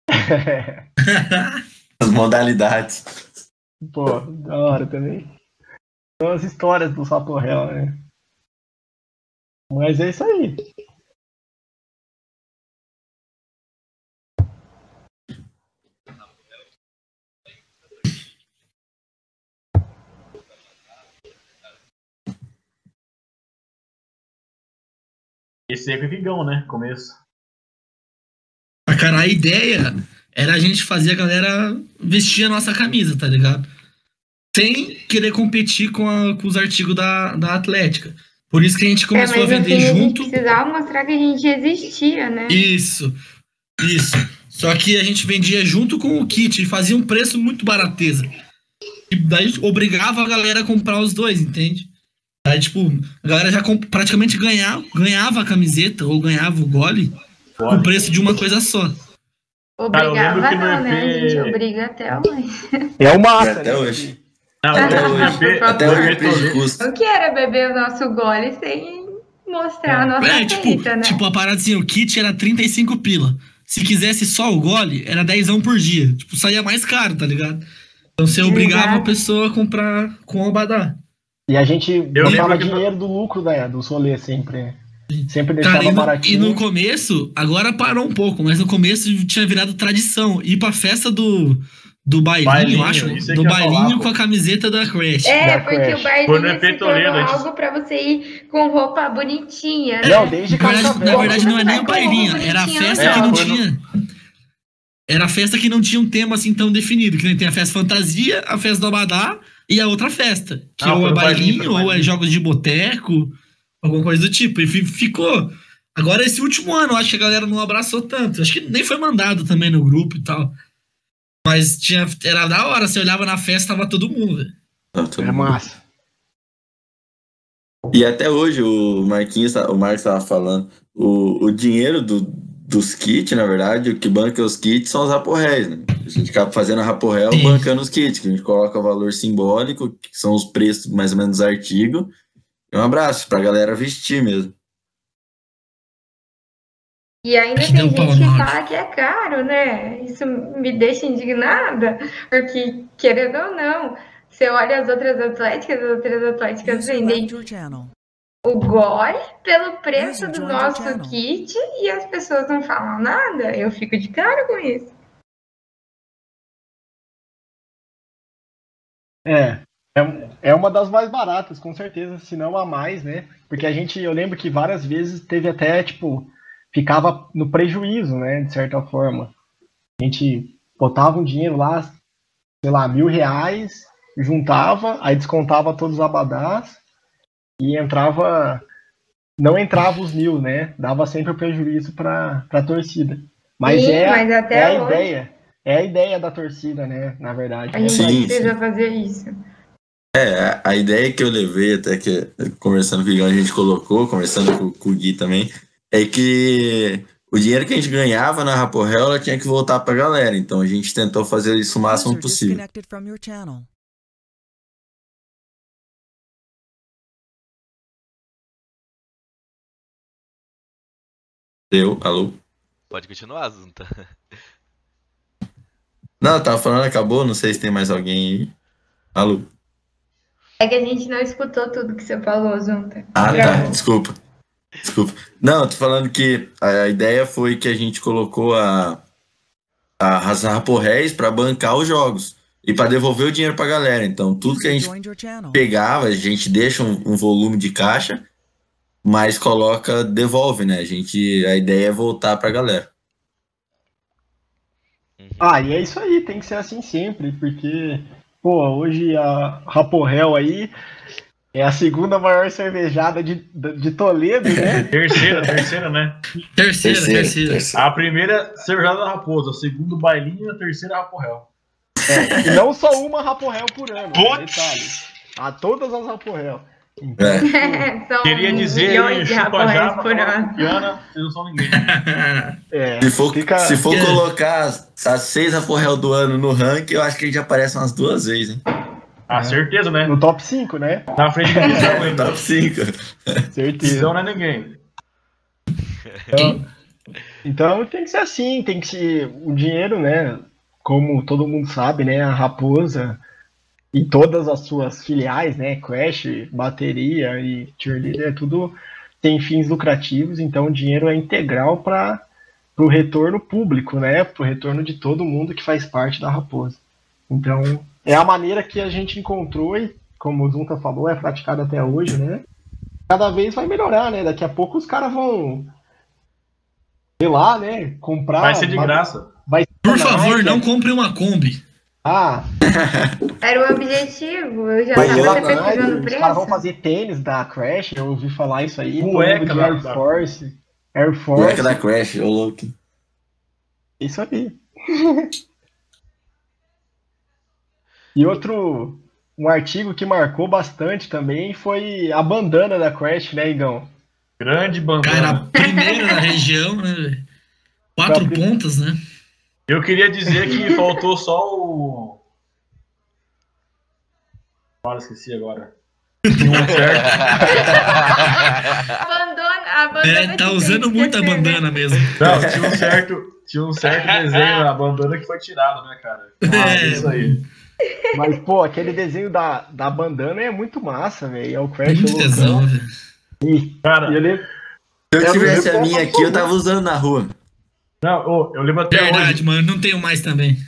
E: As modalidades.
C: Pô, da hora também. São as histórias do Sapo Real, né? Mas é isso aí.
H: Esse aí é Pipigão, né? Começo.
G: Ah, cara, a ideia era a gente fazer a galera vestir a nossa camisa, tá ligado? Sem querer competir com, a- com os artigos da, da Atlética. Por isso que a gente
F: É,
G: começou
F: mas
G: a vender
F: fim a gente
G: junto.
F: precisava mostrar que a gente existia, né?
G: Isso, isso. Só que a gente vendia junto com o kit e fazia um preço muito barateza. E daí obrigava a galera a comprar os dois, entende? Aí, tipo, a galera já comp- praticamente ganhava, ganhava a camiseta ou ganhava o gole com o preço de uma coisa só.
F: Obrigava
H: que
F: não, né? A
H: EP
F: gente obriga até hoje.
C: É o massa,
E: Até
C: né?
E: hoje.
H: Não,
E: Até hoje.
H: EP
E: Até hoje é
H: EP
E: de custo.
F: Eu quero beber o nosso gole sem mostrar a nossa
G: É, tipo,
F: feita, né?
G: tipo, a parada assim, o kit era 35 pila. Se quisesse só o gole, era 10 por dia. Tipo, saía mais caro, tá ligado? Então você obrigava a pessoa a comprar com o Abadá.
C: E a gente
H: Eu
C: botava
H: lembro que-
C: dinheiro do lucro né, do rolê sempre. né? Sempre deixava
G: Cara, e no, e
C: baratinho.
G: no começo, agora parou um pouco, mas no começo tinha virado tradição ir pra festa do, do bailinho,
H: Bailinho,
G: acho.
H: aí
G: Do bailinho
H: falar,
G: com a camiseta da Crash.
F: É,
C: da
F: porque
C: Crash.
F: o bailinho
H: EP
F: se tornou
H: Toledo, a gente-
F: algo pra você ir com roupa bonitinha. né?
C: Não, desde
G: Na verdade, na verdade não é nem o bailinho, era a festa
H: não.
G: que não
H: É, foi no-
G: tinha. Era a festa que não tinha um tema assim tão definido, que nem tem a festa fantasia, a festa do Abadá e a outra festa. Que
H: Ah,
G: ou
H: foi
G: é
H: bailinho,
G: ou é jogos de boteco, alguma coisa do tipo. E fi- ficou. Agora, esse último ano, acho que a galera não abraçou tanto. Acho que nem foi mandado também no grupo e tal. Mas tinha, era da hora, você olhava na festa, tava todo mundo, velho.
E: Tá, todo
C: É
E: mundo.
C: massa.
E: E até hoje o Marquinhos, tá- o Marcos estava falando, o, o dinheiro do, dos kits, na verdade, o que banca os kits são os raporréis, né? A gente acaba fazendo a raporréu
G: Sim.
E: bancando os kits, que a gente coloca o valor simbólico, que são os preços mais ou menos artigo. E um abraço pra galera vestir mesmo.
F: E ainda tem gente que fala que é caro, né? Isso me deixa indignada, porque, querendo ou não, você olha as outras atléticas, as outras atléticas vendem o gole pelo preço do nosso kit e as pessoas não falam nada. Eu fico de cara com isso.
C: É, é, é uma das mais baratas, com certeza, se não a mais, né? Porque a gente, eu lembro que várias vezes teve até, tipo, ficava no prejuízo, né? De certa forma. A gente botava um dinheiro lá, sei lá, mil reais, juntava, aí descontava todos os abadás e entrava. Não entrava os mil, né? Dava sempre o prejuízo para a torcida. Mas,
F: Sim,
C: é,
F: mas até
C: é a
F: hoje-
C: ideia. É a ideia da torcida, né? Na verdade.
F: A gente
E: Sim,
F: precisa fazer isso.
E: É, a- a ideia que eu levei, até que conversando com o a gente colocou, conversando com, com o Gui também, é que o dinheiro que a gente ganhava na Raporel, ela tinha que voltar pra galera. Então a gente tentou fazer isso o máximo possível. Deu, alô?
A: Pode continuar, Zunta.
E: Não, tava falando, acabou, não sei se tem mais alguém aí. Alô?
F: É que a gente não escutou tudo que você falou, Zunta.
E: Ah, tá, desculpa. Desculpa. Não, eu tô falando que a ideia foi que a gente colocou a, a, as Raporréis pra bancar os jogos e pra devolver o dinheiro pra galera. Então, tudo que a gente pegava, a gente deixa um, um volume de caixa, mas coloca, devolve, né? A gente, a ideia é voltar pra galera.
C: Ah, e é isso aí, tem que ser assim sempre, porque, pô, hoje a Raporrel aí é a segunda maior cervejada de, de Toledo, né?
H: Terceira, terceira, né?
G: Terceira,
E: Terceira,
G: terceira.
E: terceira.
H: A primeira, cervejada da Raposa. A segunda, bailinho. A terceira, Raporrel.
C: E não só uma Raporrel por ano, né?
H: Putz!
C: detalhe. A todas as Raporrel.
E: É.
F: São
H: Queria dizer,
F: milhões de
H: japa,
F: por ano.
H: Piana, vocês não são ninguém.
C: é,
E: Se for,
C: fica-
E: se for colocar as, seis Raporrel do ano no ranking, eu acho que a gente aparece umas duas vezes, hein?
H: Ah, certeza, né?
C: no top 5, né?
H: Na frente do Visão ainda.
E: Top 5.
C: Certeza.
H: Visão não é ninguém.
C: Então, então tem que ser assim, tem que ser o dinheiro, né? Como todo mundo sabe, né? A Raposa e todas as suas filiais, né? Crash, bateria e cheerleader, é tudo tem fins lucrativos, então o dinheiro é integral para o retorno público, né? Para o retorno de todo mundo que faz parte da Raposa. Então é a maneira que a gente encontrou e, como o Zunta falou, é praticada até hoje, né? Cada vez vai melhorar, né? Daqui a pouco os caras vão sei lá, né? Comprar.
H: Vai ser de
C: uma-
H: graça.
C: Vai
G: Por favor,
C: Nike,
G: não compre uma Kombi.
C: Ah,
F: Era o objetivo. Eu já
C: vai
F: tava pesquisando o
C: os caras vão
F: preço.
C: fazer tênis da Crash, eu ouvi falar isso aí.
H: Cueca da-
C: Air Force. Air Force.
E: Cueca da Crash, ô louco.
C: Isso aí. e outro, um artigo que marcou bastante também foi a bandana da Crash, né, Igão?
H: Grande
G: Cara,
H: bandana.
G: primeira da região, né? Quatro
C: Pra-
G: pontas, né?
H: Eu queria dizer que faltou só o. Fala, esqueci agora.
F: Abandona, abandona
G: É,
F: que
G: tá usando muita bandana mesmo.
H: Não, tinha um certo. Tinha um certo desenho na bandana que foi tirado, né, cara? Ah,
G: É.
H: isso aí.
C: Mas, pô, aquele desenho da, da bandana é muito massa, velho. É o Crash
G: Muito tesão, velho.
H: Cara,
C: e eu lembro-
E: Se eu
C: Eu
E: tivesse a minha aqui, eu tava usando na rua.
H: Não, ô, eu lembro até
G: Verdade,
H: hoje.
G: mano. Não tenho mais também.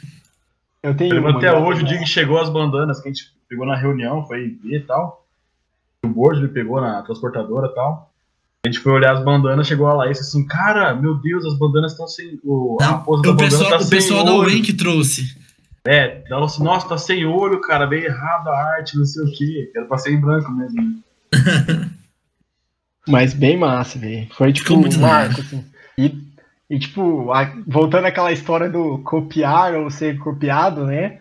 C: eu tenho
H: Eu lembro
C: uma,
H: até
C: né?
H: hoje o dia que chegou as bandanas, que a gente pegou na reunião, foi ver e tal. O board ele pegou na transportadora e tal. A gente foi olhar as bandanas, chegou a Laís assim, cara, meu Deus, as bandanas estão sem. O, a
G: Não,
H: raposa da
G: o
H: bandana
G: pessoal,
H: tá
G: o pessoal da. UEM que trouxe.
H: É, ela falou assim, nossa, tá sem olho, cara, bem errado a arte, não sei o quê. Era pra ser em branco mesmo.
C: Mas bem massa, velho. Foi tipo um marco, assim. E, e tipo, a- voltando àquela história do copiar ou ser copiado, né?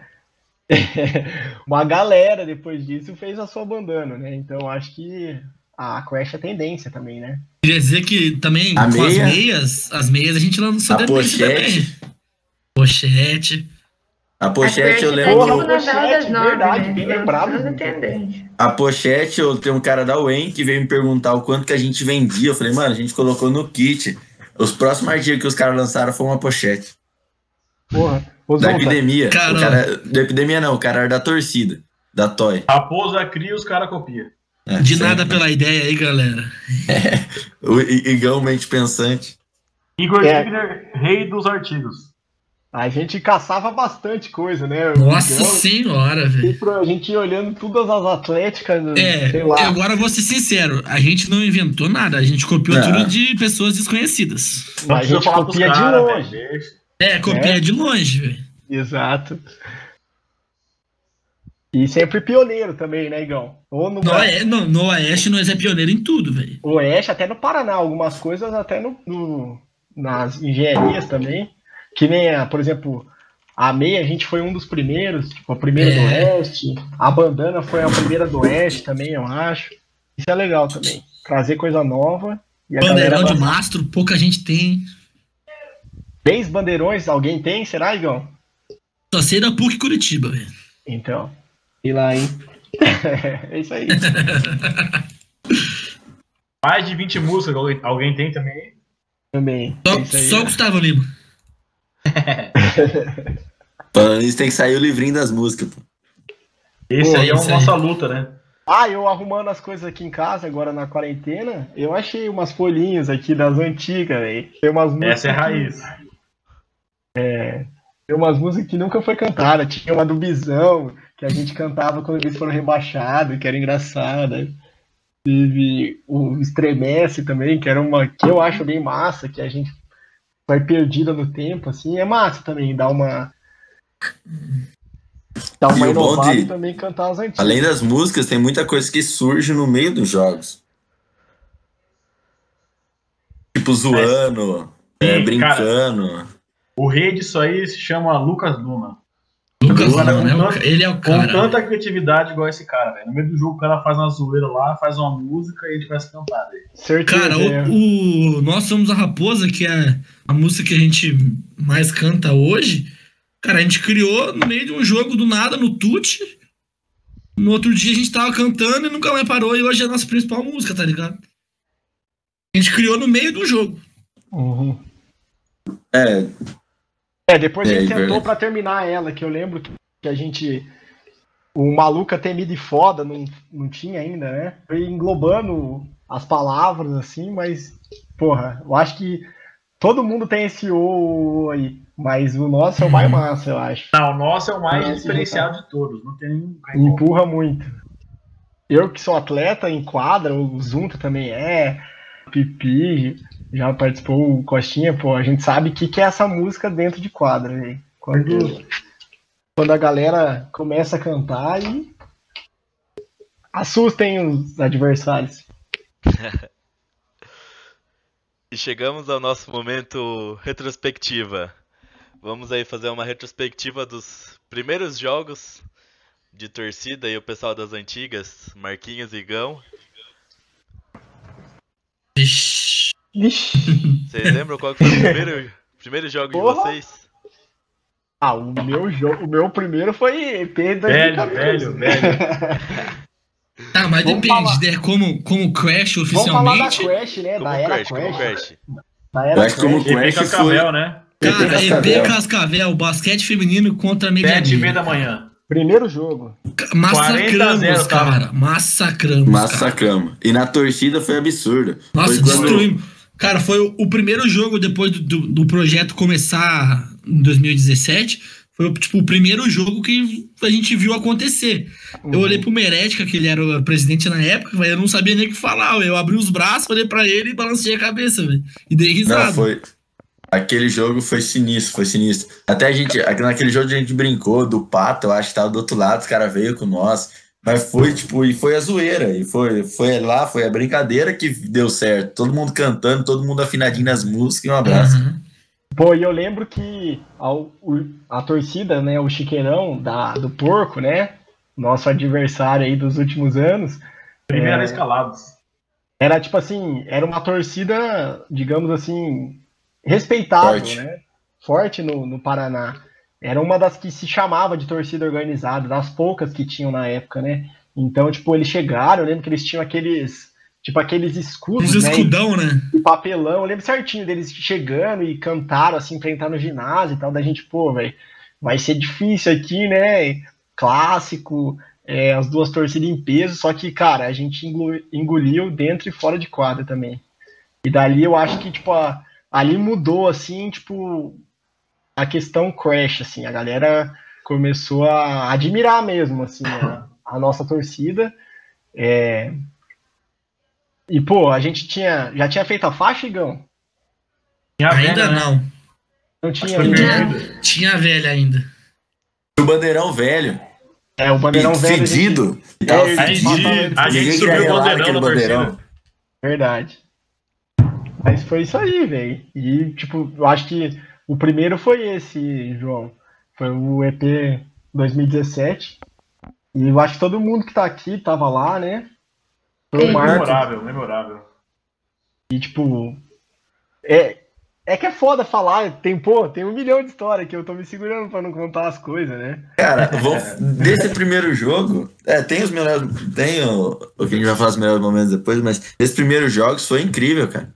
C: Uma galera depois disso fez a sua bandana, né? Então acho que a Crash é tendência também, né?
G: Queria dizer que também
E: A
G: com
E: meia?
G: as meias, as meias a gente lançou
E: A pochete.
G: também. Pochete.
E: A pochete eu
F: Crash
E: lembro.
F: tá das
C: pochete,
F: nove,
C: verdade,
F: né?
C: bem lembrado.
F: Tendência.
E: A pochete, eu tenho um cara da UEM que veio me perguntar o quanto que a gente vendia. Eu falei, mano, a gente colocou no kit. Os próximos artigos que os caras lançaram foi uma pochete.
C: Porra.
E: Da epidemia. Cara, da epidemia não, o cara era da torcida. Da Toy.
H: Raposa cria, os caras copiam.
E: É,
G: De
E: sempre.
G: nada pela ideia aí, galera.
E: O I- Igão mente pensante.
H: Igor
C: É.
H: Rei dos artigos.
C: A gente caçava bastante coisa, né?
G: Nossa
C: Então,
G: senhora, velho.
C: A gente ia olhando todas as atléticas,
G: É,
C: sei lá.
G: agora eu vou ser sincero, a gente não inventou nada, a gente copiou
E: Não.
G: tudo de pessoas desconhecidas.
H: Não
C: a gente copia de longe.
H: deixa.
G: É, copia
C: É.
G: de longe, velho.
C: Exato. E sempre pioneiro também, né, Igão? Ou no
G: No, Oe- no, no Oeste nós é pioneiro em tudo, velho.
C: Oeste, até no Paraná, algumas coisas até no, no- nas engenharias também. Que nem, a, por exemplo, a meia a gente foi um dos primeiros, tipo, a primeira do
G: É.
C: Oeste. A bandana foi a primeira do Oeste também, eu acho. Isso é legal também. Trazer coisa nova. E a
G: Bandeirão de mastro, pouca gente tem.
C: Três bandeirões, alguém tem? Será, Igão?
G: Só sei da PUC Curitiba, velho.
C: Então. E lá, hein? é isso aí.
H: Mais de 20 músicas, alguém, alguém tem também?
C: Também.
G: Só,
C: É
G: só Gustavo Lima.
E: Falando nisso, tem que sair o livrinho das músicas. Pô.
H: Esse
C: Pô,
H: aí é a
G: aí.
H: nossa luta, né?
C: Ah, eu arrumando as coisas aqui em casa, agora na quarentena, eu achei umas folhinhas aqui das antigas, velho. Tem umas músicas.
H: Essa é a raiz.
C: Tem umas músicas que nunca foi cantada. Tinha uma do Bisão, que a gente cantava quando eles foram rebaixados, que era engraçada. Teve o Estremece também, que era uma que eu acho bem massa, que a gente vai perdida no tempo, assim. É massa também, dá uma. Dá uma
E: E
C: inovada
E: de-
C: e também cantar as antigas.
E: Além das músicas, tem muita coisa que surge no meio dos jogos. Tipo, zoando, é,
H: Sim,
E: brincando.
H: O rei disso aí se chama Lucas Luna.
G: Lucas Lima,
H: com
G: né?
H: Tanto-
G: Ele é o
H: Com
G: cara.
H: tanta criatividade igual esse cara, velho. No meio do jogo o cara faz uma zoeira lá, faz uma música e a gente começa a cantar, velho.
C: Certeza.
G: Cara,
C: é.
G: o, o Nós Somos a Raposa, que é a música que a gente mais canta hoje, cara, a gente criou no meio de um jogo do nada, no Tute. No outro dia a gente tava cantando e nunca mais parou, e hoje é a nossa principal música, tá ligado? A gente criou no meio do jogo.
C: Uhum.
E: É,
C: É, depois a
E: É,
C: gente
E: é
C: tentou pra terminar ela, que eu lembro que que a gente. O Maluca Temido e Foda não, não tinha ainda, né? Foi englobando as palavras, assim, mas, porra, eu acho que todo mundo tem esse O aí, mas o nosso é o mais massa, eu acho.
H: Não, o nosso é o mais
C: Nossa,
H: diferenciado de todos. Não tem nenhum.
C: Empurra muito. Eu que sou atleta em quadra, o Zunta também é, Pipi já participou, o Costinha, pô, a gente sabe o que, que é essa música dentro de quadra, velho. Quando, quando a galera começa a cantar e assustem os adversários.
A: E chegamos ao nosso momento retrospectiva. Vamos aí fazer uma retrospectiva dos primeiros jogos de torcida e o pessoal das antigas, Marquinhos e Gão.
G: Vixe.
A: Vocês lembram qual que foi o primeiro, primeiro jogo de
C: Porra.
A: vocês?
C: Ah, o meu jogo, o meu primeiro foi EP
H: Velho,
C: 2014.
H: velho, velho.
G: Tá, mas
C: Vamos
G: depende,
C: falar.
G: né? Como, como Crash
C: Vamos falar da
G: oficialmente.
C: Crash, né?
A: Como
C: Da era
A: Crash, como
C: Crash.
A: Crash.
C: Da era
E: que como
C: Crash.
H: EP
E: Crash foi.
H: Cascavel, né?
G: Cara, EP
E: Cascavel.
G: Basquete feminino contra
H: Sete e meia da manhã.
C: Primeiro jogo.
H: 40 a
G: Massacramos,
H: 0, tava.
G: cara. Massacramos. cara.
E: Massacramos. E na torcida foi absurdo.
G: Nossa,
E: foi quando-
G: destruímos. Cara, foi o, primeiro jogo depois do, do, projeto começar em 2017. Foi tipo, o primeiro jogo que a gente viu acontecer. Eu olhei pro Merética, que ele era o presidente na época, eu não sabia nem o que falar. Eu abri os braços, olhei pra ele e balancei a cabeça, velho. E dei risada.
E: Não, foi. Aquele jogo foi sinistro, foi sinistro. Até a gente, naquele jogo a gente brincou do pato, eu acho que tava do outro lado, os caras veio com nós. Mas foi, tipo, e foi a zoeira. E foi, foi lá, foi a brincadeira que deu certo. Todo mundo cantando, todo mundo afinadinho nas músicas e um abraço.
G: Uhum.
C: Pô, e eu lembro que ao- a torcida, né, o chiqueirão da, do porco, né, nosso adversário aí dos últimos anos,
H: Primeira
C: É.
H: vez calados.
C: era tipo assim, era uma torcida, digamos assim, respeitável,
E: Forte.
C: né, forte no, no Paraná. Era uma das que se chamava de torcida organizada, das poucas que tinham na época, né. Então, tipo, eles chegaram, eu lembro que eles tinham aqueles, tipo, aqueles escudos,
G: Uns
C: né,
G: escudão, né?
C: de papelão. Eu lembro certinho deles chegando e cantaram assim pra entrar no ginásio e tal. Da gente, pô, velho, vai ser difícil aqui, né? Clássico. é, as duas torcidas em peso, só que, cara, a gente engoliu dentro e fora de quadra também. E dali eu acho que, tipo, a- ali mudou, assim, tipo, a questão crash, assim, a galera começou a admirar mesmo, assim, a, a nossa torcida. É, E, pô, a gente tinha, já tinha feito a faixa, Igão?
H: Tinha
G: Ainda
H: velha, né?
G: não.
C: Não
H: Acho
C: tinha ainda.
H: perdida.
G: Tinha a velha ainda.
E: O bandeirão velho.
C: É, o bandeirão velho. a gente-
E: Fedido.
C: É,
H: A gente,
E: fedido.
H: a gente subiu o bandeirão torcida.
E: bandeirão.
C: Verdade. Mas foi isso aí, velho. E, tipo, eu acho que o primeiro foi esse, João. Foi o EP 2017. E eu acho que todo mundo que tá aqui tava lá, né? Foi. Marcos.
H: Memorável, memorável.
C: E, tipo, é, é que é foda falar. Tem, pô, tem um milhão de histórias que eu tô me segurando pra não contar as coisas, né?
E: Cara, vamos, desse primeiro jogo, é, tem os melhores, tem o, o que a gente vai falar os melhores momentos depois, mas esses primeiros jogos foi incrível, cara.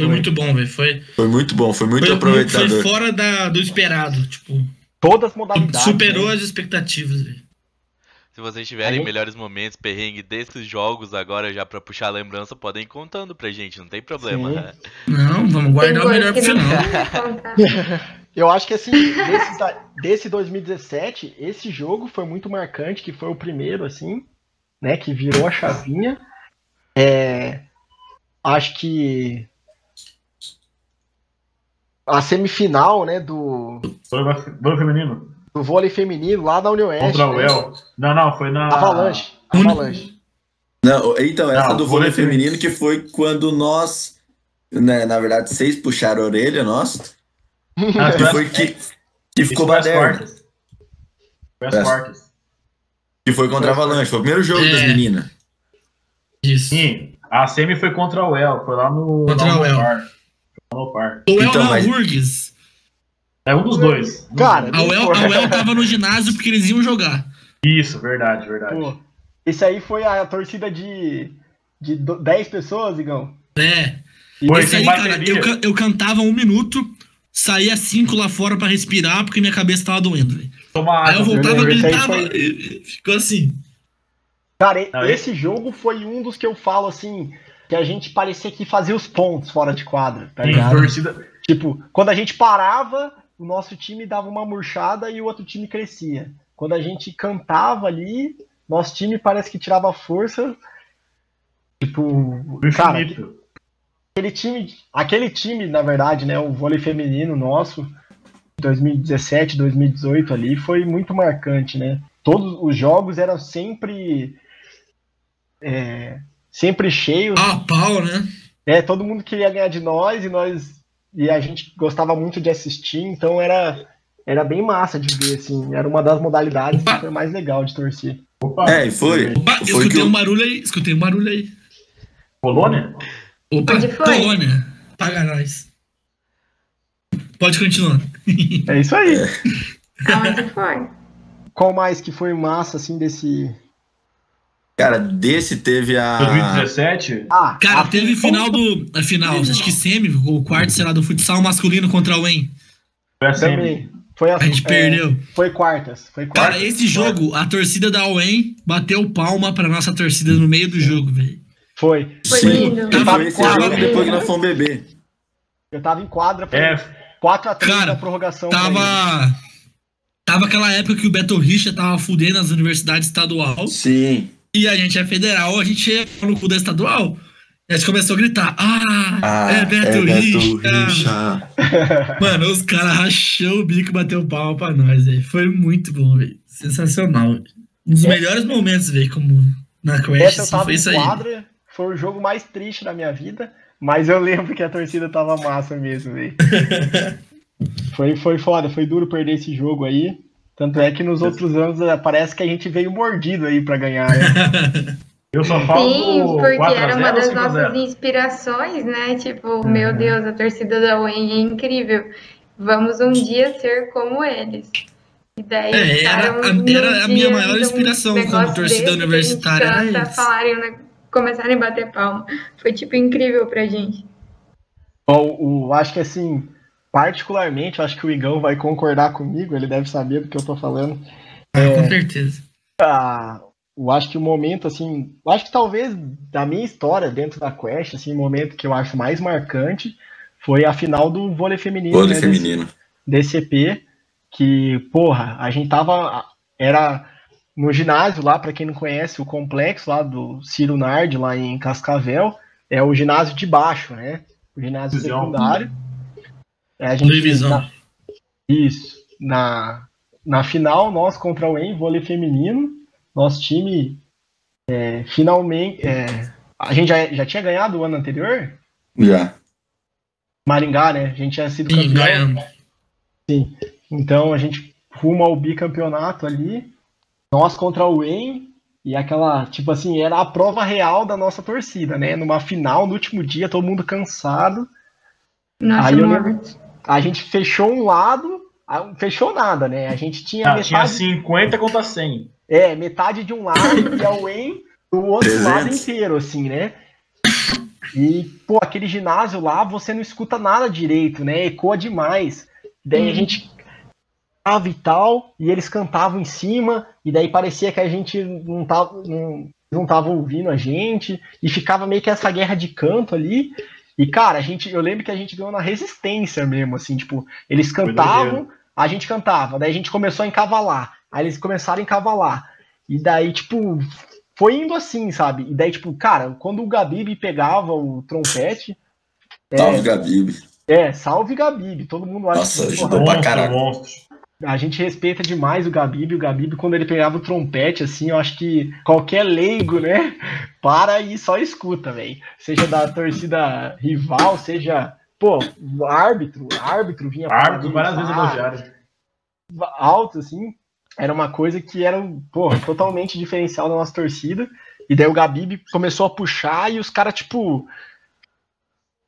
G: Foi muito bom, velho. Foi,
E: Foi muito bom, foi muito
G: foi,
E: aproveitador.
G: foi fora da, do esperado. Tipo,
C: Todas as modalidades.
G: superou
C: né?
G: as expectativas, velho.
A: Se vocês tiverem
C: Aí-
A: melhores momentos, perrengue desses jogos agora, já pra puxar a lembrança, podem ir contando pra gente, não tem problema.
C: Sim.
G: Não, vamos
F: Tem
G: guardar o melhor pro final.
C: Eu acho que assim, desses da- desse 2017, esse jogo foi muito marcante, que foi o primeiro, assim, né? Que virou a chavinha. É, acho que a semifinal, né, do,
H: Vôlei vôlei feminino.
C: do vôlei feminino lá da União Oeste.
H: Contra o
C: né?
H: El. Não, não, foi na.
C: Avalanche. Avalanche.
E: Não, então, essa
H: Não,
E: do
H: vôlei
E: vôlei feminino que foi quando nós, né, na verdade, vocês puxaram a orelha, nós,
H: Ah,
E: que
H: foi
E: que, que ficou
H: quartas. Foi as quartas.
E: que foi contra a Avalanche, foi o primeiro jogo
G: É.
E: das meninas.
G: Isso.
H: Sim, a semi foi contra o El, foi lá no.
G: Contra o El.
H: No Par.
G: O
E: Então, mas-
G: Urgs.
H: É um dos dois. Um dos
C: Cara.
G: A UEL, a UEL tava no ginásio porque eles iam jogar.
H: Isso, verdade, verdade.
C: Pô, esse aí foi a torcida de, de do- 10 pessoas, Igão.
G: É.
H: Foi
G: Isso
H: sem
G: aí, cara, eu, eu cantava um minuto, saía cinco lá fora pra respirar porque minha cabeça tava doendo, velho.
H: Toma
G: Aí eu voltava,
C: esse
G: gritava,
C: foi-
G: e- ficou assim.
C: Cara,
H: Não,
C: esse jogo foi um dos que eu falo assim, que a gente parecia que fazia os pontos fora de quadra, tá ligado? Tipo, quando a gente parava, o nosso time dava uma murchada e o outro time crescia. Quando a gente cantava ali, nosso time parece que tirava força. Tipo, cara, aquele time, aquele time, na verdade, né, o vôlei feminino nosso, 2017, 2018 ali, foi muito marcante, né? Todos os jogos eram sempre é, sempre cheios,
G: Pau a pau, né?
C: é, todo mundo queria ganhar de nós e nós e a gente gostava muito de assistir, então era era bem massa de ver assim, era uma das modalidades que foi mais legal de torcer.
H: Opa,
E: É, e foi.
G: Opa, eu
E: Foi que
G: escutei
E: eu-
G: um barulho aí, escutei um barulho aí.
H: Polônia?
G: Opa,
F: Onde foi?
G: Polônia. Paga nós. Pode continuar.
C: É isso aí.
F: Aonde foi?
C: Qual mais que foi massa assim desse
E: Cara, desse teve a.
H: 2017?
C: Ah,
G: Cara,
C: a-
G: teve final do. A final, acho que semi, o quarto, sei lá, do futsal masculino contra o EN.
H: Foi a semi.
C: Foi a,
G: A gente
C: é,
G: perdeu.
C: Foi quartas, foi quartas.
G: Cara, esse jogo, a torcida da UEM bateu palma pra nossa torcida no meio do jogo, velho.
C: Foi.
F: Foi
E: Sim,
F: lindo.
E: e foi esse
C: Tava
E: jogo depois que nós fomos beber.
C: Eu tava em quadra, foi
H: É,
C: 4 a 3
G: Cara,
C: na prorrogação.
G: Tava. Tava aquela época que o Beto Richa tava fudendo as universidades estadual
E: Sim.
G: E a gente é federal, a gente é no cu da estadual. E a gente começou a gritar: Ah,
E: Ah,
G: é Beto, Richa.
E: Richa.
G: Mano, os caras rachou o bico e bateu palma pra nós, velho. Foi muito bom, velho. Sensacional. Um dos melhores momentos, velho, como na Crash,
C: Essa eu
G: assim,
C: tava
G: foi isso aí.
C: quadra, foi o jogo mais triste da minha vida, mas eu lembro que a torcida tava massa mesmo, velho. foi, foi foda, foi duro perder esse jogo aí. Tanto é que nos outros anos eh, parece que a gente veio mordido aí pra ganhar. né?
H: eu só falo
F: Sim, porque
H: 4 a
F: era
H: 0
F: uma das
H: 5 a
F: nossas
H: 0.
F: inspirações, né? Tipo, meu Deus, a torcida da UEM é incrível. Vamos um dia ser como eles. E daí,
G: É, era
F: um-
G: era a minha maior inspiração como
F: negócio
G: torcida
F: desse que a gente
G: universitária, era
F: falarem, né, começarem a bater palma. Foi, tipo, incrível pra gente.
C: Bom, o, acho que assim, particularmente, eu acho que o Igão vai concordar comigo, ele deve saber do que eu tô falando.
G: Ah, com certeza.
C: Ah, eu acho que o momento, assim, eu acho que talvez da minha história dentro da Quest, assim, o momento que eu acho mais marcante foi a final do vôlei feminino.
E: Vôlei
C: né,
E: feminino.
C: DCP, que, porra, a gente tava. Era no ginásio lá, para quem não conhece, o complexo lá do Ciro Nard, lá em Cascavel, é o ginásio de baixo, né? O ginásio secundário. É, a gente,
G: Divisão.
C: na- isso. Na, na final, nós contra o EM, vôlei feminino, nosso time é, finalmente. é, a gente já, já tinha ganhado o ano anterior?
E: Já.
C: Maringá, né? A gente tinha sido
G: Sim,
C: campeão.
G: ganhamos.
C: Então a gente rumo ao bicampeonato ali, nós contra o EM, e aquela, tipo assim, era a prova real da nossa torcida, né? Numa final, no último dia, todo mundo cansado.
F: Nossa,
C: Aí eu
F: morte.
C: A gente fechou um lado, fechou nada, né? A gente tinha
H: Ah, tinha
C: metade,
H: 50 contra 100.
C: é, metade de um lado e a UEM do outro
E: 300.
C: lado inteiro, assim, né? E, pô, aquele ginásio lá, você não escuta nada direito, né? Ecoa demais. Daí a
F: Uhum.
C: gente cantava e tal, e eles cantavam em cima, e daí parecia que a gente não tava, não, não tava ouvindo a gente, e ficava meio que essa guerra de canto ali. E, cara, a gente, eu lembro que a gente ganhou na resistência mesmo, assim, tipo, eles cantavam, a gente cantava, daí a gente começou a encavalar, aí eles começaram a encavalar, e daí, tipo, foi indo assim, sabe? E daí, tipo, cara, quando o Gabi pegava o trompete,
E: Salve, Gabi.
C: é, salve Gabi, todo mundo acha
E: Nossa,
C: que, porra,
E: ajudou pra caralho.
H: monstro.
C: A gente respeita demais o Gabib. O Gabib, quando ele pegava o trompete, assim, eu acho que qualquer leigo, né, para e só escuta, velho. Seja da torcida rival, seja, pô, o árbitro, o árbitro vinha
H: Árbitro várias vezes
C: parabenizar,
H: elogiaram.
C: alto, assim, era uma coisa que era, porra, totalmente diferencial da nossa torcida. E daí o Gabib começou a puxar e os caras, tipo.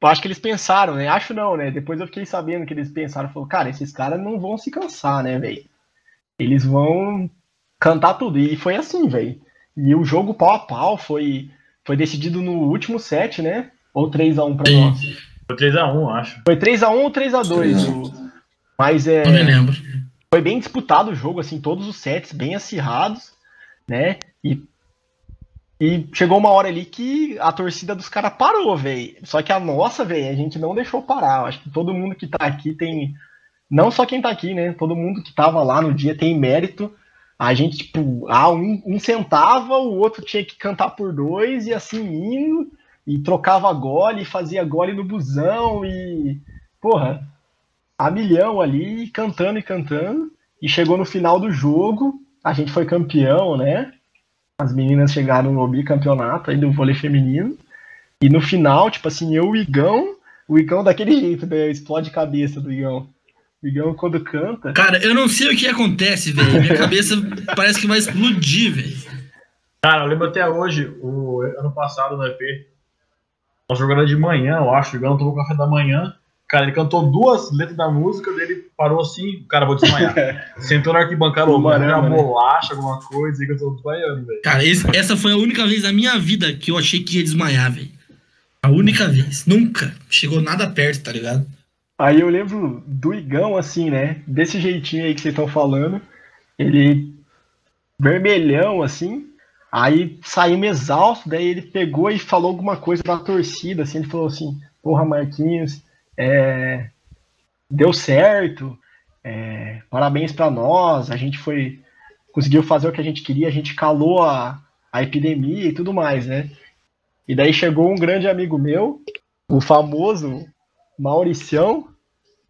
C: Eu Acho que eles pensaram, né? Acho não, né? Depois eu fiquei sabendo que eles pensaram, falou, cara, esses caras não vão se cansar, né, velho? Eles vão cantar tudo. E foi assim, velho. E o jogo pau a pau foi, foi decidido no último set, né? Ou 3x1 pra
G: Sim.
C: nós.
H: Foi 3x1, acho.
C: Foi 3x1 ou 3x2. o- Mas é.
G: Não me lembro.
C: Foi bem disputado o jogo, assim, todos os sets bem acirrados, né? E, e chegou uma hora ali que a torcida dos caras parou, velho. Só que a nossa, velho, a gente não deixou parar. Eu acho que todo mundo que tá aqui tem. Não só quem tá aqui, né? Todo mundo que tava lá no dia tem mérito. A gente, tipo, ah, um, um sentava, o outro tinha que cantar por dois, e assim indo, e trocava gole, fazia gole no busão, e. Porra, a milhão ali, cantando e cantando. E chegou no final do jogo, a gente foi campeão, né? As meninas chegaram no bicampeonato aí do vôlei feminino. E no final, tipo assim, eu e o Igão, o Igão daquele jeito, né? Explode cabeça do Igão. O Igão quando canta.
G: Cara, eu não sei o que acontece, velho. Minha cabeça parece que vai explodir, velho.
H: Cara, eu lembro até hoje, o ano passado no EP, nós jogando de manhã, eu acho, o Igão tomou café da manhã. Cara, ele cantou duas letras da música, dele parou assim, cara, vou desmaiar. Sentou na arquibancada, ouviu uma
C: né?
H: bolacha, alguma coisa, e que eu tô desmaiando, velho.
G: Cara, esse- essa foi a única vez na minha vida que eu achei que ia desmaiar, velho. A única vez. Nunca. Chegou nada perto, tá ligado?
C: Aí eu lembro do Igão, assim, né? Desse jeitinho aí que vocês estão falando. Ele vermelhão, assim. Aí saímos exausto, daí ele pegou e falou alguma coisa da torcida, assim, ele falou assim, porra, Marquinhos, é, deu certo, é, parabéns pra nós, a gente foi, conseguiu fazer o que a gente queria, a gente calou a, a epidemia e tudo mais, né? E daí chegou um grande amigo meu, o famoso Mauricião,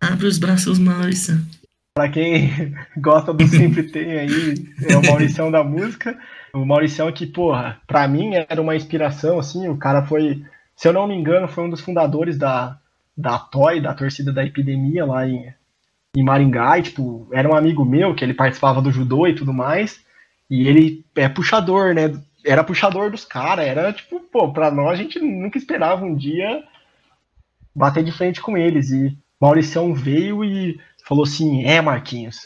G: Abre os braços, Maurício.
C: Pra quem gosta do Sempre Tem aí, é o Mauricião da música. O Mauricião que, porra, pra mim era uma inspiração, assim, o cara foi, se eu não me engano, foi um dos fundadores da, da TOY, da torcida da epidemia lá em, em Maringá, e, tipo, era um amigo meu, que ele participava do judô e tudo mais, e ele é puxador, né, era puxador dos caras, era, tipo, pô, pra nós a gente nunca esperava um dia bater de frente com eles, e Mauricião veio e falou assim: É, Marquinhos,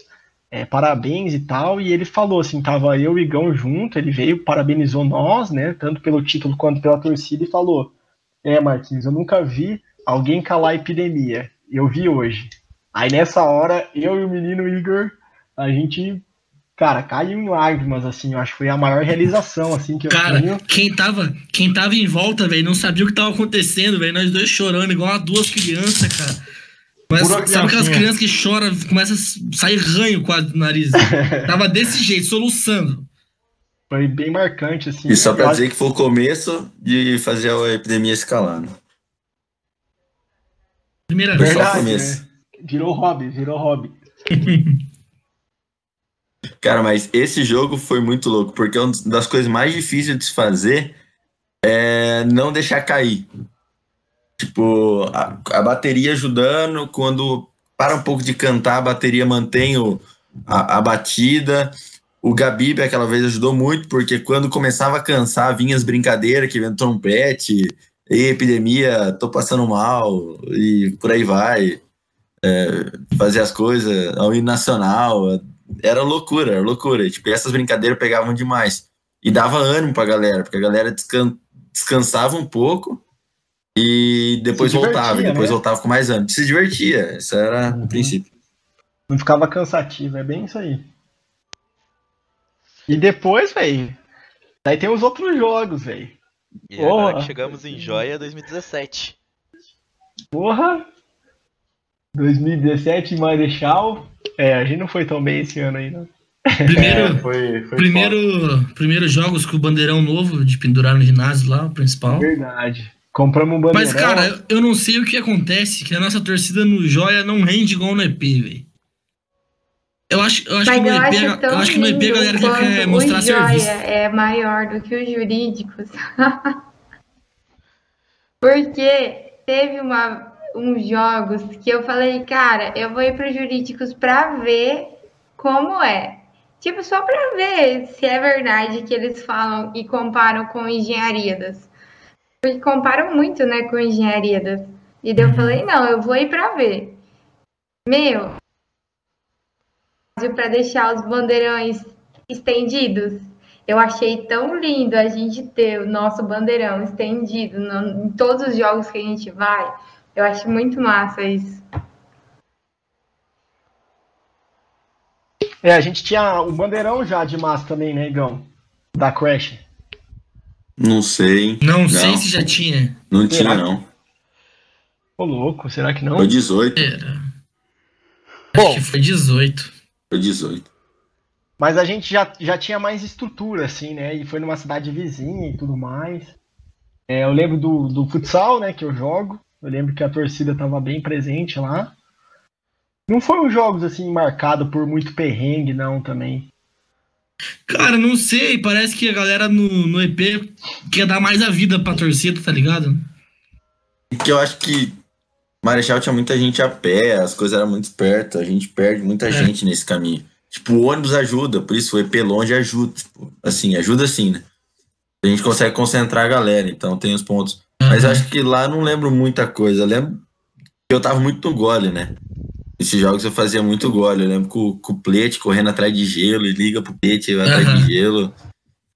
C: é, parabéns e tal. E ele falou assim: tava eu e Igão junto. Ele veio, parabenizou nós, né? Tanto pelo título quanto pela torcida, e falou: É, Marquinhos, eu nunca vi alguém calar a epidemia. Eu vi hoje. Aí nessa hora, eu e o menino Igor, a gente cara, caiu em lágrimas, assim, eu acho que foi a maior realização, assim, que eu
G: Cara,
C: tenho.
G: quem tava, quem tava em volta, velho, não sabia o que tava acontecendo, velho. Nós dois chorando, igual a duas crianças, cara. Mas sabe aquelas crianças que choram, começa a sair ranho quase do nariz? tava desse jeito, soluçando.
C: Foi bem marcante, assim.
E: E só pra dizer que foi o começo de fazer a epidemia escalar.
G: Primeira vez.
C: Verdade, né? Virou hobby, virou hobby.
E: Cara, mas esse jogo foi muito louco, porque uma das coisas mais difíceis de se fazer é não deixar cair. Tipo, a, a bateria ajudando, quando para um pouco de cantar, a bateria mantém o, a, a batida. O Gabib aquela vez ajudou muito, porque quando começava a cansar, vinha as brincadeiras, que vem trompete, e epidemia, tô passando mal, e por aí vai. É, fazer as coisas, ao hino nacional, era loucura, era loucura. Tipo, e essas brincadeiras pegavam demais. E dava ânimo pra galera, porque a galera descan- descansava um pouco e depois voltava, e depois
C: né?
E: voltava com mais ânimo. Se divertia, esse era
C: Uhum.
E: o princípio.
C: Não ficava cansativo, é bem isso aí. E depois, velho. Daí tem os outros jogos, velho.
A: E agora
C: Porra.
A: que chegamos em Joia 2017.
C: Porra! 2017 Marechal. É, a gente não foi tão bem esse ano não.
G: Primeiro,
H: É, foi, foi foda.
G: primeiro, primeiro jogos com o bandeirão novo de pendurar no ginásio lá, o principal.
C: Verdade. Compramos um bandeirão.
G: Mas, cara, eu- eu não sei o que acontece, que a nossa torcida no Joia não rende igual no EP, velho. Eu acho, eu acho que no EP,
F: acho
G: eu acho que no EP a galera quer- mostrar
F: o
G: serviço.
F: é maior do que os jurídicos. Porque teve uma, uns jogos que eu falei, cara, eu vou ir para os jurídicos para ver como é. Tipo, só para ver se é verdade que eles falam e comparam com engenharias. Porque comparam muito, né, com engenharias. E daí eu falei, não, eu vou ir para ver. Meu, para deixar os bandeirões estendidos. Eu achei tão lindo a gente ter o nosso bandeirão estendido no- em todos os jogos que a gente vai. Eu acho muito massa isso.
C: É, a gente tinha o bandeirão já de massa também, né, Igão? Da Crash.
E: Não sei.
G: Não, sei se já tinha.
E: Não
C: Será?
E: tinha, não.
C: Ô, louco, será que não?
E: Foi 18.
G: Era.
C: Bom.
G: Acho que foi 18.
E: Foi 18.
C: Mas a gente já, já tinha mais estrutura, assim, né? E foi numa cidade vizinha e tudo mais. É, eu lembro do, do futsal, né, que eu jogo. Eu lembro que a torcida estava bem presente lá. Não foram jogos, assim, marcados por muito perrengue, não, também.
G: Cara, não sei, parece que a galera no, no EP quer dar mais a vida pra torcida, tá ligado?
E: Porque eu acho que Marechal tinha muita gente a pé, as coisas eram muito perto, a gente perde muita
G: É.
E: gente nesse caminho. Tipo, o ônibus ajuda, por isso o EP longe ajuda. Tipo, assim, ajuda sim, né? A gente consegue concentrar a galera, então tem os pontos. Mas eu acho que lá eu não lembro muita coisa. Eu lembro que eu tava muito no gole, né? Esses jogos eu fazia muito gole. Eu lembro com, com o Plete correndo atrás de gelo e liga pro Plete vai atrás de gelo.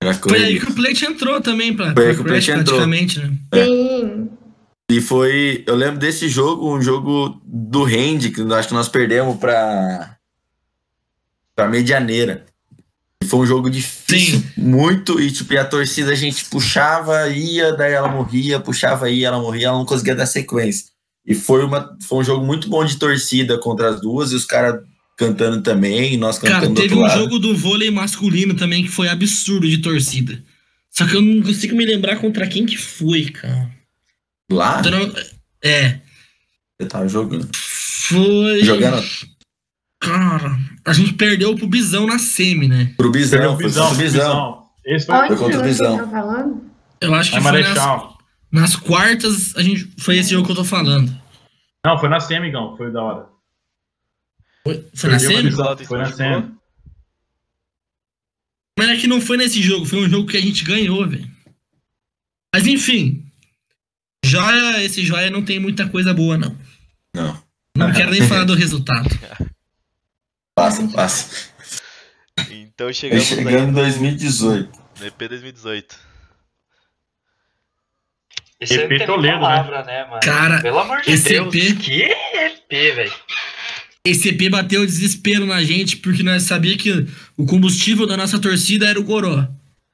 E: Era
G: Foi aí que o Plate entrou também pra,
E: Foi aí que o Plate entrou.
G: praticamente, né?
E: É.
F: Sim.
E: E foi. Eu lembro desse jogo, um jogo do Rende, que acho que nós perdemos pra. pra Medianeira. E Foi um jogo difícil, muito, e tipo, e a torcida a gente puxava, ia, daí ela morria, puxava, ia, ela morria, ela não conseguia dar sequência. E foi, uma, foi um jogo muito bom de torcida contra as duas, e os caras cantando também, e nós cantando
G: Cara, teve um
E: lado.
G: jogo do vôlei masculino também que foi absurdo de torcida. Só que eu não consigo me lembrar contra quem que foi, cara.
E: Lá?
G: É,
E: Eu tava jogando.
G: foi.
E: Jogando
G: Cara, a gente perdeu pro Bisão na semi, né?
E: pro
H: Perdeu
E: Bisão,
H: o
E: foi
H: Bisão,
E: contra o
H: o
E: Bisão.
H: Bisão. Esse foi,
E: Foi contra o Visão.
F: estão falando?
G: Eu acho que
H: é
G: foi nas, nas quartas, a gente, foi esse jogo que eu tô falando.
H: Não, foi na semi, Igão. Foi da hora.
G: Foi, foi na semi?
H: Foi na
A: se
H: semi.
G: Mas é que não foi nesse jogo, foi um jogo que a gente ganhou, velho. Mas enfim. Joia, esse joia não tem muita coisa boa, não.
E: Não.
G: Não quero nem falar do resultado.
E: Passa, passa.
A: Então chegamos
E: chegando em 2018.
A: no EP 2018.
B: Isso aí não
H: EP
B: tem nem
H: Toledo, né?
B: palavra, né, mano?
G: Cara,
B: Pelo amor de
G: esse
B: Deus,
G: EP
B: que EP, velho.
G: esse EP bateu desespero na gente, porque nós sabia que o combustível da nossa torcida era o goró.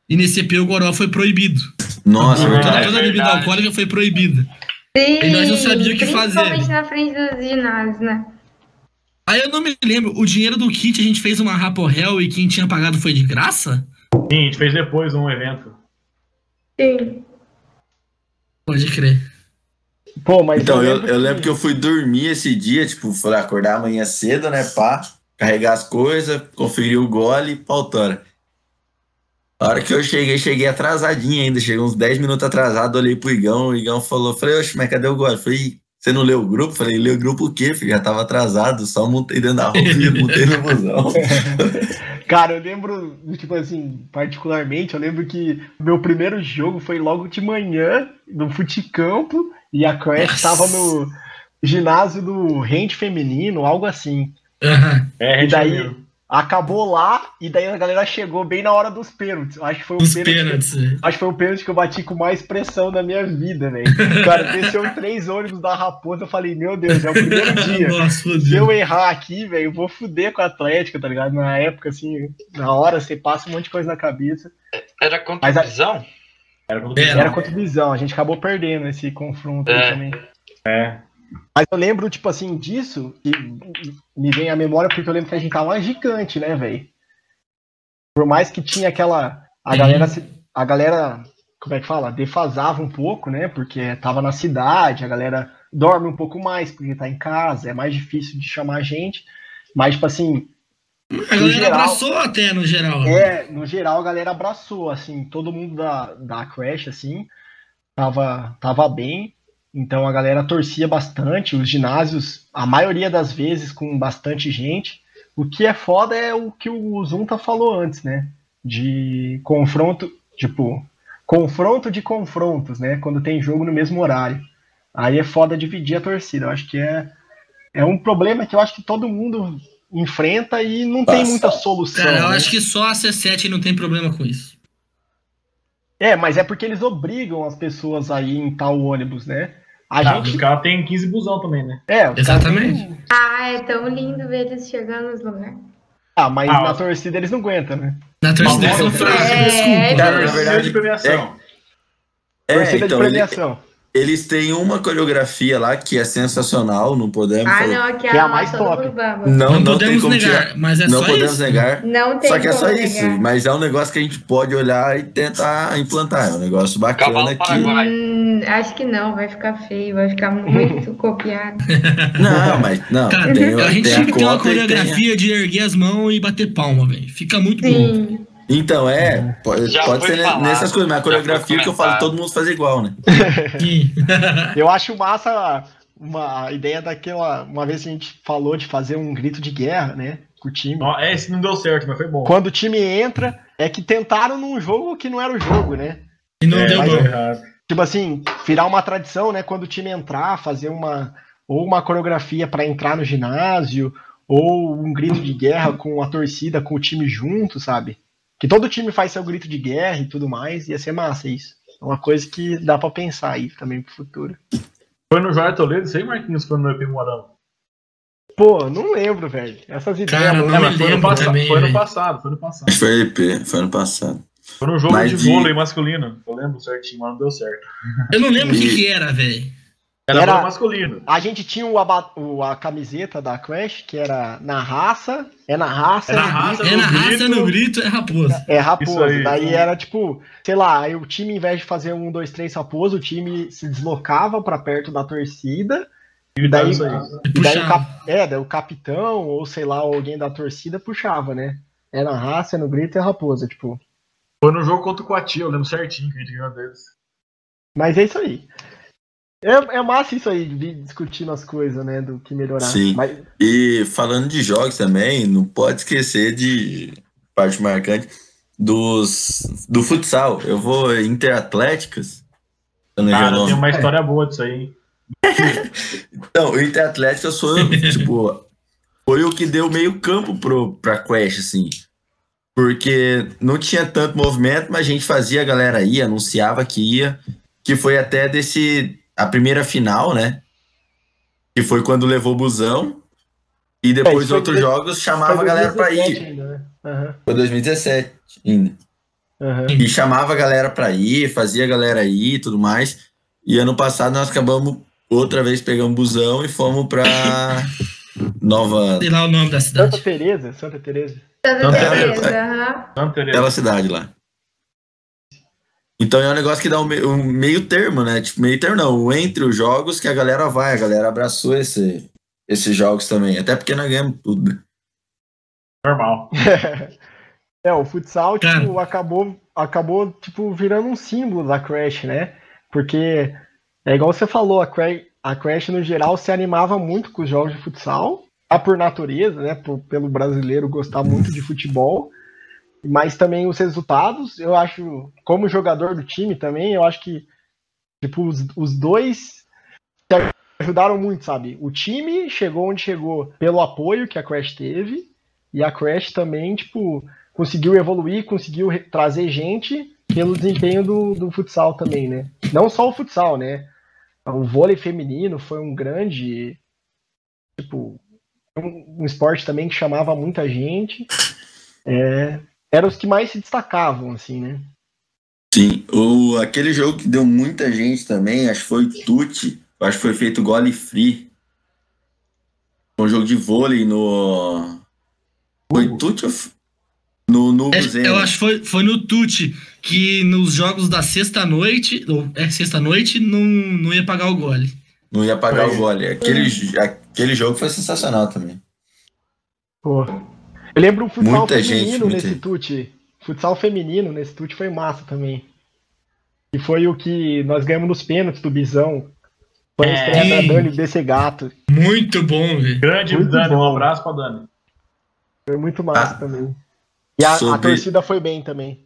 G: E nesse EP o goró foi proibido.
E: Nossa, é
G: toda,
E: verdade.
G: toda bebida alcoólica foi proibida.
F: Sim,
G: E nós não sabíamos o que fazer.
F: Principalmente na frente dos ginásios, né?
G: Aí eu não me lembro, o dinheiro do kit a gente fez uma raporrel e quem tinha pagado foi de graça?
H: Sim, a gente fez depois um evento.
F: Sim.
G: Pode crer.
C: Pô, mas
E: Então, eu,
C: lembro
E: eu lembro que eu fui dormir esse dia, tipo, falei acordar amanhã cedo, né, pá, carregar as coisas, conferir o gole e pautora. A hora que eu cheguei, cheguei atrasadinho ainda, cheguei uns 10 minutos atrasado, olhei pro Igão, o Igão falou, falei, oxe, mas cadê o gole? Falei, você não leu o grupo? Falei, leu o grupo o quê, filho? Já tava atrasado, só montei dentro da roupa e montei no busão.
C: Cara, eu lembro, tipo assim, particularmente, eu lembro que meu primeiro jogo foi logo de manhã, no futicampo, e a Crash
G: Nossa.
C: tava no ginásio do rende feminino, algo assim.
G: Aham.
H: É,
C: E daí. Acabou lá, e daí a galera chegou bem na hora dos pênaltis. Acho que foi o
G: Os
C: pênalti.
G: pênaltis.
C: Acho que foi o pênalti que eu bati com mais pressão da minha vida, velho. Cara, desceu três ônibus da Raposa, eu falei, meu Deus, é o primeiro dia.
G: Nossa,
C: Se eu errar aqui, velho, eu vou fuder com a Atlética, tá ligado? Na época, assim, na hora você passa um monte de coisa na cabeça.
B: Era contra
C: Mas
B: a visão?
H: Era
G: Era.
C: Era contra o Visão, a gente acabou perdendo esse confronto aí
B: É.
C: também.
H: É.
C: Mas eu lembro, tipo assim, disso, e me vem à memória porque eu lembro que a gente tava uma gigante, né, velho? Por mais que tinha aquela. A galera, a galera, como é que fala? Defasava um pouco, né? Porque tava na cidade, a galera dorme um pouco mais porque tá em casa, é mais difícil de chamar gente. Mas, tipo assim,
G: A galera
C: geral-
G: abraçou até no geral.
C: É, no geral a galera abraçou, assim, todo mundo da, da Crash, assim, tava, tava bem, então a galera torcia bastante, os ginásios, a maioria das vezes com bastante gente. O que é foda é o que o Zunta falou antes, né? De confronto, tipo, confronto de confrontos, né? Quando tem jogo no mesmo horário. Aí é foda dividir a torcida. Eu acho que é, é um problema que eu acho que todo mundo enfrenta e não tem
E: Passa.
C: muita solução.
G: Cara, eu
C: né?
G: acho que só a C7 não tem problema com isso.
C: É, mas é porque eles obrigam as pessoas a ir em tal ônibus, né? A
H: Ah, os
C: gente.
H: caras têm 15 busão também, né?
C: É, os
G: Exatamente.
C: têm-
F: Ah, é tão lindo ver eles chegando nos lugares.
C: Ah, mas
H: Ah,
C: na
H: ó.
C: torcida eles não aguentam, né?
G: Na torcida eles são fracos.
F: é,
G: Desculpa.
F: É,
E: verdade,
H: de premiação.
E: é,
C: torcida
E: então,
C: de
E: ele-
C: premiação.
E: Eles têm uma coreografia lá que é sensacional, não podemos
F: Ah,
E: falar-
F: não, aqui
C: Que é a
F: é
C: mais top.
E: Não,
G: Não,
E: não, tem
G: podemos
E: como
G: negar,
E: tirar.
G: mas é
E: não
G: só
E: podemos
G: isso.
E: negar.
F: Não tem
E: Só que é só isso,
F: negar.
E: mas é um negócio que a gente pode olhar e tentar implantar. É um negócio bacana que.
B: Paraguai.
F: Hum, acho que não, vai ficar feio, vai ficar muito copiado.
E: Não, mas não.
G: Cara,
E: tem,
G: a gente
E: tem
G: ter uma
E: e tem a-
G: coreografia de erguer as mãos e bater palma, velho. Fica muito bom.
E: Então, é, pode,
B: Já
E: pode
B: foi
E: ser
B: falado,
E: nessas coisas, mas a coreografia que eu falo, todo mundo faz igual, né?
G: Sim.
C: Eu acho massa uma a ideia daquela. Uma vez a gente falou de fazer um grito de guerra, né? Com o time.
H: Ó, é, esse não deu certo, mas foi bom.
C: Quando o time entra, é que tentaram num jogo que não era o jogo, né?
G: E não
H: É,
G: deu bom.
H: errado.
C: Tipo assim, virar uma tradição, né? Quando o time entrar, fazer uma. Ou uma coreografia pra entrar no ginásio, ou um grito de guerra com a torcida, com o time junto, sabe? Que todo time faz seu grito de guerra e tudo mais, ia ser massa isso. É uma coisa que dá pra pensar aí também pro futuro.
H: Foi no Joia Toledo, aí, Marquinhos, foi no EP Morão.
C: Pô, não lembro, velho. Essas ideias.
G: Cara, não
H: É, foi no,
G: lembro
H: passa-
G: também,
H: foi no passado, foi no passado.
E: Foi EP, foi ano passado.
H: Foi no jogo
E: Mas
H: de
E: de-
H: vôlei masculino. Eu lembro certinho, mas não deu certo.
G: Eu não lembro o que,
E: E-
G: que era, velho.
H: Era,
C: Era-
H: masculino.
C: A gente tinha o aba- o- a camiseta da Crash, que era na raça, é na raça,
H: É na
C: no
H: raça,
C: grito,
G: É na
H: no
G: raça,
H: grito.
G: no grito, é raposa.
C: É raposa.
H: Aí.
C: Daí era tipo, sei lá, aí o time, em vez de fazer um, dois, três raposa, o time se deslocava pra perto da torcida.
H: E
C: daí-.
G: E
C: daí o, cap- é, daí o capitão, ou sei lá, alguém da torcida puxava, né? É na raça, é no grito e é raposa, tipo.
H: Foi no jogo contra o Coati, eu lembro certinho que a gente ganhou deles.
C: Mas é isso aí. É, é massa isso aí, de discutindo as coisas, né? Do que melhorar.
E: Sim.
C: Mas,
E: E falando de jogos também, não pode esquecer de parte marcante dos do futsal. Eu vou Interatléticas.
H: Cara, tem uma história boa disso aí, hein?
E: Então, o Interatléticas foi, tipo, foi o que deu meio campo pro, pra Crash, assim. Porque não tinha tanto movimento, mas a gente fazia, a galera ia, anunciava que ia. Que foi até desse. A primeira final, né? Que foi quando levou o busão. E
C: É,
E: depois
C: foi
E: outros
C: de-
E: jogos chamava a galera pra
C: 2017
E: ir.
C: ainda, né? Aham,
E: Foi 2017 ainda.
C: aham.
E: E chamava a galera pra ir, fazia a galera ir e tudo mais. E ano passado nós acabamos outra vez pegando busão e fomos pra Nova.
G: Sei lá o nome da cidade.
C: Santa Teresa, Santa Teresa.
F: Santa
H: Santa
F: Teresa, aham.
H: Santa Teresa.
E: aquela cidade lá. Então é um negócio que dá um, um meio termo, né? Tipo, meio termo não, o entre os jogos que a galera vai, a galera abraçou esse, esses jogos também. Até porque nós ganhamos tudo. né?
H: Normal.
C: É, o futsal, tipo, acabou, acabou, tipo, virando um símbolo da Crash, né? Porque é igual você falou, a Crash, a Crash no geral se animava muito com os jogos de futsal, tá por natureza, né? por- pelo brasileiro gostar muito de futebol, mas também os resultados, eu acho, como jogador do time também, eu acho que, tipo, os, os dois ajudaram muito, sabe? O time chegou onde chegou pelo apoio que a Crash teve, e a Crash também, tipo, conseguiu evoluir, conseguiu trazer gente pelo desempenho do, do futsal também, né? Não só o futsal, né? O vôlei feminino foi um grande, tipo, um, um esporte também que chamava muita gente. É, eram os que mais se destacavam, assim, né?
E: Sim, o, aquele jogo que deu muita gente também, acho que foi eu acho que foi feito gole free. Um jogo de vôlei no. Foi f- No Nubo
G: É, eu acho que foi, foi no Tuti que nos jogos da sexta-noite, ou é sexta-noite, não, não ia pagar o gole.
E: Não ia pagar
H: Foi.
E: o gole. Aquele, aquele jogo foi sensacional também.
C: Pô. Eu lembro o futsal
E: Muita gente,
C: feminino
E: muita
C: nesse
E: gente.
C: tute. Futsal feminino nesse tute foi massa também. E foi o que nós ganhamos nos pênaltis do Bisão. Foi a
H: É.
C: estreia da Dani desse gato.
G: Muito bom, velho.
H: Grande
C: Muito
H: Dani,
C: bom.
H: um abraço pra Dani.
C: Foi muito massa
E: Ah.
C: também. E a, a
E: Sobre-
C: torcida foi bem também.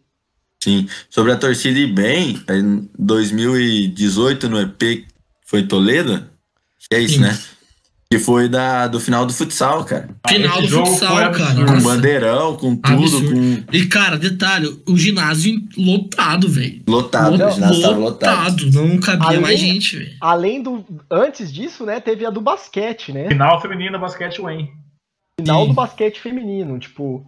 E: Sim. Sobre a torcida ir bem, em 2018 no EP foi Toledo? É isso,
G: Sim.
E: né? Que foi da, do final do futsal, cara.
G: Final
H: esse
G: do futsal, cara.
E: Com
G: Nossa.
E: bandeirão, com tudo,
G: Absurdo.
E: com
G: E, cara, detalhe, o ginásio lotado, velho.
E: lotado. Ginásio tava lotado.
G: lotado, não cabia
C: Além-
G: mais gente, velho.
C: Além do. Antes disso, né, teve a do basquete, né?
H: Final feminina basquete Wayne.
C: Final
G: Sim.
C: do basquete feminino. Tipo,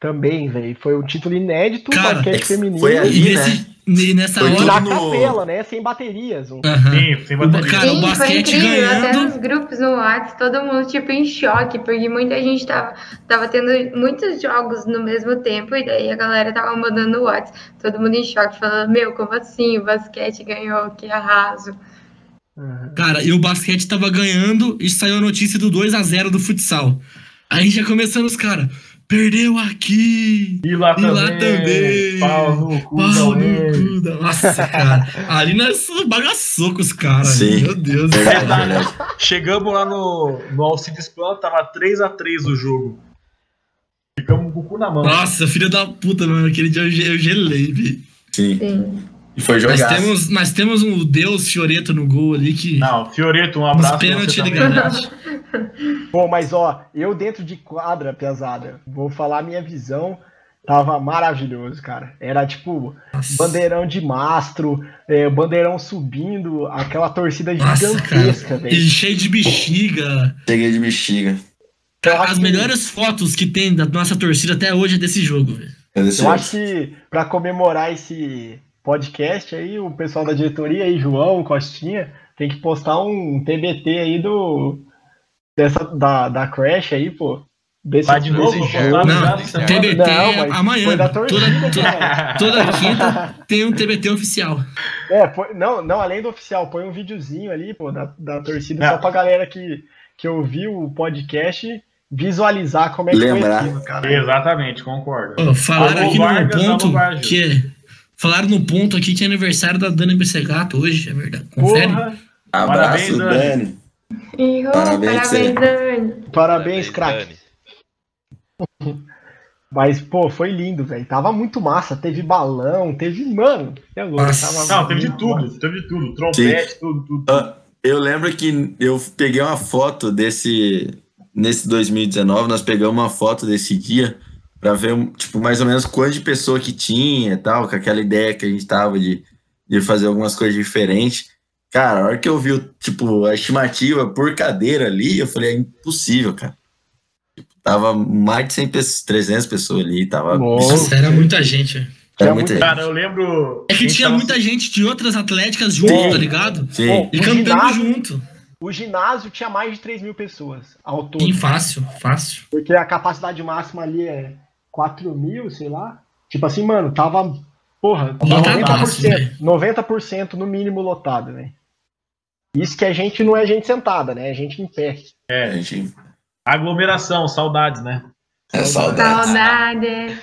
C: também, velho. Foi um título inédito,
G: Cara,
C: basquete
E: é
C: feminino.
E: foi
G: E,
E: ali,
G: nesse,
E: né?
G: e nessa
E: Foi
C: E
E: tudo
C: na
G: hora.
E: no-
C: capela, né? Sem baterias. Um-
G: Aham.
H: Sim, sem
G: O ba-
H: bateria.
G: cara, o
F: Sim,
G: basquete
F: incrível. Até
G: ganhando.
F: nos grupos no WhatsApp, todo mundo tipo em choque, porque muita gente tava, tava tendo muitos jogos no mesmo tempo, e daí a galera tava mandando no WhatsApp, todo mundo em choque, falando, meu, como assim? O basquete ganhou, que arraso.
G: Cara, e o basquete tava ganhando e saiu a notícia do 2 a 0 do futsal. Aí já começando os caras. Perdeu aqui!
H: E lá
G: E
H: também.
G: lá também.
H: Pau no cu
G: Pau no cu da... Nossa, cara. Ali nós bagaçou com os caras.
E: Sim.
G: Meu Deus do céu.
E: Verdade.
H: Chegamos lá no, no Alcides Plan, tava 3x3 o jogo. Ficamos com o cu na mão.
G: Nossa, filha da puta, mano. Aquele dia eu eu gelei, velho.
E: Sim.
F: Sim.
E: E foi
G: Nós
E: jogar.
G: temos, nós temos um Deus Fioreto no gol ali que.
H: Não, Fioreto, um abraço
G: ele
H: também.
G: garante.
C: Pô, mas ó, eu dentro de quadra, pesada, vou falar a minha visão, tava maravilhoso, cara. Era tipo
G: Nossa.
C: bandeirão de mastro, é, bandeirão subindo, aquela torcida
G: Nossa,
C: gigantesca, velho.
G: E cheio de bexiga.
E: Cheguei de bexiga.
G: Cara, as
C: que-
G: melhores fotos que tem da nossa torcida até hoje é desse jogo, velho.
E: Eu disse,
C: Eu acho que pra comemorar esse podcast aí, o pessoal da diretoria aí, João, Costinha, tem que postar um TBT aí do dessa da, da Crash aí, pô. Desse,
H: Vai de novo?
C: jogo.
G: Não. TBT
C: Não,
G: é amanhã.
C: foi da
G: Toda,
C: torcida,
G: toda,
C: cara.
G: toda quinta tem um TBT oficial.
C: É, põe- não, não, além do oficial, põe um videozinho ali, pô, da, da torcida,
H: Não.
C: só pra galera que, que ouviu o podcast visualizar como é que
E: Lembrar.
C: foi aquilo, cara.
H: Exatamente, concordo.
G: Ó, falaram aqui
H: alô,
G: ponto que é. Falaram no ponto aqui que é aniversário da Dani Bessegato hoje, é verdade. Confere?
H: Porra,
E: Abraço,
H: Parabéns, Dani.
E: Dani. Parabéns,
F: parabéns. Dani.
C: Parabéns, craque. Mas, pô, foi lindo, velho. Tava muito massa. Teve balão, teve. Mano, é louco.
G: Nossa.
C: Tava
H: Não, teve de tudo,
C: massa.
H: teve de tudo. Trompete, tudo, tudo.
E: Ah, Eu lembro que eu peguei uma foto desse. Nesse 2019, nós pegamos uma foto desse dia pra ver, tipo, mais ou menos quanto de pessoa que tinha e tal, com aquela ideia que a gente tava de, de fazer algumas coisas diferentes. Cara, a hora que eu vi, tipo, a estimativa por cadeira ali, eu falei, é impossível, cara. Tava mais de 100 pessoas, 300 pessoas ali. Tava.
G: Nossa, era muita gente.
E: Era muita gente.
H: Cara, eu lembro.
G: É que tinha
H: tava-
G: muita gente de outras atléticas junto,
C: Sim.
G: tá ligado?
E: Sim.
C: Bom,
G: E cantando
C: ginásio-
G: junto.
C: O ginásio tinha mais de 3 mil pessoas ao todo.
G: Sim, fácil, fácil.
C: Porque a capacidade máxima ali é 4 mil, sei lá. Tipo assim, mano, tava, porra,
G: Lotadaço,
C: 90%,
G: velho.
C: 90% no mínimo lotado, velho. Isso que a gente não é gente sentada, né? É gente em pé.
H: É,
E: Gente,
H: aglomeração, saudades, né?
E: é saudade.
F: Saudade.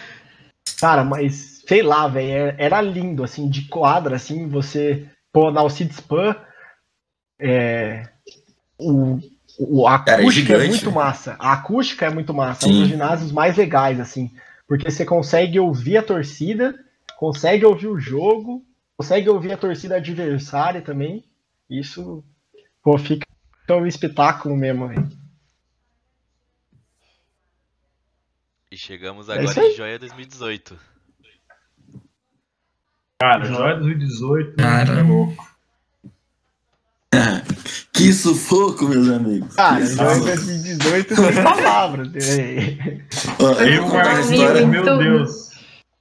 C: Cara, mas sei lá, velho, era, era lindo, assim, de quadra, assim, você pô na Alcides Pan, é, o, o, a
E: Cara, é
C: acústica é,
E: gigante,
C: muito massa. A acústica é muito massa, é um
E: Sim.
C: dos ginásios mais legais, assim, porque você consegue ouvir a torcida, consegue ouvir o jogo, consegue ouvir a torcida adversária também. Isso, pô, fica um espetáculo mesmo, velho.
A: E chegamos
C: É
A: agora
C: aí.
A: em Joia 2018.
H: Cara, Joia 2018.
G: Cara.
H: é louco.
E: Que sufoco, meus amigos.
C: Cara,
E: sufoco.
C: 2018 sem palavras.
E: Ó, eu, vou contar a história,
H: meu. Deus.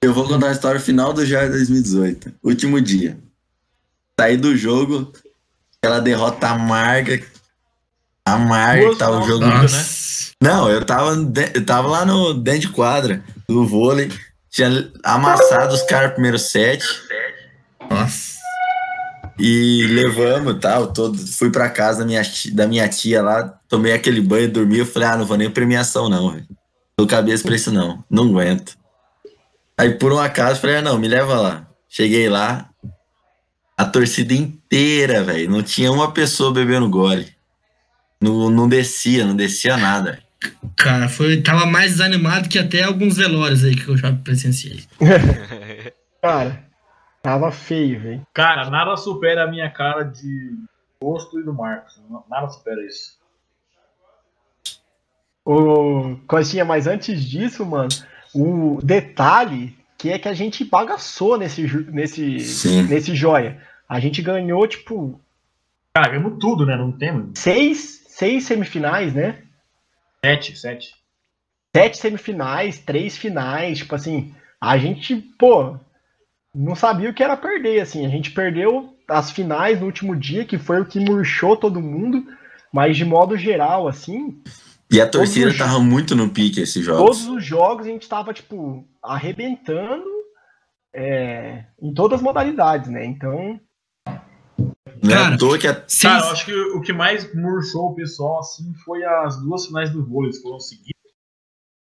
E: eu vou contar a história final do Jair 2018. Último dia. Saí do jogo, aquela derrota amarga. Amarga, que tava o jogo.
H: né?
E: Não, eu tava, de- eu tava lá no dentro de quadra do vôlei. Tinha amassado os caras no primeiro set. E levamos tal, todo, fui pra casa da minha, tia, da minha tia lá, tomei aquele banho, dormi, eu falei, ah, não vou nem premiação não, velho. Tô cabeça pra isso não, não aguento. Aí por um acaso, falei, ah, não, me leva lá. Cheguei lá, a torcida inteira, velho, não tinha uma pessoa bebendo gole. Não, não descia, não descia nada.
G: Cara, foi, tava mais desanimado que até alguns velórios aí que eu já presenciei.
C: Cara, tava feio, velho.
H: Cara, nada supera a minha cara de gosto e do Marcos. Nada supera isso.
C: O Costinha, mas antes disso, mano, o detalhe que é que a gente bagaçou nesse, nesse,
E: Sim.
C: nesse joia. A gente ganhou, tipo,
H: Cara, ganhamos tudo, né? Não temos.
C: seis, seis semifinais, né?
H: Sete, sete.
C: Sete semifinais, três finais, tipo assim, a gente, pô, não sabia o que era perder, assim. A gente perdeu as finais no último dia, que foi o que murchou todo mundo, mas de modo geral, assim,
E: E a torcida
C: os-
E: tava muito no pique esses jogos.
C: todos os jogos a gente tava, tipo, arrebentando é, em todas as modalidades, né? Então,
E: Não é
G: Cara,
E: que a,
H: Cara, eu acho que o que mais murchou o pessoal, assim, foi as duas finais do vôlei foram seguidas.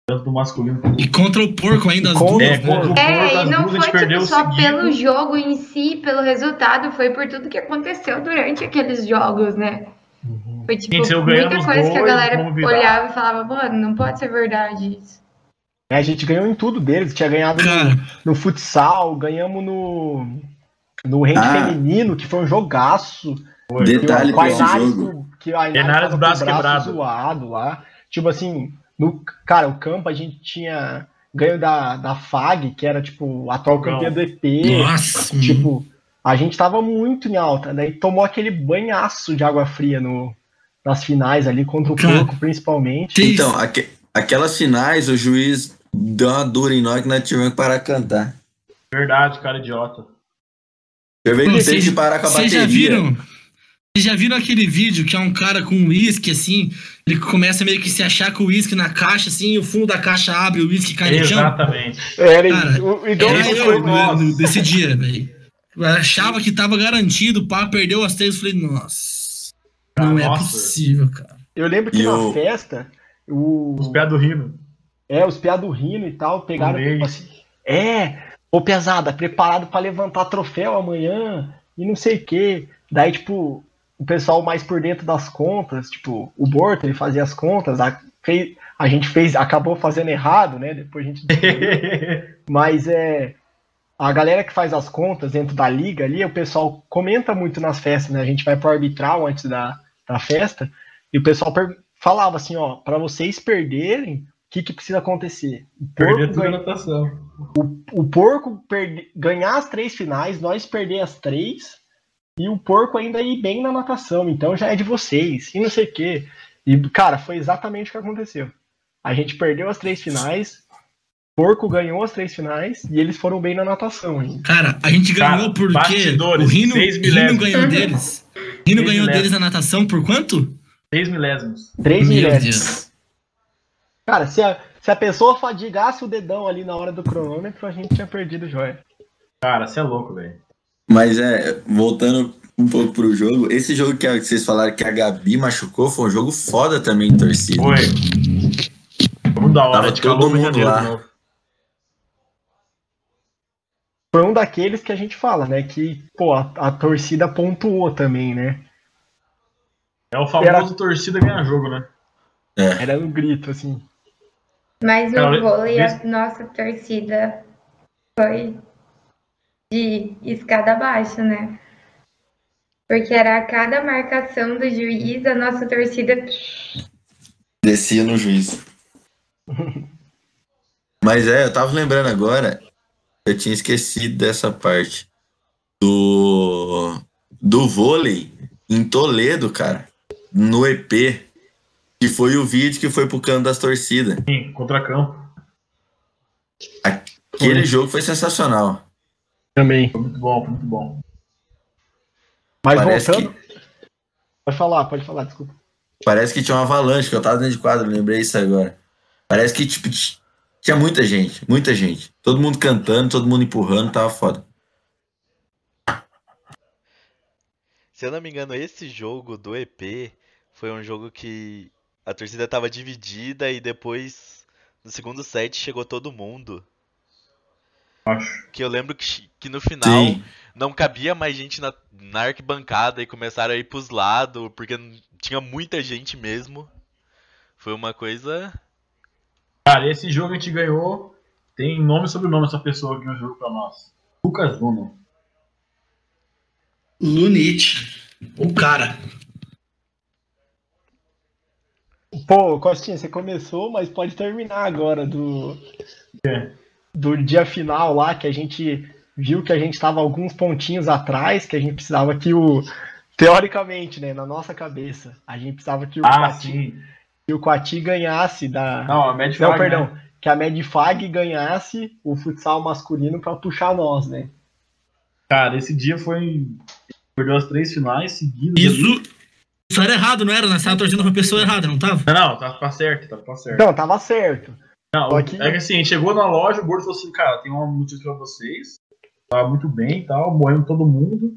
H: Tanto do masculino quanto
G: E contra o porco ainda as
C: Contra-
G: duas,
H: É,
G: né?
H: contra o-
F: É,
H: Porto, as
F: e não
H: duas
F: foi tipo, só
H: seguido.
F: pelo jogo em si, pelo resultado, foi por tudo que aconteceu durante aqueles jogos, né? Foi tipo
H: Gente, eu
F: muita coisa que a galera olhava e falava, mano, não pode ser verdade isso.
C: né, a gente ganhou em tudo deles. Tinha ganhado no, no futsal, ganhamos no, no rende
E: Ah.
C: feminino, que foi um jogaço.
H: foi.
E: detalhe
C: que o Ainares que o Ainares com o
H: braço
C: braço
H: quebrado.
C: zoado lá. Tipo assim, no, cara, o campo a gente tinha ganho da, da FAG, que era tipo a atual campeã do EP.
G: nossa.
C: Tipo, a gente tava muito em alta, daí tomou aquele banhaço de água fria no, nas finais ali, contra o
G: Cara,
C: Porco, principalmente.
E: Então, aque- aquelas finais, o juiz deu uma dura em nós que nós tivemos que parar de cantar.
H: Verdade, cara idiota.
E: Eu vejo que teve
G: Vocês
E: que parar com a
G: vocês
E: bateria.
G: já viram? Vocês já viram aquele vídeo que é um cara com uísque, assim? Ele começa meio que se achar com o uísque na caixa, assim, e o fundo da caixa abre, o uísque cai no chão.
H: Exatamente.
C: Era,
G: Cara,
C: o, o Idol
G: Era eu no- desse dia, velho. Eu achava que tava garantido, pá, perdeu as três. Eu falei, nossa. Não é
H: Nossa.
G: possível, cara.
C: Eu lembro que
E: E
C: na
E: o-
C: festa, o,
H: Os pés do Rino.
C: é, os piados rindo e tal, pegaram tipo assim, é, ô pesada, preparado pra levantar troféu amanhã e não sei o que. Daí, tipo, o pessoal mais por dentro das contas, tipo, o Borto, ele fazia as contas, a, fez, a gente fez, acabou fazendo errado, né? Depois a gente Mas é. A galera que faz as contas dentro da liga ali, o pessoal comenta muito nas festas, né? A gente vai pro arbitral antes da, da festa, e o pessoal falava assim, ó, para vocês perderem, o que, que precisa acontecer? O
H: Perder
C: porco,
H: tudo
C: ganha-
H: natação.
C: o porco perde- ganhar as três finais, nós perder as três, e o porco ainda ir bem na natação, então já é de vocês, e não sei o quê. E, cara, foi exatamente o que aconteceu. A gente perdeu as três finais, Porco ganhou as três finais e eles foram bem na natação ainda.
G: Cara, a gente
H: Cara,
G: ganhou porque
H: bastidores,
G: o Rino, Rino ganhou deles. Rino ganhou
H: milésimos.
G: deles na natação por quanto?
H: 6 milésimos.
C: Três
G: Meu
C: milésimos.
G: Deus.
C: Cara, se a, se a pessoa fadigasse o dedão ali na hora do cronômetro, a gente tinha perdido o joia.
H: Cara, você é louco, velho.
E: Mas é, voltando um pouco pro jogo, esse jogo que, vocês falaram que a Gabi machucou foi um jogo foda também de torcida.
H: Foi. Foi muito da hora.
E: Tava
H: de
E: todo mundo lá.
C: Foi um daqueles que a gente fala, né? Que, pô, a, a torcida pontuou também, né?
H: É o famoso torcida ganha jogo, né?
C: Era um grito, assim.
F: Mas o vôlei, a nossa torcida foi de escada abaixo, né? Porque era a cada marcação do juiz, a nossa torcida.
E: Descia no juiz. Mas é, eu tava lembrando agora, eu tinha esquecido dessa parte. Do. Do vôlei em Toledo, cara. No EP. Que foi o vídeo que foi pro canto das torcidas.
H: Sim, contra campo.
E: Aquele jogo foi sensacional.
C: Também.
H: Foi muito bom, foi muito bom.
C: Mas
E: Parece
C: voltando. Pode falar, pode falar, desculpa.
E: Parece que tinha uma avalanche, que eu tava dentro de quadro, lembrei isso agora. Parece que, tipo, tinha muita gente, muita gente. Todo mundo cantando, todo mundo empurrando, tava foda.
A: Se eu não me engano, esse jogo do EP foi um jogo que a torcida tava dividida e depois, no segundo set, chegou todo mundo.
H: Acho.
A: Que eu lembro que, que no final
E: Sim.
A: não cabia mais gente na, na arquibancada e começaram a ir pros lados, porque tinha muita gente mesmo. Foi uma coisa.
H: Cara, esse jogo a gente ganhou. Tem nome e sobrenome essa pessoa que ganhou o jogo pra nós. Lucas Luna.
G: Lunite. O cara.
C: Pô, Costinha, você começou, mas pode terminar agora do, do dia final lá, que a gente viu que a gente estava alguns pontinhos atrás, que a gente precisava que o. Teoricamente, né, na nossa cabeça, a gente precisava que o,
H: Ah,
C: Quati, que o Quati ganhasse da.
H: Não, a Mad
C: Não,
H: Flag,
C: perdão.
H: né?
C: Que a Medfag ganhasse o futsal masculino para puxar nós, né?
H: Cara, esse dia foi. Perdeu as três finais seguidas. ali.
G: Isso. Isso era errado, não era? Nós tava torcendo pra pessoa errada, não tava?
H: Não, não, tá certo, tá certo.
C: Não, tava certo.
H: Não,
C: que-
H: é que assim, a gente chegou na loja, o gordo falou assim, cara, tem uma notícia pra vocês. Tava muito bem e tal, morrendo todo mundo.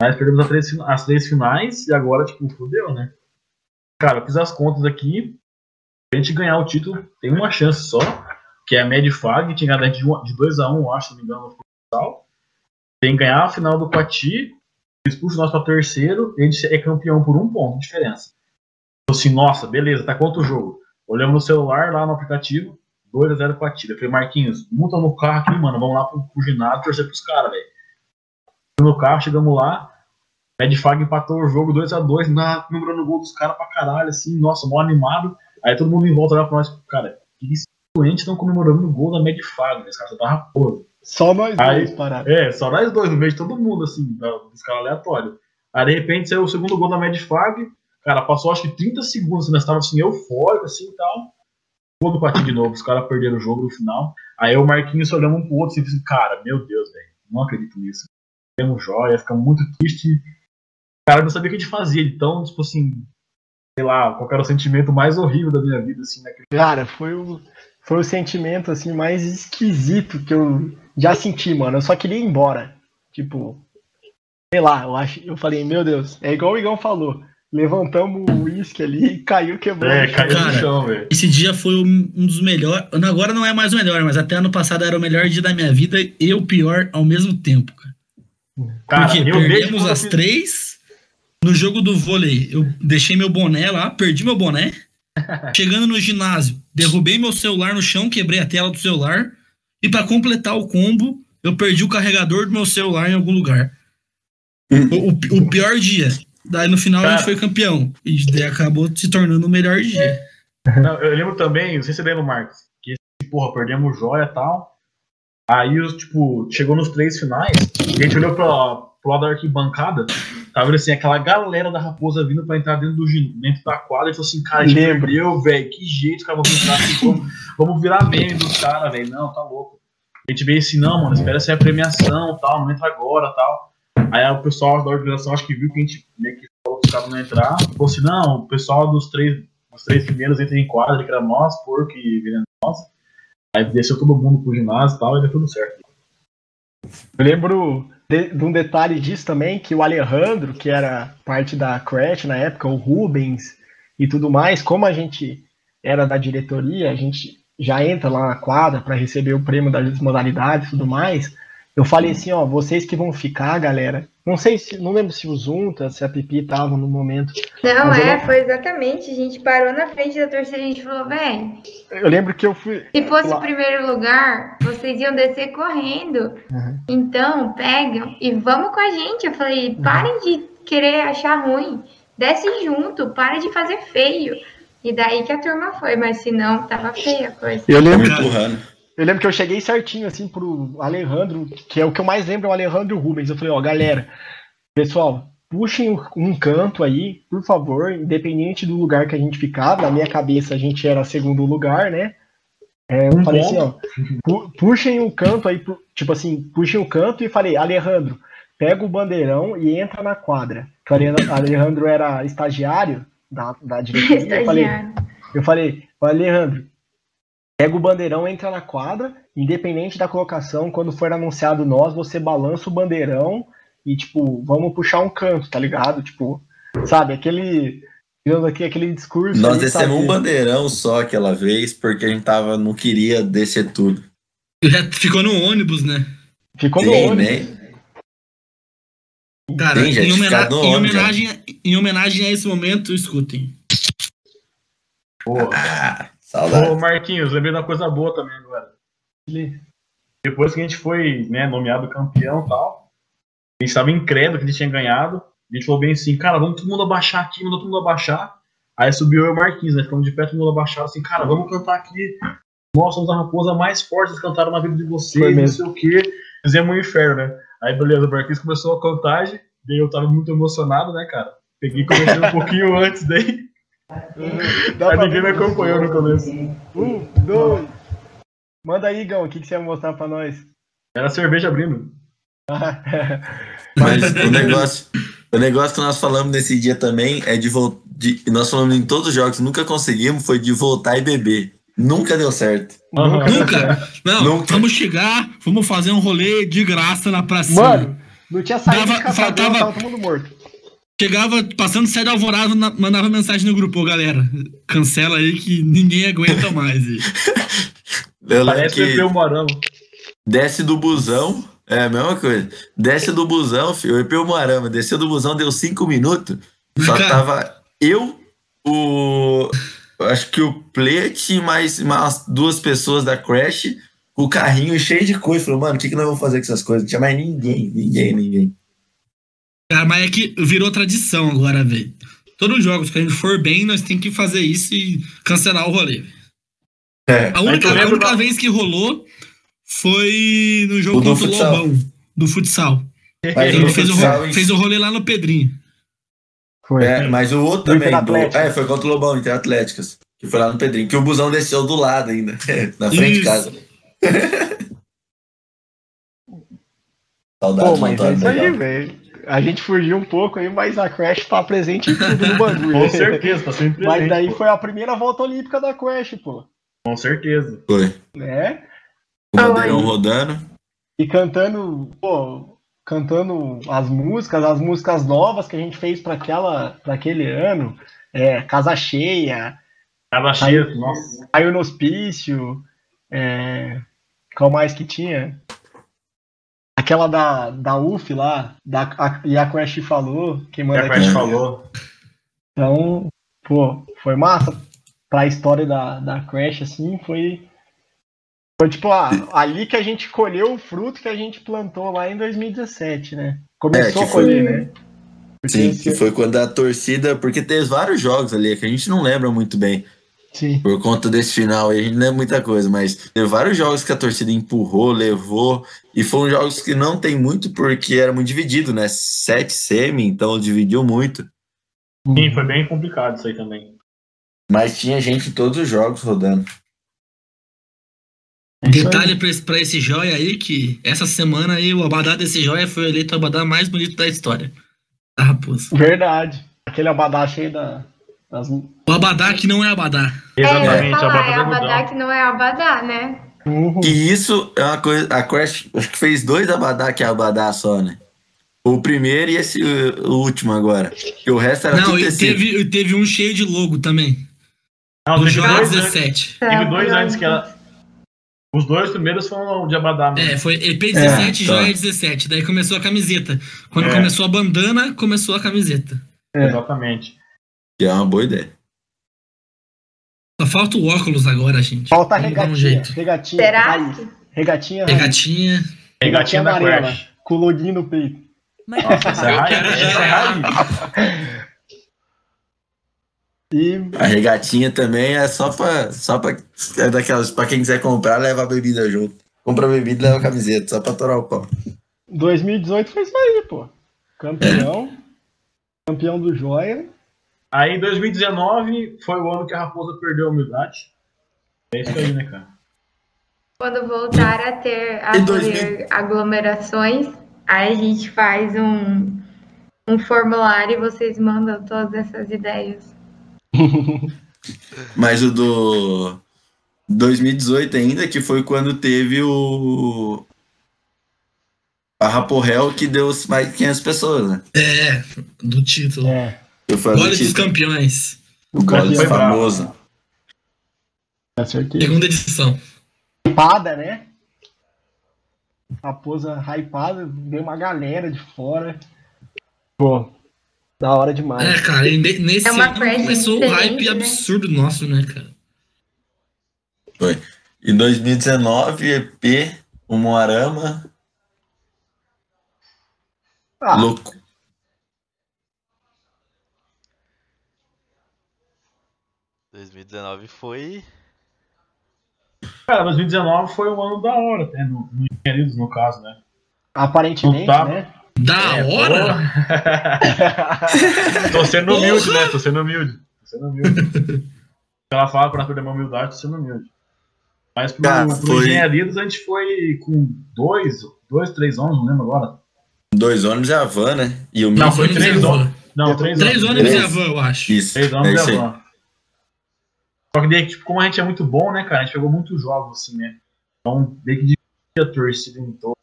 H: Mas perdemos as três, as três finais e agora, tipo, fodeu, né? Cara, eu fiz as contas aqui. A gente ganhar o título, tem uma chance só, que é a Mad Fag, tinha ganhado a gente de 2x1, eu acho, se não me engano, no futsal. Tem que ganhar a final do Quati, expulso nós pra terceiro, e a gente é campeão por um ponto de diferença. Falei assim, nossa, beleza, tá quanto o jogo? Olhamos no celular, lá no aplicativo, 2x0 Quati. Eu falei, Marquinhos, monta no carro aqui, mano, vamos lá pro, pro ginásio torcer pros caras, velho. No carro, chegamos lá, Medfag empatou o jogo 2x2, na- comemorando o gol dos caras pra caralho, assim, nossa, mó animado. Aí todo mundo em volta olhava pra nós, cara, que esses doentes estão comemorando o gol da Medfag, né? Esse cara só tava raposo.
C: Só nós
H: Aí-
C: dois parados.
H: É, só nós dois, no meio de todo mundo, assim, dos caras aleatórios. Aí de repente saiu o segundo gol da Medfag, cara, passou acho que 30 segundos, nós tava assim, eufórico, assim e tal. Gol do Pati de novo, os caras perderam o jogo no final. Aí o Marquinhos olhando um pro outro e assim, cara, meu Deus, velho, não acredito nisso. Temos joia, fica muito triste. Cara, não sabia o que a gente fazia, então, tipo assim, sei lá, qual era o sentimento mais horrível da minha vida, assim, naquele
C: Cara, foi o, foi o sentimento assim mais esquisito que eu já senti, mano. Eu só queria ir embora. Tipo, sei lá, eu acho, eu falei, meu Deus, é igual o Igão falou. Levantamos o uísque ali e caiu quebrando.
H: É,
C: o chão.
H: caiu no
G: Cara,
H: chão, velho.
G: Esse dia foi um um dos melhores. Agora não é mais o melhor, mas até ano passado era o melhor dia da minha vida e o pior ao mesmo tempo, cara.
H: Cara,
G: Porque
H: eu desde
G: perdemos as
H: fiz-
G: três. No jogo do vôlei, eu deixei meu boné lá, perdi meu boné. Chegando no ginásio, derrubei meu celular no chão, quebrei a tela do celular. E pra completar o combo, eu perdi o carregador do meu celular em algum lugar. O, o- o pior dia. Daí no final a gente
H: Cara.
G: foi campeão. E daí acabou se tornando o melhor dia.
H: Não, eu lembro também, não sei se você lembra, Marcos, que, porra, perdemos joia e tal. Aí, tipo, chegou nos três finais, e a gente olhou pra, pro lado da arquibancada, Tava vendo assim, aquela galera da raposa vindo pra entrar dentro, do, dentro da quadra e falou assim, cara, a gente
C: Lembro.
H: perdeu, velho. Que jeito, os caras vão entrar assim, vamos, vamos virar meme dos caras, velho. Não, tá louco. A gente veio assim, não, mano, espera sair a premiação tal, não entra agora tal. Aí o pessoal da organização acho que viu que a gente meio que falou que os caras não entrar. Falou assim, não, o pessoal dos três, dos três primeiros entra em quadra, que era nós, porco e venenosa. Aí desceu todo mundo pro ginásio e tal, e deu tudo certo.
C: Eu lembro de, de um detalhe disso também, que o Alejandro, que era parte da Crash na época, o Rubens e tudo mais, como a gente era da diretoria, a gente já entra lá na quadra para receber o prêmio das modalidades e tudo mais. Eu falei assim, ó, vocês que vão ficar, galera. Não sei se, não lembro se o Zunta, se a Pipi estavam no momento.
F: Não, é,
C: não-
F: foi exatamente. A gente parou na frente da torcida e a gente falou, velho,
C: Eu lembro que eu fui.
F: se fosse
C: lá-
F: o primeiro lugar, vocês iam descer correndo.
C: Uhum.
F: Então, pegam e vamos com a gente. Eu falei, parem de querer achar ruim. Desce junto, para de fazer feio. E daí que a turma foi, mas se não, tava feia a coisa.
C: Eu lembro,
E: empurrando.
C: Eu lembro que eu cheguei certinho assim pro Alejandro, que é o que eu mais lembro, é o Alejandro Rubens. Eu falei, ó, galera, pessoal, puxem um canto aí, por favor, independente do lugar que a gente ficava. Na minha cabeça a gente era segundo lugar, né? É, eu
H: Um
C: falei assim, ó, pu- puxem o canto aí, tipo assim, puxem o canto e falei, Alejandro, pega o bandeirão e entra na quadra. Que o Ale- Alejandro era estagiário da, da diretoria. Eu falei, eu falei, "Ô, Alejandro, pega o bandeirão, entra na quadra, independente da colocação, quando for anunciado nós, você balança o bandeirão e, tipo, vamos puxar um canto, tá ligado? Tipo, sabe, aquele, aqui, aquele discurso.
E: Nós descemos
C: sabe?
E: um bandeirão só aquela vez, porque a gente tava, não queria descer tudo.
G: Já ficou no ônibus, né?
C: Ficou no ônibus.
E: né?
G: Cara,
E: gente,
G: em, homena- em
E: ônibus,
G: homenagem, em homenagem a esse momento, escutem.
H: Pô,
E: Ah, saudade.
H: Ô, Marquinhos, lembrei de uma coisa boa também agora. Depois que a gente foi né, nomeado campeão e tal, a gente tava incrédulo que a gente tinha ganhado. A gente falou bem assim, cara, vamos todo mundo abaixar aqui, mandou todo mundo abaixar. Aí subiu eu e o Marquinhos, né? Ficamos de pé, todo mundo abaixado, assim, cara, vamos cantar aqui. Nós somos a raposa mais forte, eles cantaram na vida de vocês, não sei o quê. Fizemos um inferno, né? Aí, beleza, o Marquinhos começou a contagem, daí eu tava muito emocionado, né, cara? Peguei e comecei um pouquinho antes daí.
C: Dá
H: ninguém me acompanhou no começo.
C: Um, dois. Manda aí, Gão, o que, que você vai mostrar pra nós?
H: Era cerveja abrindo.
E: Mas o negócio, o negócio que nós falamos nesse dia também é de voltar. Nós falamos em todos os jogos, nunca conseguimos, foi de voltar e beber. Nunca deu certo.
H: Aham.
G: Nunca! Não,
E: Nunca.
G: vamos chegar, vamos fazer um rolê de graça na pracinha.
C: Mano, não tinha saído
G: Dava-
C: de caçador,
G: faltava-
C: tava todo mundo morto.
G: Chegava, passando sai da alvorada, na- mandava mensagem no grupo, ô galera, cancela aí que ninguém aguenta mais.
E: Eu
H: Parece
E: que
H: Pepeu Moarama.
E: desce do busão, é a mesma coisa. Desce do busão, filho, o Epeu Moarama, desceu do busão, deu cinco minutos, só
G: Cara.
E: tava eu, o. Acho que o Plete e mais, mais duas pessoas da Crash, o carrinho cheio de coisa. Falou, mano, o que, que nós vamos fazer com essas coisas? Não tinha mais ninguém, ninguém, ninguém.
G: Cara, mas é que virou tradição agora, velho. Todos os jogos que a gente for bem, nós tem que fazer isso e cancelar o rolê.
E: É.
G: A única, a única
H: da-
G: vez que rolou foi no jogo
E: O do
G: contra o
E: futsal.
G: Lobão, do futsal.
E: Mas
G: fez o,
E: futsal,
G: ro- fez o rolê lá no Pedrinho.
C: Foi.
E: É, mas o outro
C: Do
E: também. Do, é, foi contra o Lobão, Interatléticas. Que foi lá no Pedrinho. Que o busão desceu do lado ainda. na frente de
G: Isso.
E: casa. Saudade
C: Pô,
E: do
C: mas é isso aí, velho. A gente fugiu um pouco aí, mas a Crash tá presente em tudo no bagulho.
H: Com certeza, tá sempre
C: Mas
H: presente,
C: daí
H: pô.
C: foi a primeira volta olímpica da Crash, pô.
H: Com certeza.
E: Foi.
C: Né?
E: O bandeirão rodando.
C: E cantando, pô, cantando as músicas, as músicas novas que a gente fez para aquela, para aquele ano, é, Casa Cheia,
H: Cada cheia, nossa.
C: Caiu no Hospício, é, qual mais que tinha? Aquela da, da UF lá, da, a, e a Crash falou, quem
H: É
C: manda
H: a
C: aqui.
H: gente falou.
C: Então, pô, foi massa pra história da, da Crash, assim, foi. Foi tipo, ah, ali que a gente colheu o fruto que a gente plantou lá em 2017, né? Começou
E: É,
C: a
E: que foi-
C: colher, né? Porque
E: Sim, que foi quando a torcida. Porque teve vários jogos ali que a gente não lembra muito bem.
C: Sim.
E: Por conta desse final aí, não é muita coisa, mas teve vários jogos que a torcida empurrou, levou, e foram jogos que não tem muito porque era muito dividido, né? Sete semi, então dividiu muito.
H: Sim, foi bem complicado isso aí também.
E: Mas tinha gente em todos os jogos rodando.
C: É.
G: Detalhe pra esse, pra esse joia aí que essa semana aí o abadá desse joia foi eleito o abadá mais bonito da história. Da raposa.
C: Verdade. Aquele abadá cheio da, das.
G: O abadá que não é abadá.
F: É,
H: Exatamente, a
F: falar,
H: Abadá
F: é
H: do
F: Abadá que não é Abadá, né?
C: Uhum.
E: E isso é uma coisa. A Crash acho que fez dois Abadá que é Abadá só, né? O primeiro e esse o último agora. E o resto era
G: Não, e teve, e teve um cheio de logo também.
H: Não,
G: Do Joia
H: dois, antes,
G: 17.
H: teve dois
F: Tá,
H: antes que era. Os dois primeiros foram de Abadá mesmo.
G: É, foi EP 17
E: É,
G: Joia
E: tá.
G: 17. Daí começou a camiseta. Quando
H: É.
G: começou a bandana, começou a camiseta.
C: É.
H: Exatamente.
E: Que é uma boa ideia.
G: Só falta o óculos agora, gente.
C: Falta a
G: Vamos dar um
C: regatinha.
G: jeito.
C: Regatinha.
F: Será que?
C: Regatinha.
G: Regatinha.
H: Regatinha da
C: amarela.
H: Crash.
C: Com o login no peito.
H: Nossa, essa é raiz. Essa é raiz.
C: E
E: A regatinha também é só pra. Só pra é daquelas. Pra quem quiser comprar, leva a bebida junto. Compra a bebida e leva a camiseta, só pra torar o pau.
C: 2018 foi isso aí, pô. Campeão. Campeão do Joia.
H: Aí 2019 foi o ano que a Raposa perdeu a humildade. É isso aí, né, cara?
F: Quando voltar a ter a ter
E: 2000?
F: aglomerações, aí a gente faz um, um formulário e vocês mandam todas essas ideias.
E: Mas o do 2018 ainda, que foi quando teve o. A Raporrel que deu mais de 500 pessoas, né?
G: É, do título.
C: É.
E: Eu falei
G: Gole dos campeões.
E: o gole
H: Foi bravo.
E: famoso.
C: Acertei.
G: Segunda edição.
C: Hypada, né? Raposa hypada. Veio uma galera de fora. Pô. Da hora demais.
G: É, cara, ne- nesse
F: É uma
G: ano começou o hype
F: né?
G: absurdo nosso, né, cara?
E: Em 2019, EP, o Moarama,
C: Ah,
E: louco.
A: 2019 foi.
H: Cara, 2019 foi um ano da hora, até, no, no Engenheiros, no caso, né?
C: aparentemente,
H: tá-
C: né?
G: Da
H: É,
G: hora?
H: Tô sendo humilde, né? Tô sendo humilde. Tô sendo humilde. Ela fala pra perder uma humildade, tô sendo humilde. Mas pro,
E: Cara,
H: pro
E: foi-
H: Engenharidos a gente foi com dois, dois, três anos, não lembro agora.
E: Dois ônibus e a van, né? E o
H: Não, foi
G: Ônibus
H: três
G: a
H: ônibus. Não, três,
G: Três
H: anos.
G: ônibus e a
E: Três.
G: van, eu acho.
E: Isso.
H: Três
E: é
H: anos
E: isso
H: e a van. Só que daí, tipo, como a gente é muito bom, né, cara? A gente pegou muitos jogos, assim, né? Então, meio que dividia a torcida em todo.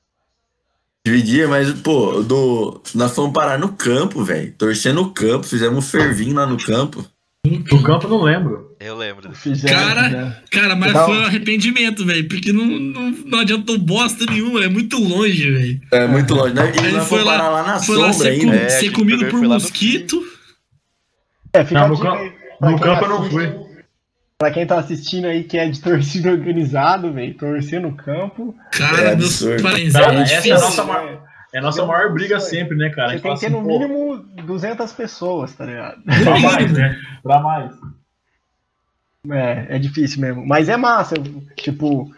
E: Dividia, mas, pô, do... nós fomos parar no campo, velho. Torcer no campo, fizemos um fervinho lá no campo.
H: No campo eu não lembro.
A: Eu lembro.
C: Fizeram,
G: Cara,
C: fizeram.
G: Cara, mas
C: Então-
G: foi um arrependimento, velho. Porque não, não, não adiantou bosta nenhuma. É muito longe, velho.
E: É muito longe, né? E nós
G: foi lá-
E: parar lá na
G: Foi lá
E: sombra
G: ser,
E: ainda.
G: com-
A: É,
G: ser comido por
A: lá
G: mosquito.
C: É, fica
H: Não, no campo- No campo eu não fui.
C: Pra quem tá assistindo aí que é de torcida organizado, velho, torcer no campo.
G: Cara,
E: É
G: meus É
H: essa é a nossa maior- É a nossa maior briga sempre, né, cara?
C: Você
H: gente
C: tem que ter
H: assim,
C: no
H: pô,
C: mínimo 200 pessoas, tá ligado?
H: pra mais, né? Pra mais.
C: É, é difícil mesmo. Mas é massa. Tipo,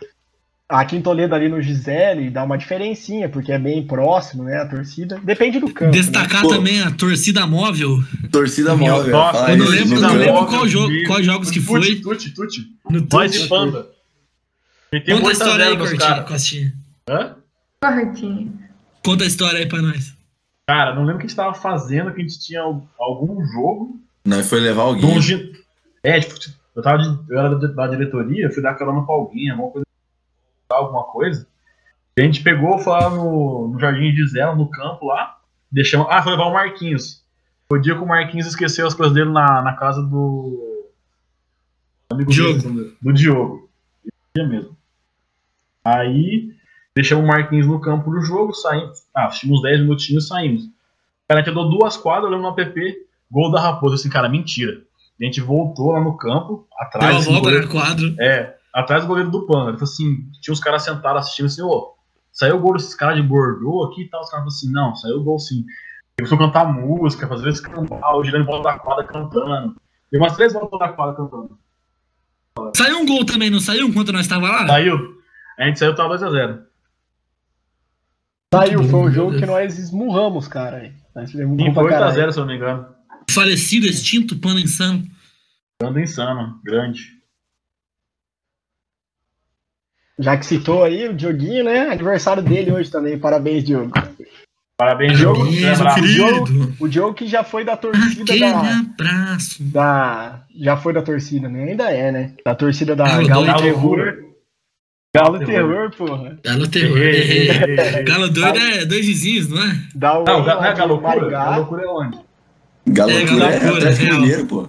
C: aqui em Toledo ali no Gisele dá uma diferencinha, porque é bem próximo, né? A torcida. Depende do campo. né?
G: Destacar
E: Pô.
G: também a torcida móvel.
E: Torcida móvel.
H: nossa,
G: Eu não lembro, não lembro qual jogo- quais jogos que foi.
H: Tuti, tuti.
G: No
H: Nós
G: Twitch.
H: e Panda.
G: Conta a história aí, Cortinha. Costinha.
H: Hã?
F: Cortinho.
G: Conta a história aí pra nós.
H: Cara, não lembro o que a gente tava fazendo, que a gente tinha algum jogo.
E: Nós foi levar
H: de
E: alguém.
H: É, tipo, eu, tava de- eu era da, da diretoria, fui dar carona pra alguém, alguma coisa. Alguma coisa. A gente pegou, foi lá no, no Jardim Gisela, no campo lá. Deixamos. Ah, foi levar o Marquinhos. Foi o dia que o Marquinhos esqueceu as coisas dele na, na casa do. Amigo
G: Diogo.
H: dele, do Diogo. Dia mesmo. Aí, deixamos o Marquinhos no campo do jogo, saímos. Ah, assistimos 10 minutinhos e saímos. Cara, a gente andou duas quadras olhando no app, gol da Raposa. Assim, cara, mentira. A gente voltou lá no campo,
G: Deu
H: atrás.
G: a
H: assim,
G: volta no quadro.
H: é, atrás do goleiro do Panda. Ele falou assim: tinha uns caras sentados assistindo assim, ô, saiu o gol desses caras de Bordeaux aqui e tal. Os caras falaram assim: não, saiu o gol sim. Ele começou a cantar música, fazer vezes cantar, o girando em volta da quadra cantando. Deu umas três voltas da quadra cantando.
G: Saiu um gol também, não saiu enquanto nós tava lá?
H: Saiu. A gente saiu, tava 2x0.
C: Saiu, foi um jogo que nós esmurramos, cara. aí. Nós
H: Sim, foi
C: caralho.
H: 8x0, se eu não me engano.
G: Falecido, extinto, pano insano.
H: Ando insano, grande.
C: Já que citou aí o Dioguinho, né? Aniversário dele hoje também. Parabéns, Diogo.
H: Parabéns,
C: Diogo,
G: querido.
C: O Diogo que já foi da torcida
G: Aquele
C: da,
G: abraço.
C: da. Já foi da torcida, né? Ainda é, né? Da torcida da
G: Galo
C: Galo
G: doido.
C: Terror. Galo Terror, porra.
G: Galo terror.
H: Ei, ei, ei, ei.
G: Galo doido é dois vizinhos, não é?
C: Da
H: Não,
C: UEM
H: ga-
C: lá
H: não é
C: de
H: Galocura?
C: Maringá.
H: Galocura é onde?
E: Galocura
G: É,
E: é,
G: Galocura,
E: Atlético
G: real.
E: Mineiro, pô.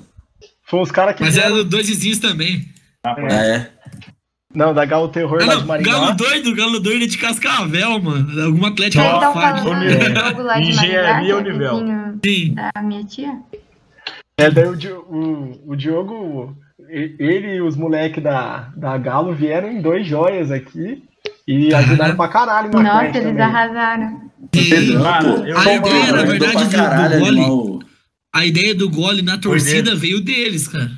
C: Foi os caras que.
G: Mas
C: vieram-
G: era dois vizinhos também.
H: Ah, pô.
E: Ah, é.
C: Não, da Galo Terror
G: Ah,
C: lá de
G: não,
C: Maringá.
G: Galo doido, Galo doido é de Cascavel, mano. Alguma atlética
F: Vocês estão falando do lá de
H: Engenharia
F: é
H: Univel.
G: Sim.
F: da minha tia?
C: É, daí o, o, o Diogo, ele e os moleques da, da Galo vieram em dois joias aqui e ajudaram pra caralho na
F: Nossa, eles
C: também.
F: arrasaram.
H: Cara,
E: pô.
H: eu-
G: a ideia, na verdade, do,
E: caralho
G: do
E: a
G: gole, a ideia do gole na torcida veio deles, cara.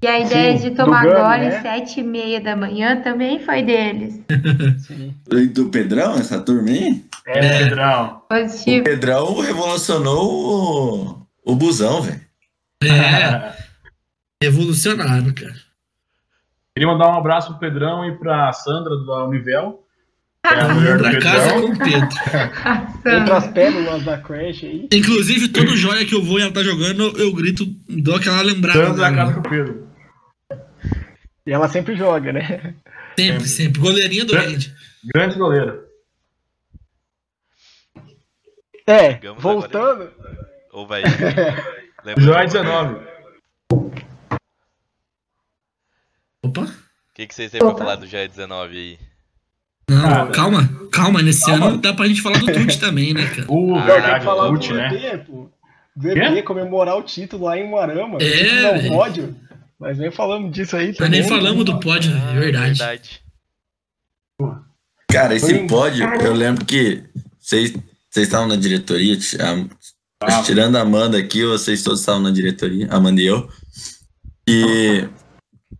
F: E a ideia
C: Sim,
F: de tomar
C: do Gami,
F: gole
C: né?
F: às sete e meia da manhã também foi deles.
C: Sim.
E: Do Pedrão, essa turma aí?
H: É, Pedrão.
E: O
F: Positivo.
E: Pedrão revolucionou o, o busão, velho.
G: É, revolucionário, cara.
H: Queria mandar um abraço pro Pedrão e pra Sandra da Univel. é a mulher do
G: Pra casa
H: Pedrão.
G: com o Pedro.
C: Entre as pérolas da creche aí.
G: Inclusive, todo joia que eu vou e ela tá jogando, eu, grito, dou aquela lembrada.
H: Sandra da casa com o Pedro.
C: E ela sempre joga, né?
G: Sempre, sempre. Goleirinha do Rede.
H: Grande goleiro.
C: É,
A: Chegamos
C: voltando.
A: Ou vai.
H: Joia
A: do-
H: 19.
G: Opa.
A: O que, que vocês têm pra falar do Jair 19 aí?
G: Não,
H: Cara.
G: calma, calma. Nesse ano dá pra gente falar do Tute também, né, cara?
H: Uh,
A: Ah,
H: verdade,
C: falar
H: o
C: do
H: Ult, né?
C: VP, pô. Comemorar o título lá em Moarama.
G: É,
C: Não,
G: velho.
C: Mas nem falamos disso aí
G: Nós
C: também.
G: nem falamos do pódio,
A: Ah,
G: é verdade.
A: verdade.
E: Cara, esse pódio, eu lembro que vocês vocês estavam na diretoria, a-
H: Ah.
E: tirando a Amanda aqui, vocês todos estavam na diretoria, Amanda e eu. E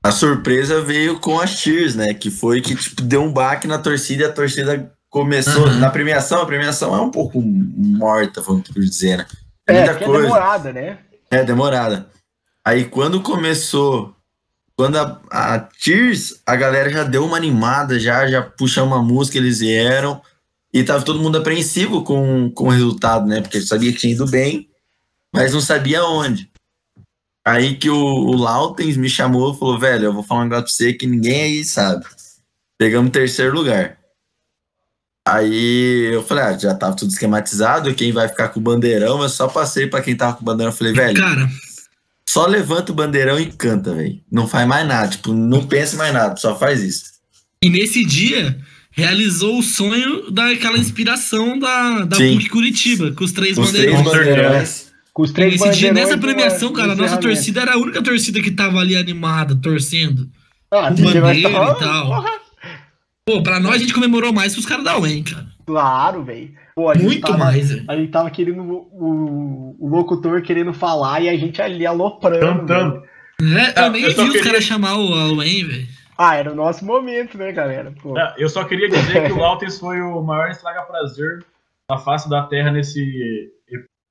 E: a surpresa veio com as Cheers, né? Que foi que tipo, deu um baque na torcida e a torcida começou.
G: Aham.
E: Na premiação, a premiação é um pouco morta, vamos por dizer, né?
C: É,
E: Muita
C: é
E: coisa.
C: demorada, né?
E: É, demorada. Aí quando começou, quando a, a Tears, a galera já deu uma animada, já, já puxou uma música, eles vieram, e tava todo mundo apreensivo com, com o resultado, né? Porque sabia que tinha ido bem, mas não sabia onde. Aí que o, o Lautens me chamou e falou, velho, eu vou falar um negócio pra você que ninguém aí sabe. Pegamos terceiro lugar. Aí eu falei, ah, já tava tudo esquematizado, quem vai ficar com o bandeirão, eu só passei pra quem tava com o bandeirão, eu falei, velho,
G: Cara,
E: só levanta o bandeirão e canta, velho. Não faz mais nada, tipo, não pensa mais nada, só faz isso.
G: e nesse dia realizou o sonho daquela inspiração da, da. PUC Curitiba, com os três
E: Os três
G: bandeirões.
E: bandeirões.
C: Com os
G: E
C: três
G: nesse dia,
C: bandeirões
G: nessa premiação, cara, a nossa torcida era a única torcida que tava ali animada, torcendo.
C: Ah,
G: com bandeira
C: tava-
G: e tal.
C: Porra,
G: Pô, pra nós a gente comemorou mais que os caras da UEM, cara.
C: Claro, velho. Pô,
G: Muito
C: tava-
G: mais.
C: A gente tava querendo o, o, locutor querendo falar e a gente ali aloprando. velho.
H: Cantando.
G: É, eu
H: Ah,
G: nem
H: eu
G: vi
H: só
G: os
H: queria-
G: caras chamar o a UEM, velho.
C: Ah, era o nosso momento, né, galera? Pô.
H: É, Eu só queria dizer que o Lautens foi o maior estraga-prazer da face da Terra nesse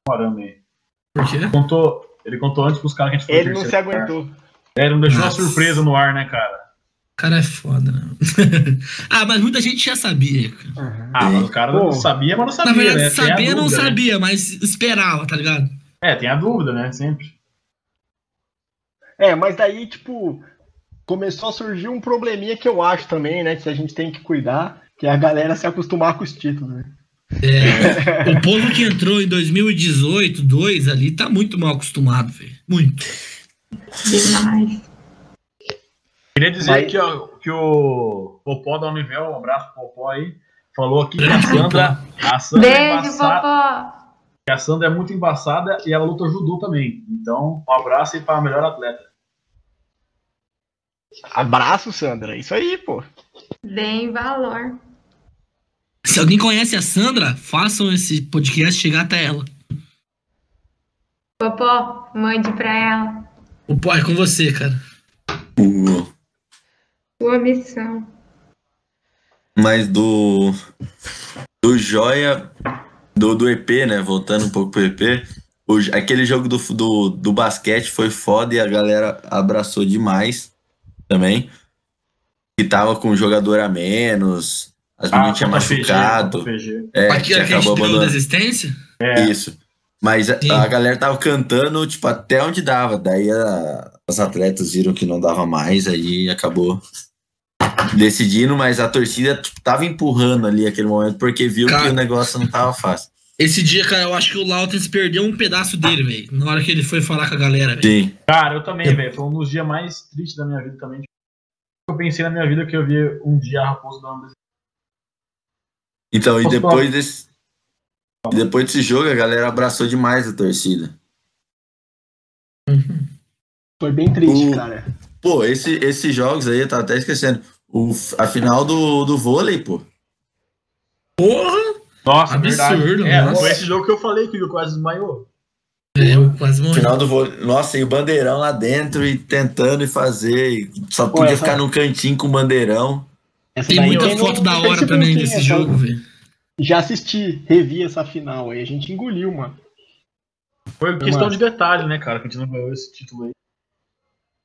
H: Morama aí.
G: Por quê?
H: Contou, ele contou antes pros caras que a gente foi
C: Ele não se aguentou.
H: É, Ele não deixou
G: Nossa.
H: uma surpresa no ar, né, cara?
G: O cara é foda, né? ah, mas muita gente já sabia, cara.
H: Ah, mas o cara
C: Pô.
H: não sabia, mas não sabia,
G: Na verdade,
H: né?
G: Sabia, não
H: dúvida, né?
G: sabia, mas esperava, tá ligado?
H: É, tem a dúvida, né? Sempre.
C: É, mas daí, tipo, começou a surgir um probleminha que eu acho também, né? Que a gente tem que cuidar, que é a galera se acostumar com os títulos, né?
G: É, o povo que entrou em 2018, 2 ali, tá muito mal acostumado, velho. Muito.
F: Demais.
H: Queria dizer
C: Mas-
H: que, ó, que o Popó da Univel, um abraço pro Popó aí, falou aqui que a Sandra, a Sandra, é
F: Beijo,
H: embaçada,
F: Popó.
H: que a Sandra é muito embaçada e ela luta judô também. Então, um abraço aí pra melhor atleta.
C: Abraço, Sandra. Isso aí, pô.
F: Deem valor.
G: Se alguém conhece a Sandra, façam esse podcast chegar até ela.
F: Popó, mande pra ela.
G: O pô, é com você, cara.
E: O-
F: Sua missão.
E: Mas do. Do Joia. Do, do EP, né? Voltando um pouco pro EP. o- aquele jogo do, do, do basquete foi foda e a galera abraçou demais também. Que tava com um jogador a menos. As
H: Ah,
E: meninas tinham
H: contra PG,
E: machucado.
H: PG.
E: É,
G: Aqui
E: que
G: a gente
E: acabou abandonando.
G: desistência?
H: É.
E: Isso. Mas a, a galera tava cantando, tipo, até onde dava. Daí a- as atletas viram que não dava mais, aí acabou decidindo, mas a torcida tipo, tava empurrando ali aquele momento, porque viu
G: Cara.
E: que o negócio não tava fácil.
G: Esse dia, cara, eu acho que o Lautens perdeu um pedaço dele, velho. Na hora que ele foi falar com a galera, velho.
E: Sim.
H: Cara, eu também, velho. Foi um dos dias mais tristes da minha vida também. Eu pensei na minha vida que eu vi um dia a Raposo dando
E: Então, e
H: Posso
E: depois
H: falar?
E: desse. e Depois desse jogo, a galera abraçou demais a torcida.
C: Foi bem triste,
E: O-
C: cara.
E: Pô, esse, esses jogos aí, eu tava até esquecendo. O, a final do, do vôlei, pô.
G: Porra!
H: Nossa,
G: Absurdo.
H: É,
G: nossa.
H: foi esse jogo que eu falei que o quase desmaiou.
G: É, eu quase morri.
E: Final do vôlei. Nossa, e o bandeirão lá dentro e tentando e fazer. e Só
C: Pô,
E: podia
C: essa-
E: ficar num cantinho com o bandeirão.
C: Essa
G: Tem muita
C: eu
G: foto da hora também desse
C: é,
G: jogo, velho.
C: Já assisti, revi essa final aí. A gente engoliu, mano.
H: Foi questão de detalhe, né, cara? Que a gente não ganhou esse título aí.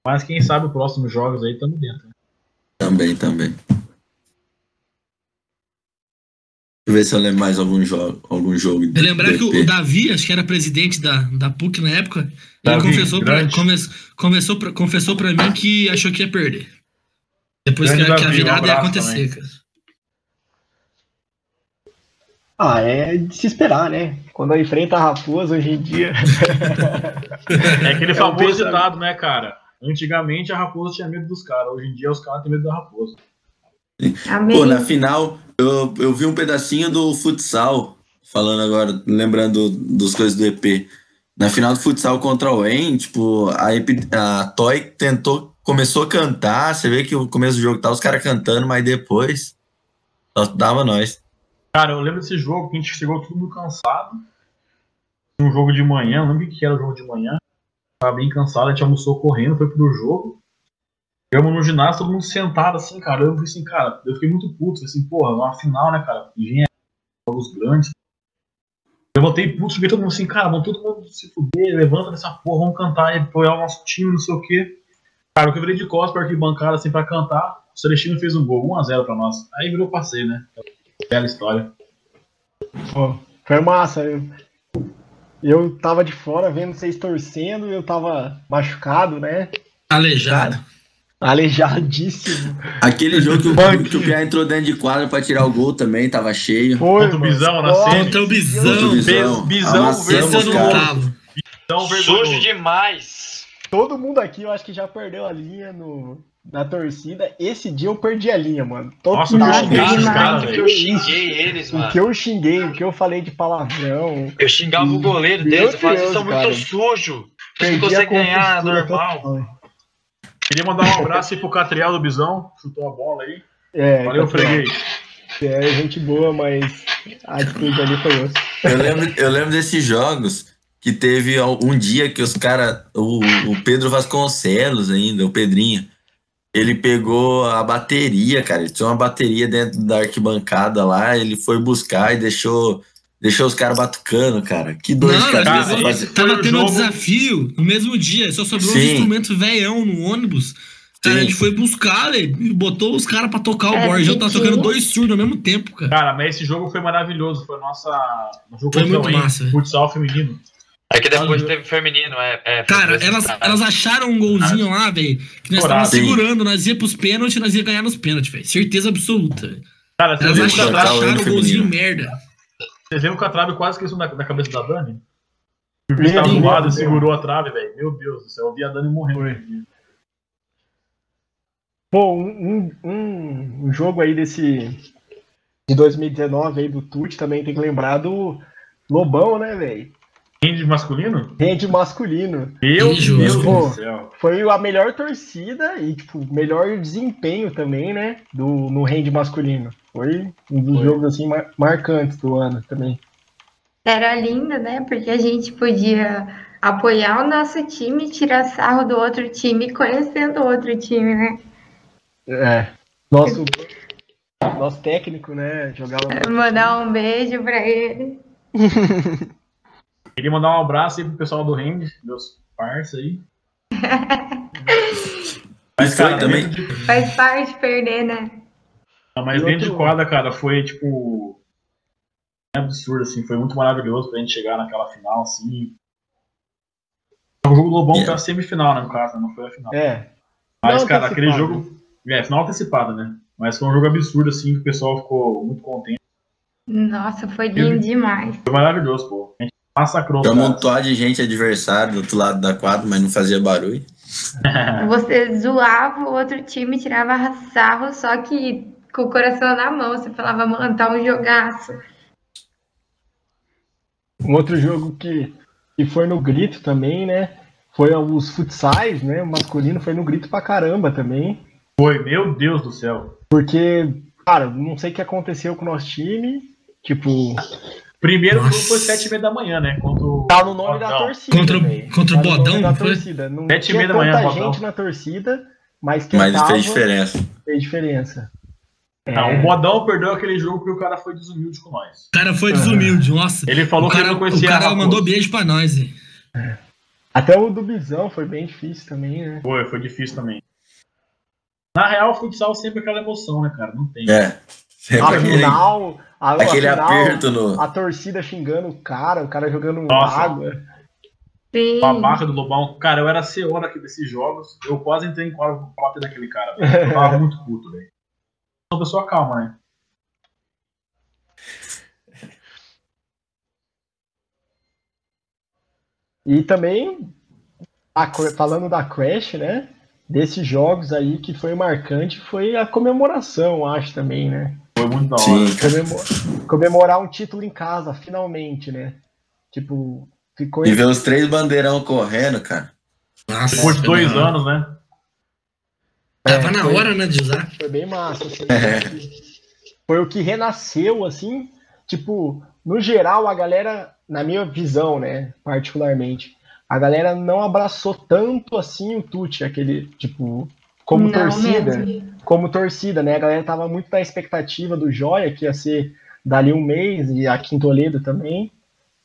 H: Mas quem sabe os próximos jogos aí estamos dentro.
E: Também, também. Deixa eu ver se eu lembro mais algum jogo. Algum jogo
G: Eu lembrar que o. Davi, acho que era presidente da, da PUC na época, ele
H: Davi,
G: confessou pra, come, confessou, pra, confessou pra mim que achou que ia perder. Depois que, a- que a
H: Davi, um
G: virada ia acontecer,
H: também.
G: cara.
C: Ah, é de se esperar, né? Quando enfrenta a raposa hoje em dia.
H: É aquele
C: É
H: famoso
C: peso-
H: ditado, né, cara? Antigamente a raposa tinha medo dos caras, hoje em dia os caras têm medo da raposa.
F: Amém.
E: Pô, na final, eu, eu vi um pedacinho do futsal, falando agora, lembrando dos coisas do EP. Na final do futsal contra o EN, tipo, a, Epi- a Toy tentou, começou a cantar, você vê que o começo do jogo tá os caras cantando, mas depois só dava nós.
H: Cara, eu lembro desse jogo que a gente chegou todo mundo cansado. Um jogo de manhã, eu lembro o que era o jogo de manhã. Tava bem cansado, a gente almoçou correndo, foi pro jogo. Chegamos no ginásio, todo mundo sentado assim, cara. Eu falei assim, cara, eu fiquei muito puto. Falei assim, porra, uma final, né, cara? Engenharia, jogos grandes. Eu voltei puto, cheguei todo mundo assim, cara, vamos todo mundo se fuder, levanta dessa porra, vamos cantar e apoiar o nosso time, não sei o quê. Cara, eu que virei de costas pra arquibancada assim pra cantar. O Celestino fez um gol, 1x0 pra nós. Aí virou passeio, né? Bela história.
C: Pô, foi massa. Eu tava de fora vendo vocês torcendo, eu tava machucado, né?
G: Aleijado.
C: Aleijadíssimo.
E: Aquele jogo que o, que o Pia entrou dentro de quadra pra tirar o gol também, tava cheio.
C: Foi,
H: Contra o. Bisão na semi.
G: Contra o
E: Contra o
G: Bisão.
E: Bisão.
H: Bisão
E: Amassamos,
H: versus
G: Pensando no
E: cara.
G: talo.
H: Então,
B: Sujo
H: vergonhoso.
B: demais.
C: Todo mundo aqui, eu acho que já perdeu a linha no, na torcida. Esse dia eu perdi a linha, mano. Todo
H: Nossa, eu xinguei
F: demais.
H: caras,
B: que eu xinguei eles,
C: O
B: mano.
C: que eu xinguei, o que eu falei de palavrão.
B: Eu xingava o goleiro deles, eu falava, vocês são muito sujos. Vocês não conseguem ganhar normal.
C: total.
H: Queria mandar um abraço aí pro Catriel do Bisão, chutou a bola aí.
C: É,
H: Valeu, freguês.
C: É gente boa, mas a atitude ali foi outra.
E: Eu lembro, eu lembro desses jogos que teve um dia que os caras. O, o Pedro Vasconcelos ainda, o Pedrinho. Ele pegou a bateria, cara. Ele tinha uma bateria dentro da arquibancada lá. Ele foi buscar e deixou, deixou os caras batucando, cara. Que dor de cabeça.
H: cara,
E: fazer-
G: Tava
H: o
G: tendo um
H: jogo-
G: desafio no mesmo dia, só sobrou uns
E: Sim.
G: instrumentos veião no ônibus. Cara, a
E: Sim.
G: gente foi buscar, velho, e botou os caras pra tocar o
F: É,
G: Borja. Eu tava tocando dois surdos ao mesmo tempo, cara.
H: Cara, mas esse jogo foi maravilhoso. Foi nossa. No jogo
G: Foi muito
H: o
G: massa.
H: Futsal feminino.
B: É que depois teve feminino, é. é
G: Cara, elas, elas acharam um golzinho lá, velho, que nós estávamos segurando, nós ia pros pênaltis, nós ia ganhar nos pênaltis, velho. Certeza absoluta. velho.
H: Cara,
G: Elas
H: viu, que
G: acharam,
H: trave,
G: acharam o
E: feminino.
G: golzinho merda.
H: você viu que a trave quase caiu na, na cabeça da Dani? O juiz tava do lado e segurou a trave, velho. Meu Deus do céu, eu vi a Dani morrendo.
C: Pô, um, um, um jogo aí desse. De 2019 aí do Tuti também tem que lembrar do Lobão, né, velho?
H: Rende masculino?
C: Rende masculino.
H: Meu
G: Que.
H: Deus do céu.
C: Foi a melhor torcida e, tipo, melhor desempenho também, né? Do, no rende masculino. Foi um dos
H: Foi.
C: jogos, assim, mar- marcantes do ano também.
F: Era linda, né? Porque a gente podia apoiar o nosso time, tirar sarro do outro time, conhecendo o outro time, né?
C: É. Nosso, nosso técnico, né? Jogava.
F: Mandar um beijo pra ele.
H: Queria mandar um abraço aí pro pessoal do Hand, meus parça aí. Mas, cara,
E: também?
H: de-
F: Faz parte perder, né?
H: Não, mas
C: E
H: dentro de
C: outro-
H: quadra, cara, foi tipo. É absurdo, assim. Foi muito maravilhoso pra gente chegar naquela final, assim. O jogo do Lobão
E: Yeah.
H: foi a semifinal, né, no caso, não foi a final.
C: É.
H: Mas,
C: Não
H: cara, aquele jogo. É, final antecipada, né? Mas foi um jogo absurdo, assim, que o pessoal ficou muito contente.
F: Nossa, foi lindo demais.
H: Foi maravilhoso, pô. A gente massacrou
E: um montão de gente adversário do outro lado da quadra, mas não fazia barulho.
F: Você zoava o outro time, tirava sarro, só que com o coração na mão. Você falava, mano, tá um jogaço.
C: Um outro jogo que, que foi no grito também, né? Foi os futsais, né? O masculino foi no grito pra caramba também.
H: Foi, meu Deus do céu.
C: Porque, cara, não sei o que aconteceu com o nosso time. Tipo,
H: Primeiro
G: Nossa.
H: jogo foi sete e meia da manhã, né? Contra o.
C: tá no nome da
H: Bodão.
C: torcida.
G: Contra o- contra o
C: Tá nome
G: Bodão,
C: da
G: foi?
C: torcida. Não
H: Sete e
C: tinha
H: meia da manhã, Bodão.
C: gente na torcida, mas quem
E: Mas
C: tava
E: fez diferença.
C: fez diferença.
H: Não,
C: É,
H: o Bodão perdeu aquele jogo porque o cara foi desumilde com nós.
G: O cara foi desumilde, nossa.
H: Ele falou
G: o
H: que
G: cara,
H: ele não
G: o
H: conhecia
G: cara
H: Raposo.
G: mandou beijo pra nós, hein?
C: Até o do Bisão foi bem difícil também, né?
H: Foi, foi difícil também. Na real, o futsal sempre é aquela emoção, né, cara? Não tem.
E: É. Sempre
C: A
E: aquele,
C: final, a, a
E: aquele
C: final,
E: aperto no.
C: a torcida xingando o cara, o cara jogando
H: Nossa.
C: água.
F: Sim.
H: Babaca do Lobão. Cara, eu era CEO aqui desses jogos. Eu quase entrei em quadro pra bater naquele cara. Eu tava muito puto, velho. Uma pessoa calma, né?
C: E também, a falando da Crash, né? Desses jogos aí que foi marcante foi a comemoração, acho também, né?
H: Foi muito da hora.
E: Sim,
C: Comemo- comemorar um título em casa, finalmente, né? Tipo, ficou
E: E ver os três bandeirão correndo, cara.
G: Nossa,
H: Depois de
G: foi
H: dois
G: hora.
H: anos, né?
G: Tava
C: É,
G: na
C: foi-
G: hora, né, de usar.
C: Foi bem massa. Assim,
E: É.
C: Foi o que renasceu, assim. Tipo, no geral, a galera, na minha visão, né, particularmente, a galera não abraçou tanto assim o Tuti, aquele, tipo, como
F: Não
C: torcida.
F: mesmo.
C: Como torcida, né? A galera tava muito na expectativa do Joia, que ia ser dali um mês, e aqui em Toledo também.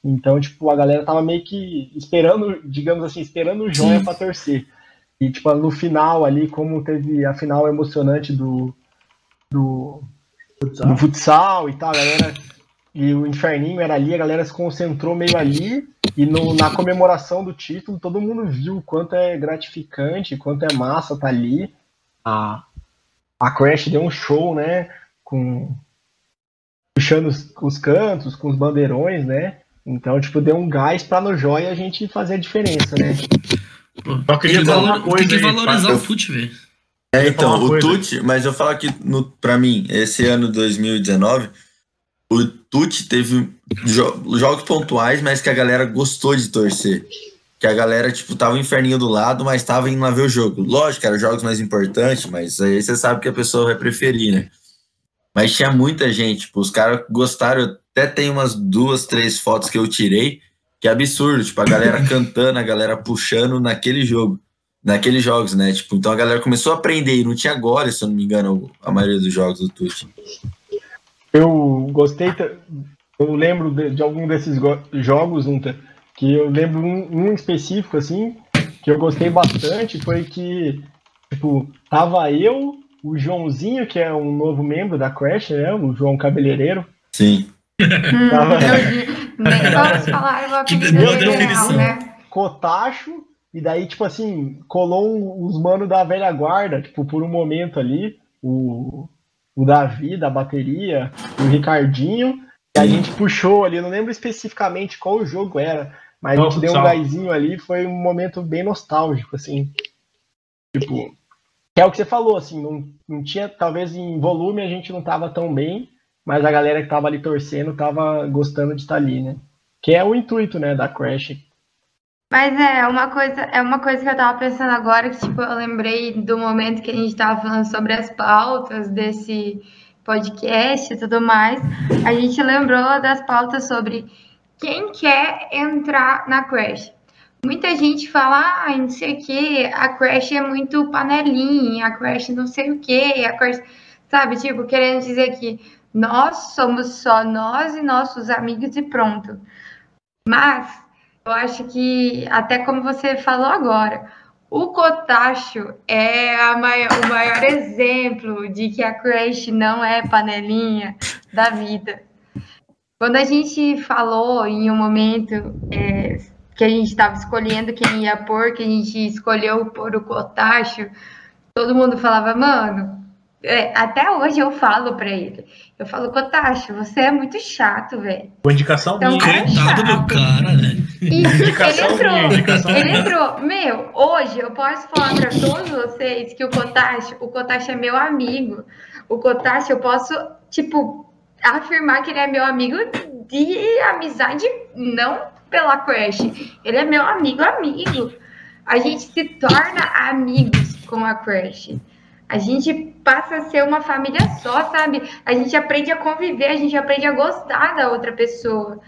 C: Então, tipo, a galera tava meio que esperando, digamos assim, esperando o Joia pra torcer. E, tipo, no final ali, como teve a final emocionante do, do,
H: Futsal.
C: do futsal e tal, a galera. E o Inferninho era ali, a galera se concentrou meio ali. E no- na comemoração do título, todo mundo viu o quanto é gratificante, quanto é massa tá ali. A, a Crash deu um show, né? Com. Puxando os, os cantos, com os bandeirões, né? Então, tipo, deu um gás pra no Joia a gente fazer a diferença, né?
G: Pô,
H: Só queria
G: tem que,
H: falar
G: valor-
H: uma coisa
G: tem que
H: aí,
G: valorizar
H: Fábio.
G: o fute, velho.
E: É, então, o. Tuti, mas eu falo que, no, pra mim, esse ano 2019, o Tuti teve jo- jogos pontuais, mas que a galera gostou de torcer. Que a galera, tipo, tava o inferninho do lado, mas tava indo lá ver o jogo. Lógico, eram jogos mais importantes, mas aí você sabe que a pessoa vai preferir, né? Mas tinha muita gente, tipo, os caras gostaram. Eu até tem umas duas, três fotos que eu tirei, que é absurdo, tipo, a galera cantando, a galera puxando naquele jogo naqueles jogos, né? Tipo, então a galera começou a aprender e não tinha agora, se eu não me engano, a maioria dos jogos do Tuti.
C: Eu gostei, eu lembro de, de algum desses go- jogos, Unta, que eu lembro um, um específico, assim, que eu gostei bastante, foi que, tipo, tava eu, o Joãozinho, que é um novo membro da Crash, né, o João Cabeleireiro,
E: Sim.
F: Hum,
C: Tava-
F: eu- nem vamos falar o
G: Que
F: apelido
G: definição.
F: né?
C: Cotacho, e daí, tipo assim, colou os manos da velha guarda, tipo, por um momento ali, o, o Davi da bateria, o Ricardinho, e a gente puxou ali, não lembro especificamente qual jogo era, mas a gente deu um gásinho ali, foi um momento bem nostálgico, assim. Tipo, é o que você falou, assim, não, não tinha, talvez em volume a gente não tava tão bem, mas a galera que tava ali torcendo tava gostando de estar ali, né? Que é o intuito, né, da Crash.
F: Mas é uma coisa, é uma coisa que eu tava pensando agora, que tipo, eu lembrei do momento que a gente tava falando sobre as pautas desse podcast e tudo mais. A gente lembrou das pautas sobre quem quer entrar na Crash. muita gente fala, ah, não sei o que, a Crash é muito panelinha, a Crash não sei o que, a Crash, sabe, tipo, querendo dizer que nós somos só nós e nossos amigos e pronto. Mas eu acho que, até como você falou agora, o Kotacho é maior- o maior exemplo de que a Crash não é panelinha da vida. Quando a gente falou em um momento é, que a gente estava escolhendo quem ia pôr, que a gente escolheu pôr o Kotacho, todo mundo falava, mano, até hoje eu falo pra ele. Eu falo, Kotacho, você é muito chato, velho.
H: Uma indicação
F: Então,
H: minha.
F: cara,
G: Coitado do cara, né?
F: E ele
H: Indicação
F: entrou,
H: minha, indicação
F: ele
H: minha.
F: entrou. Meu, hoje eu posso falar pra todos vocês que o Kotacho, o Kotacho é meu amigo. O Kotacho, eu posso, tipo, afirmar que ele é meu amigo de amizade, não pela Crash. Ele é meu amigo, amigo. A gente se torna amigos com a Crash. A gente passa a ser uma família só, sabe? A gente aprende a conviver, a gente aprende a gostar da outra pessoa.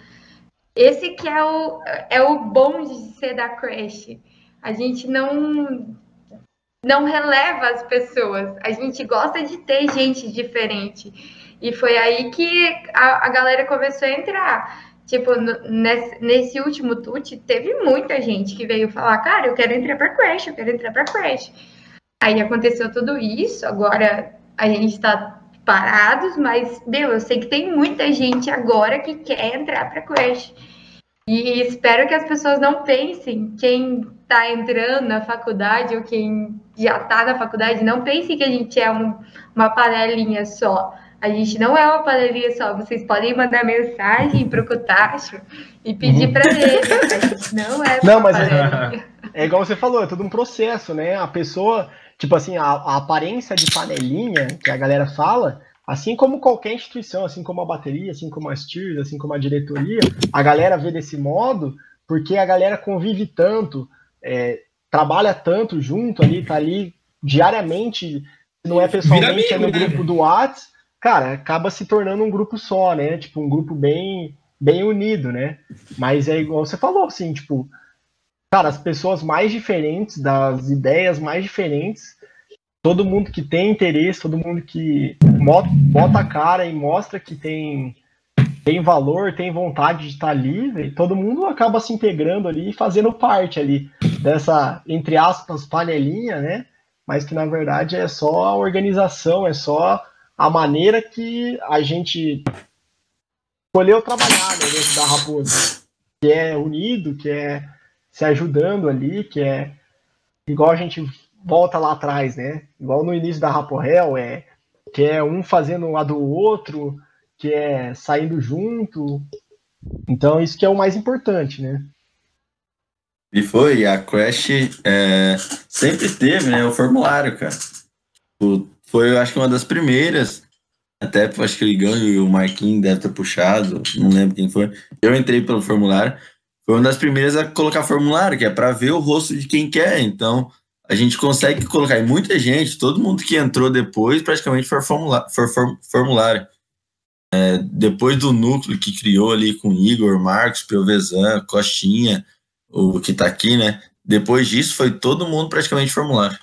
F: Esse que é o, é o bom de ser da Crash. A gente não não releva as pessoas. A gente gosta de ter gente diferente. E foi aí que a, a galera começou a entrar. Tipo, no- nesse, nesse último tute, teve muita gente que veio falar, cara, eu quero entrar pra Crash, eu quero entrar pra Crash. Aí aconteceu tudo isso, agora a gente tá parados, mas, meu, eu sei que tem muita gente agora que quer entrar pra Crash. E espero que as pessoas não pensem, quem tá entrando na faculdade ou quem já tá na faculdade, não pense que a gente é um- uma panelinha só. A gente não é uma panelinha só. Vocês podem mandar mensagem pro Cotacho e pedir pra ele. A gente não é
C: Não, mas é-. É igual você falou, é todo um processo, né? A pessoa, tipo assim, a, a aparência de panelinha que a galera fala, assim como qualquer instituição, assim como a bateria, assim como as tiers, assim como a diretoria, a galera vê desse modo porque a galera convive tanto, é, trabalha tanto junto ali, tá ali diariamente, não é pessoalmente, é no
G: amigo, né,
C: grupo do Whats, cara, acaba se tornando um grupo só, né? Tipo, um grupo bem, bem unido, né? Mas é igual você falou, assim, tipo, cara, as pessoas mais diferentes, das ideias mais diferentes, todo mundo que tem interesse, todo mundo que bota a cara e mostra que tem, tem valor, tem vontade de estar ali, velho, todo mundo acaba se integrando ali e fazendo parte ali dessa, entre aspas, panelinha, né? Mas que na verdade é só a organização, é só a maneira que a gente escolheu trabalhar né, dentro da Raposa, que é unido, que é se ajudando ali, que é igual a gente volta lá atrás, né? Igual no início da Raporel, é que é um fazendo a do outro, que é saindo junto. Então isso que é o mais importante, né?
E: E foi, a Crash é, sempre teve, né, o formulário, cara. O- foi, eu acho que uma das primeiras, até acho que o Igão e o Marquinhos devem ter puxado, não lembro quem foi. Eu entrei pelo formulário, foi uma das primeiras a colocar formulário, que é para ver o rosto de quem quer. Então, a gente consegue colocar, e muita gente, todo mundo que entrou depois, praticamente foi, formulário. É, depois do núcleo que criou ali com Igor, Marcos, Piovesan, Costinha, o que tá aqui, né? Depois disso foi todo mundo praticamente formulário.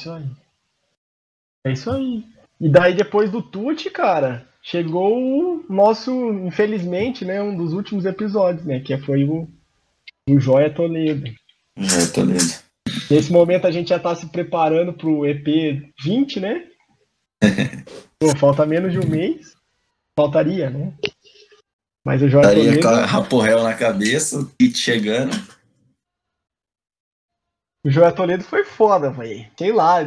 C: Isso aí. É isso aí. E daí depois do Tuti, cara, chegou o nosso, infelizmente, né, um dos últimos episódios, né, que foi o, o Joia Toledo.
E: É, Toledo.
C: Nesse momento a gente já tá se preparando pro EP 20, né? Pô, falta menos de um mês. Faltaria, né? Mas o Joia
E: Estaria com a Raporel na cabeça, o kit chegando.
C: O Joia Toledo foi foda, velho. Sei lá,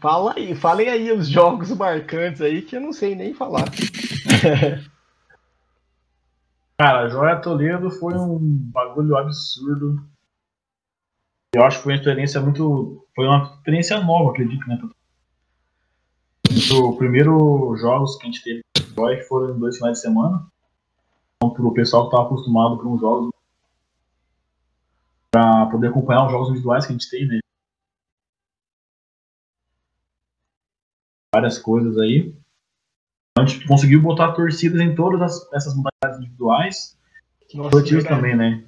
C: fala aí, falem aí os jogos marcantes aí que eu não sei nem falar.
H: Cara, Joia Toledo foi um bagulho absurdo. Eu acho que foi uma experiência muito. Foi uma experiência nova, acredito, né? O primeiro jogos que a gente teve foram em dois finais de semana. Então, pro pessoal que estava acostumado com os jogos. Pra poder acompanhar os jogos individuais que a gente tem, né? Várias coisas aí. Então, a gente conseguiu botar torcidas em todas as- essas modalidades individuais.
C: Verdade.
H: também, né?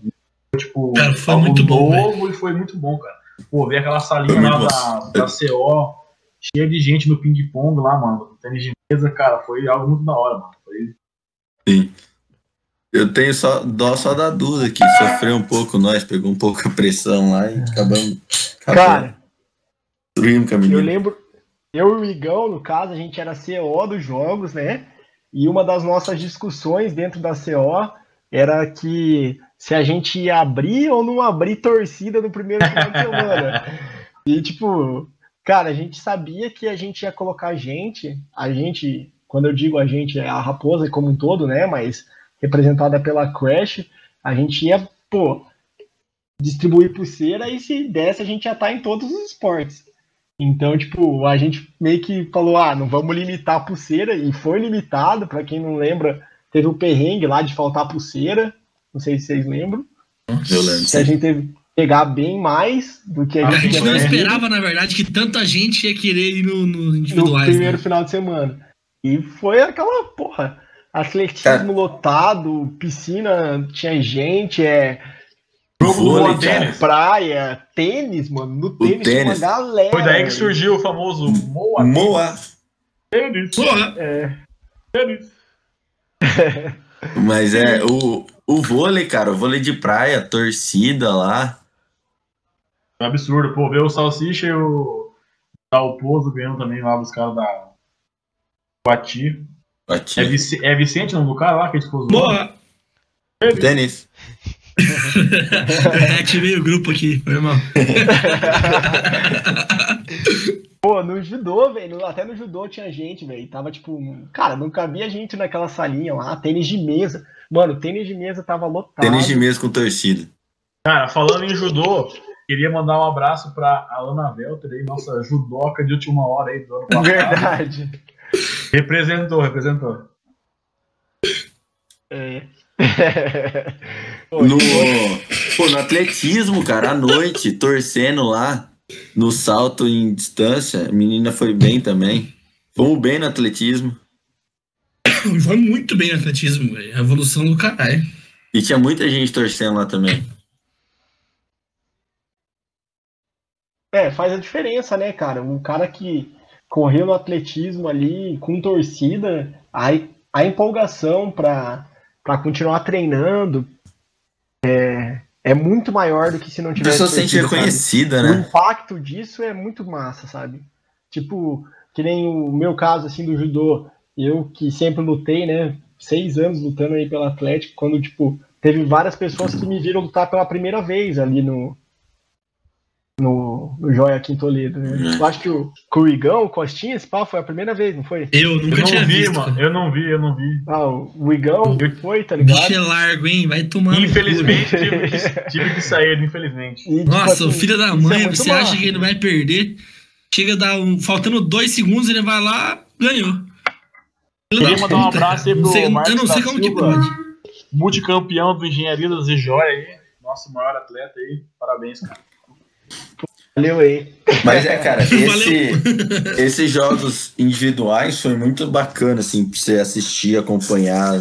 H: Tipo,
G: Cara, foi muito bom,
H: novo e foi muito bom, cara. Pô, ver aquela salinha lá da, da CO, cheia de gente no ping-pong lá, mano. no Tênis de mesa, cara, foi algo muito da hora, mano. Foi
E: Sim. Eu tenho só dó só da Duda, que sofreu um pouco nós, pegou um pouco a pressão lá e acabamos.
C: Cara,
E: destruindo com a
C: eu
E: menina.
C: lembro, eu e o Igão, no caso, a gente era CO dos jogos, né? E uma das nossas discussões dentro da CO era que se a gente ia abrir ou não abrir torcida no primeiro final de semana. E, tipo, cara, a gente sabia que a gente ia colocar gente, a gente, quando eu digo a gente, é a Raposa como um todo, né? Mas representada pela Crash, a gente ia, pô, distribuir pulseira e se desse a gente ia estar em todos os esportes. Então, tipo, a gente meio que falou, ah, não vamos limitar a pulseira, e foi limitado, pra quem não lembra, teve o perrengue lá de faltar pulseira, não sei se vocês lembram,
E: Eu lembro.
C: que a gente teve que pegar bem mais do que a
G: A
C: gente
G: gente não esperava, na verdade, que tanta gente ia querer ir no, no
C: no
G: individuais.
C: primeiro
G: né?
C: final de semana. E foi aquela, porra, atletismo
E: Cara.
C: lotado, piscina tinha gente, é
E: Vôlei,
H: Tênis.
C: praia, tênis, mano, no tênis, tinha uma galera.
H: Foi daí que surgiu o famoso Moa
E: Moa.
H: Tênis.
G: Porra,
C: É,
H: Tênis.
E: Mas é, o, o vôlei, cara, o vôlei de praia, torcida lá.
H: É um absurdo, pô, ver o Salsicha e o Dalpozo ganhando também lá dos caras da Guati.
E: Bati.
H: É, Vici- é Vicente o nome do cara lá que a gente pôs
G: porra.
E: Tênis.
G: Ativei o grupo aqui, foi mal.
C: Pô, no judô, velho, até no judô tinha gente, velho. Tava tipo, cara, não cabia gente naquela salinha lá, tênis de mesa. Mano, tênis de mesa tava lotado.
E: Tênis de mesa com torcida.
H: Cara, falando em judô, queria mandar um abraço pra Alana Velter aí, nossa judoca de última hora aí do ano passado.
C: Verdade.
H: Representou, representou.
C: É.
E: No, pô, no atletismo, cara, à noite, torcendo lá, no salto em distância, a menina foi bem também. Fomos bem no atletismo.
G: Foi muito bem no atletismo, velho. A evolução do caralho.
E: E tinha muita gente torcendo lá também.
C: É, faz a diferença, né, cara? Um cara que correu no atletismo ali com torcida, a, a empolgação pra, pra continuar treinando é, é muito maior do que se não
E: A
C: tivesse
E: pessoa se sente
C: torcida, sabe?
E: reconhecida,
C: O
E: né?
C: impacto disso é muito massa, sabe? Tipo, que nem o meu caso, assim, do judô. Eu que sempre lutei, né? Seis anos lutando aí pela Atlético, quando, tipo, teve várias pessoas que me viram lutar pela primeira vez ali no, no, no Joia aqui em Toledo, né? Eu acho que o, que o Igão, o Costinha, esse pau foi a primeira vez, não foi?
G: Eu
H: Eu
G: nunca tinha
H: não vi,
G: visto.
H: mano. Eu não vi, eu não vi.
C: Ah, o o Igão
H: Eu-
C: foi, tá
G: O bicho é
C: ligado?
G: largo, hein? Vai cu,
H: Infelizmente,
G: né?
H: tive que, tive que sair, infelizmente.
C: E, tipo,
G: Nossa,
C: assim,
G: o filho da
C: é
G: mãe,
C: muito
G: você
C: massa.
G: acha que ele vai perder? Chega a dar um. Faltando dois segundos, ele vai lá, ganhou.
H: Queria
G: da
H: mandar um abraço aí pro
G: Não sei-
H: Marcos
G: Eu não sei
H: da
G: como que
H: Silva.
G: pode.
H: Multicampeão do Engenharia das Joia aí. Nosso maior atleta aí. Parabéns, cara.
C: Valeu aí.
E: Mas é, cara, esse, esses jogos individuais foi muito bacana, assim, pra você assistir, acompanhar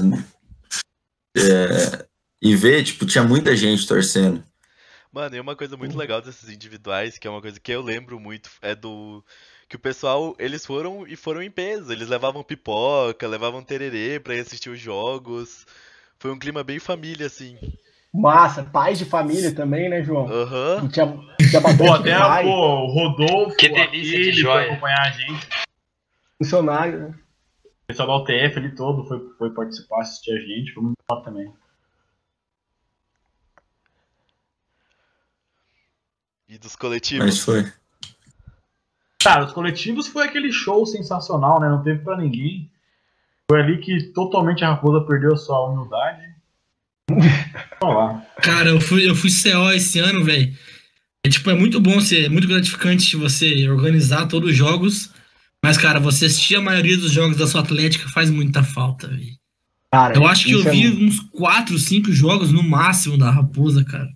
E: é, e ver, tipo, tinha muita gente torcendo.
A: Mano, e uma coisa muito legal desses individuais, que é uma coisa que eu lembro muito, é do que o pessoal, eles foram e foram em peso, eles levavam pipoca, levavam tererê pra ir assistir os jogos. Foi um clima bem família, assim.
C: Massa, pais de família também, né, João?
A: Aham.
C: Tinha, tinha bastante
H: Pô, até
C: pai,
H: pô, o Rodolfo,
B: Que delícia de
H: aquele,
B: joia.
H: foi acompanhar a gente.
C: funcionário, né?
H: O pessoal da UTF ali todo foi, foi participar, assistir a gente. Foi muito legal também.
A: E dos
E: Mas
A: coletivos.
E: foi.
H: Cara, os coletivos foi aquele show sensacional, né? Não teve pra ninguém. Foi ali que totalmente a Raposa perdeu a sua humildade.
G: Cara, eu fui, eu fui CO esse ano, velho. É, tipo, é muito bom, ser, é muito gratificante você organizar todos os jogos. Mas, cara, você assistir a maioria dos jogos da sua Atlética faz muita falta, velho. Eu acho que eu
C: é
G: vi uns 4, 5 jogos no máximo da Raposa, cara.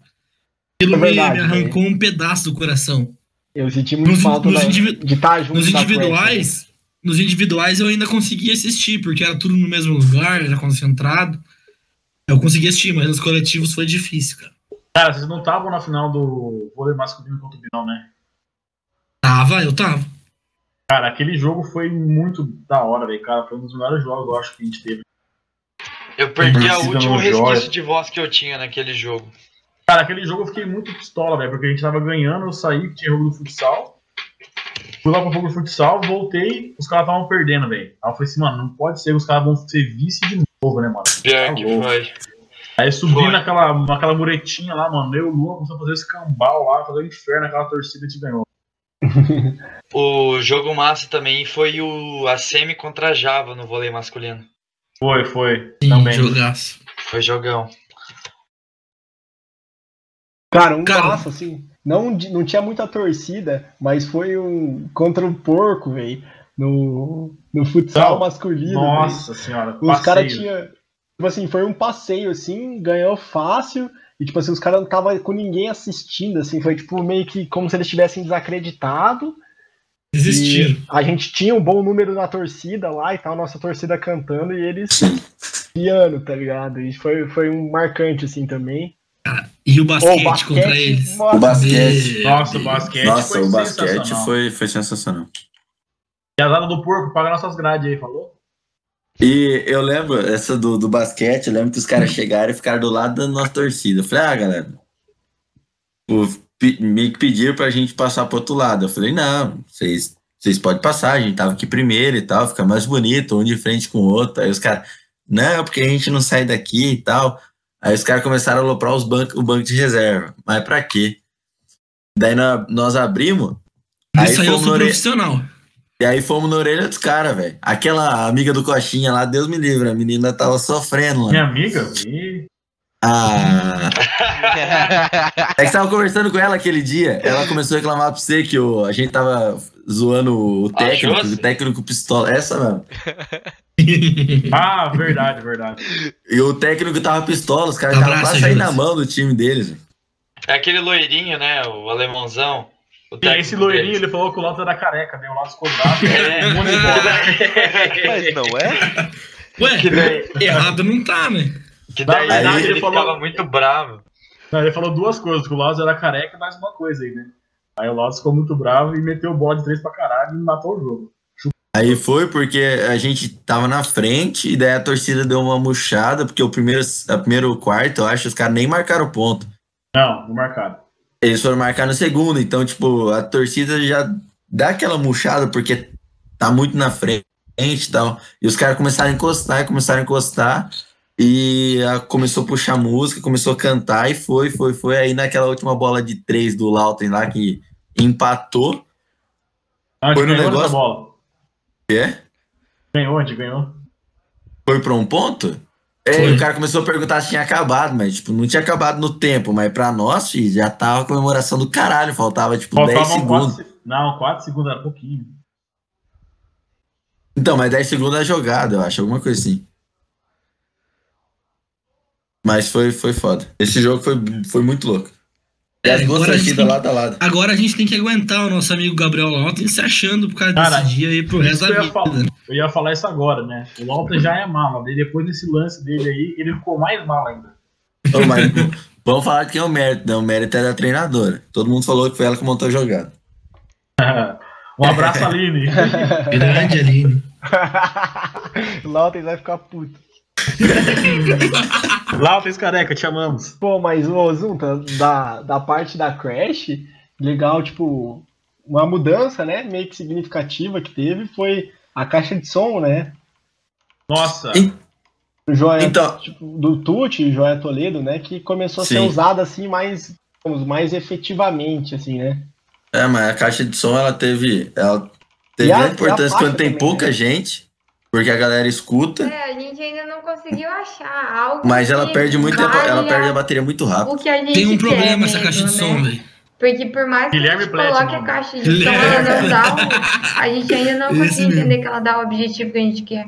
G: Aquilo
C: É
G: me-
C: verdade,
G: me arrancou um pedaço do coração.
C: Eu senti muito
G: Nos-
C: falta
G: nos
C: da-
G: indivi-
C: de estar junto
G: Nos individuais, nos individuais eu ainda conseguia assistir, porque era tudo no mesmo lugar, era concentrado. Eu consegui assistir, mas nos coletivos foi difícil, cara.
H: Cara, vocês não estavam na final do vôlei masculino contra o Binão, né?
G: Tava, eu tava.
H: Cara, aquele jogo foi muito da hora, velho. Cara, foi um dos melhores jogos, eu acho, que a gente teve.
B: Eu perdi o
H: Torcida
B: último resquício de voz que eu tinha naquele jogo.
H: Cara, aquele jogo eu fiquei muito pistola, velho, porque a gente tava ganhando, eu saí, tinha jogo do futsal. Fui lá pro jogo do futsal, voltei, os caras estavam perdendo, velho. Aí eu falei assim, mano, não pode ser, os caras vão ser vice de novo, né, mano?
B: Pior
H: Tá
B: que
H: louco.
B: foi.
H: Aí subi
B: Foi.
H: naquela, naquela muretinha lá, mano, eu e o Lua começamos a fazer esse cambal lá, fazer o inferno naquela torcida e gente ganhou.
B: O jogo massa também foi o a semi contra a Java no vôlei masculino.
H: Foi, foi.
G: Sim,
H: Também.
G: jogaço.
B: Foi jogão.
C: Cara, um
G: Cara-
C: assim. Não, não tinha muita torcida, mas foi um contra o porco, velho. No, no futsal
H: Não.
C: masculino. véi.
H: Nossa senhora,
C: Os caras tinham. Tipo assim, foi um passeio, assim, ganhou fácil. E, tipo assim, os caras não tava com ninguém assistindo, assim. Foi, tipo, meio que como se eles tivessem desacreditado.
G: Desistiram.
C: E a gente tinha um bom número na torcida lá e tal, nossa torcida cantando e eles piano, tá ligado? E foi, foi um marcante, assim, também.
G: E o
C: Ô,
G: basquete, contra eles.
C: nossa,
E: O basquete.
H: Nossa, o basquete
E: Nossa,
H: foi
E: o basquete
H: sensacional.
E: foi, foi sensacional.
H: E a do porco, paga nossas grades aí, falou?
E: E eu lembro, essa do, do basquete, eu lembro que os caras chegaram e ficaram do lado da nossa torcida. Eu falei, ah, galera, o, meio que pediram pra gente passar pro outro lado. Eu falei, não, vocês, vocês podem passar, a gente tava aqui primeiro e tal, fica mais bonito, um de frente com o outro. Aí os caras, não, porque a gente não sai daqui e tal. Aí os caras começaram a aloprar os bancos, o banco de reserva. Mas pra quê? Daí nós abrimos.
G: Isso aí eu
E: fomos
G: sou profissional.
E: E aí fomos na orelha dos caras, velho. Aquela amiga do Coxinha lá, Deus me livre, a menina tava sofrendo lá.
H: Minha amiga? Ih,
E: Ah. É que você tava conversando com ela aquele dia. Ela começou a reclamar pra você que o, a gente tava zoando o técnico,
B: Achou-se?
E: o técnico pistola. Essa mesmo.
H: Ah, verdade, verdade.
E: E o técnico tava pistola, os caras estavam quase saindo na mão do time deles.
B: É aquele loirinho, né? O alemãozão.
H: E esse loirinho,
B: deles.
H: ele falou que o Lota era careca, né? O Lota ficou bravo.
B: É.
H: Bola.
A: Mas não é?
G: Ué,
B: Que daí,
G: errado não tá, né?
B: que daí
H: Na verdade,
B: ele,
H: ele falou-
B: ficava muito bravo.
H: Não, ele falou duas coisas, que o Lawson era careca e mais uma coisa aí, né? Aí o Lawson ficou muito bravo e meteu o bola de três pra caralho e matou o jogo.
E: Aí foi porque a gente tava na frente e daí a torcida deu uma murchada, porque o primeiro, a primeiro quarto, eu acho, os caras nem marcaram ponto.
H: Não, não marcaram.
E: Eles foram marcar no segundo, então, tipo, a torcida já dá aquela murchada porque tá muito na frente e tal. E os caras começaram a encostar, começaram a encostar, e a- começou a puxar música, começou a cantar, e foi, foi, foi. Aí naquela última bola de três do Lauten lá, que empatou, Foi no negócio?
H: bola.
E: é?
H: Ganhou, a gente ganhou.
E: Foi pra um ponto? É, e o cara começou a perguntar se tinha acabado, mas, tipo, não tinha acabado no tempo, mas pra nós, filho, já tava a comemoração do caralho, faltava, tipo, 10
H: Faltavam
E: segundos.
H: quatro, Não, 4 segundos era pouquinho.
E: Então, mas 10 segundos é jogada, eu acho, alguma coisa assim. Mas foi, foi foda. Esse jogo foi, foi muito louco. E
G: É,
E: as duas
G: agora a gente
E: torcidas
G: tem-
E: lado a lado.
G: Agora a gente tem que aguentar o nosso amigo Gabriel Lotten se achando por causa
H: Cara,
G: desse dia aí pro resto da
H: eu ia, falar,
G: vida.
H: eu ia falar isso agora, né? O Lawton já é mala. Daí depois desse lance dele aí, ele ficou mais mala ainda.
E: Ô, mas vamos falar de quem é o mérito, né? O mérito é da treinadora. Todo mundo falou que foi ela que montou a jogada.
H: Um abraço, Aline.
G: Grande Aline.
C: o Lauten vai ficar puto.
H: Lawton careca, te amamos.
C: Pô, mas ô Zunta, da, da parte da Crash, legal, tipo, uma mudança, né, meio que significativa que teve foi a caixa de som, né?
H: Nossa.
E: E-
C: O Joia,
E: Então,
C: tipo, do Tuti, Joia Toledo, né, que começou a ser
E: Sim.
C: usada assim mais, digamos, mais efetivamente, assim, né?
E: é, mas a caixa de som, ela teve. Ela teve
C: a-
E: a
C: a
E: importância
C: faixa
E: quando tem
C: também,
E: pouca
C: né?
E: gente, porque a galera escuta,
F: É, a gente ainda não conseguiu achar algo.
E: mas ela perde muito, ela perde a bateria muito rápido.
F: O que a gente
G: Tem um
F: quer
G: problema essa caixa de som,
F: né?
G: velho.
F: Porque por mais que
H: Guilherme
F: a gente coloque a caixa de som, ela não dá o... A gente ainda não
G: mesmo.
F: entender que ela dá o objetivo que a gente quer.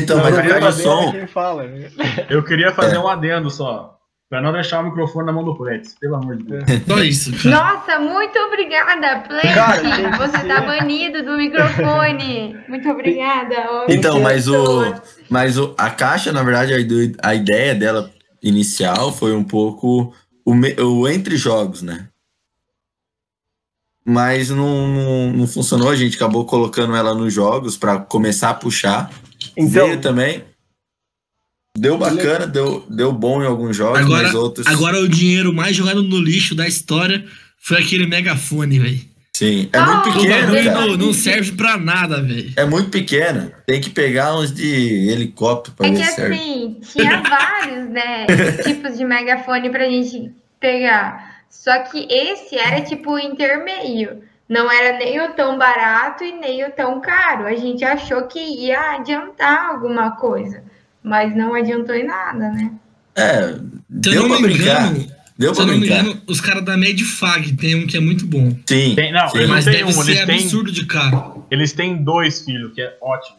E: Então, mas a caixa de som.
C: Fala, né?
H: Eu queria fazer
E: É.
H: um adendo só. Pra não deixar o microfone na mão do Pretz, pelo amor de Deus.
G: Só isso, cara.
F: Nossa, muito obrigada,
C: que
F: Você tá banido do microfone. Muito obrigada. ó.
E: Então, mas o, mas o, a caixa, na verdade, a, ide- a ideia dela inicial foi um pouco o, o entre jogos, né? Mas não, não, não funcionou, a gente acabou colocando ela nos jogos para começar a puxar.
C: Então,
E: Veio também. Deu bacana, deu, deu bom em alguns jogos,
G: Agora,
E: mas outros.
G: agora o dinheiro mais jogado no lixo da história foi aquele megafone, velho.
E: Sim, é
F: Ah,
E: muito pequeno,
G: não, não serve pra nada, velho.
E: É muito pequeno. Tem que pegar uns de helicóptero pra
F: É
E: ver
F: que
E: se serve.
F: assim, tinha vários, né, tipos de megafone pra gente pegar. Só que esse era tipo o intermeio. Não era nem o tão barato e nem o tão caro. A gente achou que ia adiantar alguma coisa. Mas não adiantou em nada, né?
E: É, deu
G: não
E: pra
G: me
E: brincar.
G: engano,
E: Deu
G: se
E: pra
G: eu não me
E: brincar.
G: engano, os caras da Medfag tem um que é muito bom.
E: Sim.
H: Tem- não,
E: sim.
H: eles
G: Mas
H: têm
G: deve
H: um,
G: ser
H: eles têm,
G: absurdo de caro.
H: eles têm dois filhos, que é ótimo.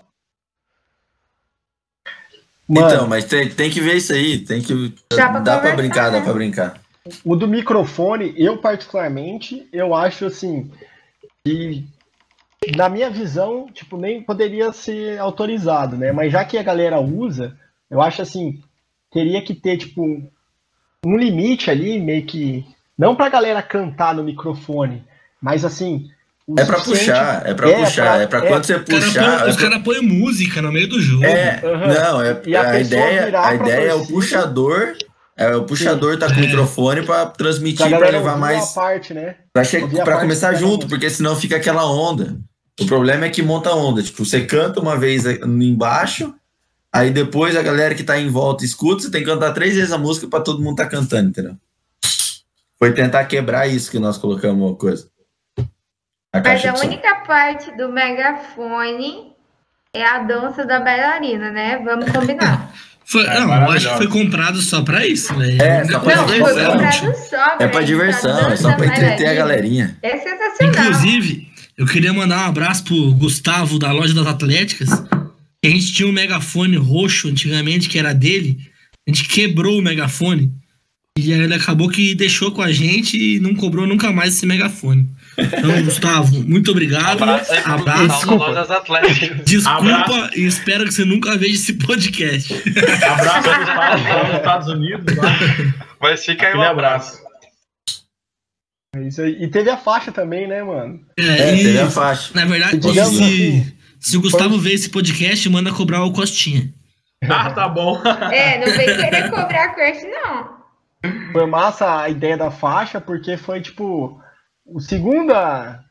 C: mano,
E: Então, mas tem, tem que ver isso aí. Tem que.
F: Dá pra
E: dá pra brincar, dá
F: né?
E: pra brincar.
C: o do microfone, eu particularmente, eu acho assim, que na minha visão, tipo, nem poderia ser autorizado, né? Mas já que a galera usa, eu acho assim, teria que ter, tipo, um limite ali, meio que. Não pra galera cantar no microfone, mas assim.
E: É pra puxar, é pra
C: É,
E: puxar.
C: pra-
E: É pra
C: é.
E: quando você
G: Os caras
E: puxar.
G: os caras põem música no meio do jogo.
E: É,
C: Aham.
E: não, é,
C: E a
E: a, ideia, a ideia é o puxador. É, o puxador tá com o
G: É.
E: microfone pra
C: Pra
E: transmitir, pra
C: galera
E: levar mais.
C: a parte, né?
E: Pra, che- pra
C: parte
E: começar junto, porque senão fica aquela onda. O problema é que monta onda. Tipo, você canta uma vez embaixo, aí depois a galera que tá em volta escuta, você tem que cantar três vezes a música pra todo mundo tá cantando, entendeu? Foi tentar quebrar isso que nós colocamos a coisa. A
F: Mas a
E: som.
F: única parte do megafone é a dança da bailarina, né? Vamos combinar.
G: Foi-
H: É,
G: não, eu acho que foi comprado só pra isso, velho.
E: É, só pra
F: Não, foi
E: diversão.
F: comprado só
E: É pra diversão,
F: dança
E: é só pra entreter a galerinha.
F: É sensacional.
G: Inclusive, eu queria mandar um abraço pro Gustavo da loja das Atléticas. Que a gente tinha um megafone roxo antigamente, que era dele. A gente quebrou o megafone. E aí ele acabou que deixou com a gente e não cobrou nunca mais esse megafone. Então, Gustavo, muito obrigado.
B: Abraço aí
G: Abraço.
C: Desculpa.
G: Desculpa e espero que você nunca veja esse podcast.
H: Abraço aos Estados, Unidos. Lá.
B: Mas fica aí um abraço.
H: abraço.
C: É isso aí. E teve a faixa também, né, mano?
E: É,
G: e,
E: teve a faixa.
G: na verdade,
C: Digamos
G: se,
C: assim,
G: se o Gustavo ver esse podcast, manda cobrar o Costinha.
H: Ah, tá bom.
F: É, não vem querer cobrar crush, não.
C: Foi massa a ideia da faixa, porque foi tipo o segunda.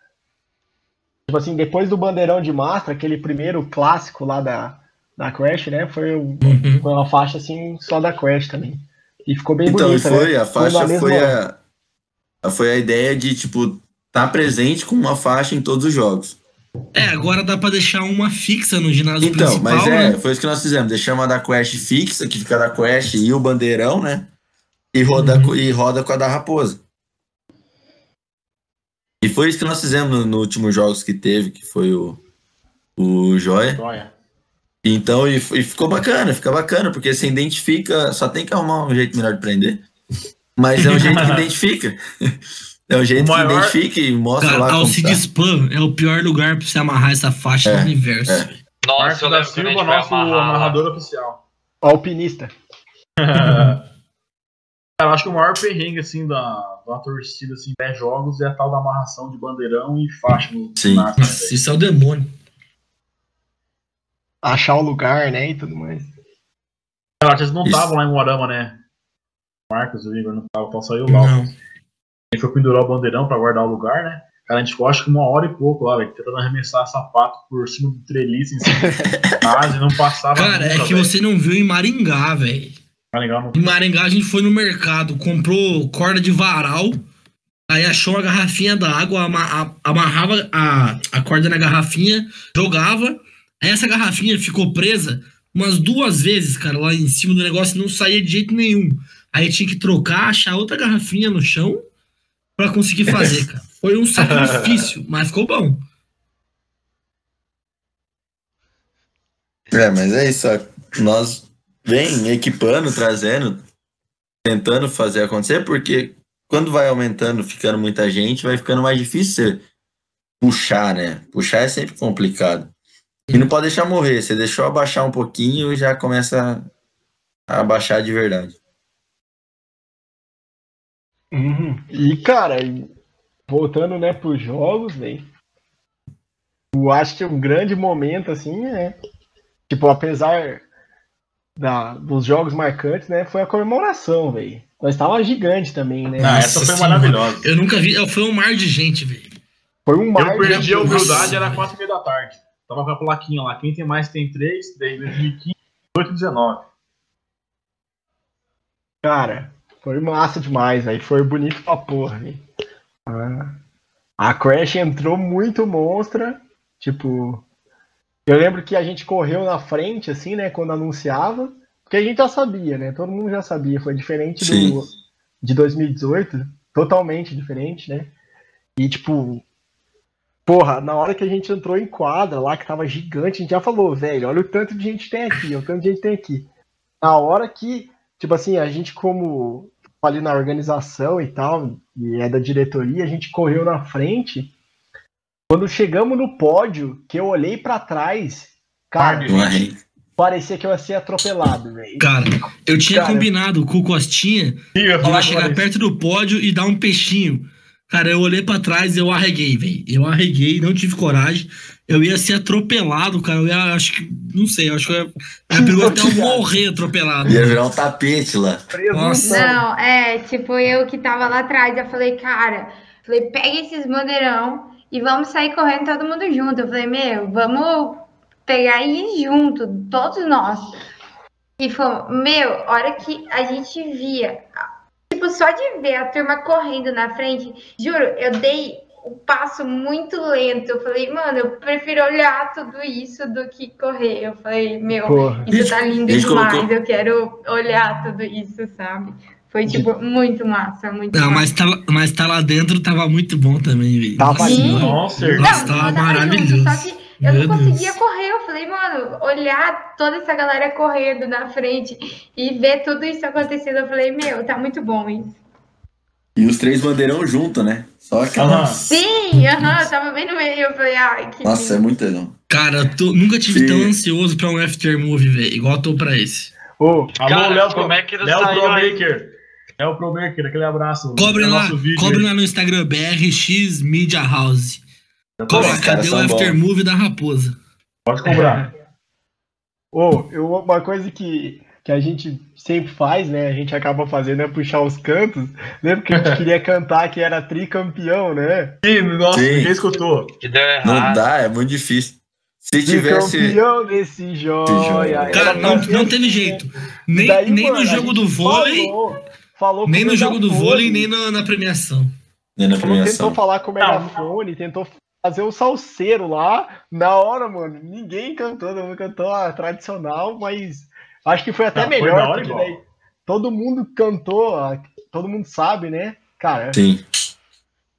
C: Tipo assim, depois do Bandeirão de Mastra, aquele primeiro clássico lá da, da Crash, né? Foi,
G: Uhum.
C: foi uma faixa assim só da Crash também. E ficou bem
E: Então,
C: bonita,
E: foi,
C: né?
E: a faixa foi a, a- foi a ideia de, tipo, tá presente com uma faixa em todos os jogos.
G: É, agora dá pra deixar uma fixa no ginásio
E: Então,
G: principal,
E: mas é,
G: né?
E: foi isso que nós fizemos. Deixamos a da Quest fixa, que fica da Quest e o bandeirão, né? E roda,
G: Uhum.
E: e roda com a da Raposa. E foi isso que nós fizemos no, no último jogos que teve, que foi o, o Joia.
H: Joia.
E: Então, e, e ficou bacana, fica bacana, porque você identifica, só tem que arrumar um jeito melhor de prender. Mas é um jeito que identifica. É um jeito
H: O maior-
E: que identifica e mostra
G: Cara,
E: lá como
G: Alcide
E: tá.
G: Spam é o pior lugar pra você amarrar essa faixa
E: É,
G: do universo.
E: é.
B: Nossa,
H: Marcos
B: eu
H: da Silva, nosso
B: amarrar
H: amarrador oficial.
C: Alpinista.
H: Cara, eu acho que o maior perrengue, assim, da, da torcida, assim, 10 jogos é a tal da amarração de bandeirão e faixa no
E: Sim.
G: Nossa, isso é o demônio.
C: Achar o lugar, né? E tudo mais.
H: Cara, vocês não estavam lá em Moarama, né? O Marcos, o Igor não tava, então saiu lá.
G: Não.
H: A gente foi pendurar o bandeirão pra guardar o lugar, né? Cara, a gente ficou acho que uma hora e pouco lá, velho, tentando arremessar sapato por cima do treliço em cima e não passava
G: Cara, é
H: nunca,
G: que
H: velho.
G: você não viu em Maringá, velho.
H: Tá legal, não
G: Em Maringá a gente foi no mercado, comprou corda de varal, aí achou uma garrafinha d'água, amarrava a, a corda na garrafinha, jogava, aí essa garrafinha ficou presa umas duas vezes, cara, lá em cima do negócio e não saía de jeito nenhum. Aí tinha que trocar, achar outra garrafinha no chão pra conseguir fazer, cara. Foi um sacrifício, mas ficou bom.
E: É, mas é isso. Nós vem equipando, trazendo. tentando fazer acontecer, porque quando vai aumentando, ficando muita gente, vai ficando mais difícil você puxar, né? Puxar é sempre complicado. E não pode deixar morrer. Você deixou abaixar um pouquinho e já começa a abaixar de verdade.
C: Uhum. E, cara, voltando, né, pros jogos, velho. Eu acho que um grande momento, assim, é. Tipo, apesar da, dos jogos marcantes, né, foi a comemoração, velho. Nós tava gigante também, né?
H: Não, essa foi
G: Senhora.
H: maravilhosa.
G: Eu nunca vi. Foi um mar de gente, velho.
C: Foi um mar
H: Eu perdi
C: de-
H: a humildade, era 4 e meia da tarde. Tava com a plaquinha lá. Quem tem mais tem 3, daí 2015, 18 e 19.
C: Cara, foi massa demais, aí foi bonito pra porra, velho. Ah, A Crash entrou muito monstra, tipo. Eu lembro que a gente correu na frente, assim, né, quando anunciava, porque a gente já sabia, né? Todo mundo já sabia, foi diferente
E: Sim.
C: do de 2018, totalmente diferente, né? E tipo, porra, na hora que a gente entrou em quadra lá, que tava gigante, a gente já falou, velho, olha o tanto de gente tem aqui, olha o tanto de gente tem aqui. Na hora que tipo assim, a gente como ali na organização e tal, e é da diretoria, a gente correu na frente. Quando chegamos no pódio, que eu olhei pra trás, cara, parecia que eu ia ser atropelado, velho.
G: Cara, eu tinha
C: Cara.
G: combinado com o Costinha
H: falar
G: chegar perto do pódio e dar um peixinho. Cara, eu olhei pra trás e eu arreguei, velho. Eu arreguei, não tive coragem. Eu ia ser atropelado, cara. Eu ia, acho que, não sei, eu acho que eu ia, era perigoso até eu morrer atropelado.
E: Ia virar um tapete lá.
G: Nossa.
F: Não, é, tipo, eu que tava lá atrás, eu falei, cara, falei, pega esses bandeirão e vamos sair correndo todo mundo junto. Eu falei, meu, vamos pegar e ir junto, todos nós. E falou, meu, hora que a gente via, tipo, só de ver a turma correndo na frente, juro, eu dei um passo muito lento. Eu falei, mano, eu prefiro olhar tudo isso do que correr. Eu falei, meu,
C: Porra.
F: isso tá lindo demais,
E: colocou-
F: eu quero olhar tudo isso, sabe? Foi, tipo, muito massa, muito
G: Não,
F: massa.
G: mas tá, lá- mas tá lá dentro, tava muito bom também, velho.
C: Tava
G: Nossa
F: Sim.
H: Nossa,
F: Não,
G: Nossa, tava
F: tava
G: maravilhoso.
F: junto, só que eu
G: Meu
F: não conseguia
G: Deus.
F: correr. Eu falei, mano, olhar toda essa galera correndo na frente e ver tudo isso acontecendo, eu falei, meu, tá muito bom isso.
E: E os três bandeirão junto, né? Só aquela.
H: Aham.
F: Sim, aham, eu tava bem no meio, eu falei, ai, que
E: Nossa, é
F: lindo.
E: muito legal.
G: Cara, eu tô- nunca tive
E: Sim.
G: tão ansioso pra um after movie, velho. Igual eu tô pra esse.
C: Ô,
H: Alô, Léo,
B: como
H: Pro-
B: é que
H: Léo
B: saiu
H: Pro
B: aí?
H: Maker. Léo Pro Maker, aquele abraço.
G: Cobre
H: É
G: lá,
H: nosso vídeo
G: cobre
H: aí.
G: lá no Instagram BRX Media House. Cobra, cadê o
E: são
G: after movie da raposa?
H: Pode cobrar.
C: ô, eu, uma coisa que, que a gente sempre faz, né? A gente acaba fazendo é puxar os cantos. Lembra que a gente queria cantar que era tricampeão, né?
H: Ih, nossa,
E: Sim.
H: ninguém escutou.
B: Que deu
E: Não
B: errado.
E: dá, é muito difícil. Se tivesse.
C: Tricampeão desse joia.
E: joia.
G: Cara, não, não teve jeito. Nem,
C: Daí,
G: nem
C: mano,
G: no jogo do vôlei,
C: Falou, falou
G: nem no jogo do vôlei, nem na, na premiação.
E: né, na premiação.
C: tentou falar com o megafone, tentou fazer o salseiro lá. Na hora, mano, ninguém cantou, não cantou a tradicional, mas acho que foi até
H: Não, foi
C: melhor,
H: da hora
C: todo mundo cantou, a- todo mundo sabe, né? Cara,
E: Sim.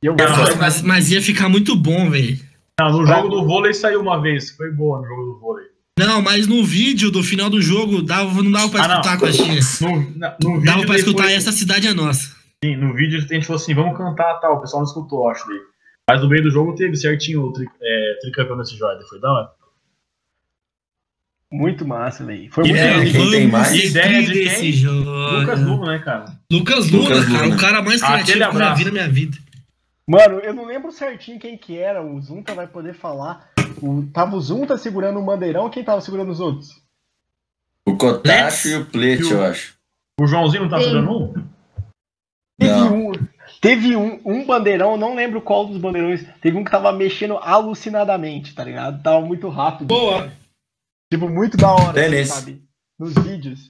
C: eu
H: Não,
C: gosto.
G: Mas, mas ia ficar muito bom, velho.
H: Não, no jogo do vôlei saiu uma vez. Foi boa no jogo do vôlei.
G: Não, mas no vídeo do final do jogo dava, não dava pra
H: Ah,
G: escutar a coxinha.
H: No, na- no vídeo
G: Dava pra escutar
H: depois-
G: essa cidade é nossa.
H: Sim, no vídeo a gente falou assim, vamos cantar tal. O pessoal não escutou, acho. daí. Mas no meio do jogo teve certinho o tri, é, tricampeão desse jogo. Foi da hora.
C: Muito massa, velho. Foi muito
E: é,
C: legal.
E: quem tem mais?
H: Ideia de
G: desse
H: quem?
G: jogo.
H: Lucas Luma, né, cara?
G: Lucas Luna,
E: Lucas
G: cara,
E: Luna.
G: o cara mais criativo que eu já vi na minha vida.
C: Mano, eu não lembro certinho quem que era, o Zunta vai poder falar. O, tava o Zunta segurando o bandeirão, quem tava segurando os outros?
E: O Kotacho e o Plete, eu acho.
H: O Joãozinho não tá
F: Sim.
H: segurando um?
C: Teve
E: Não.
C: um, teve um, um bandeirão, não lembro qual dos bandeirões, teve um que tava mexendo alucinadamente, tá ligado? Tava muito rápido.
G: Boa.
C: Tipo, muito da hora, assim, sabe? Nos vídeos.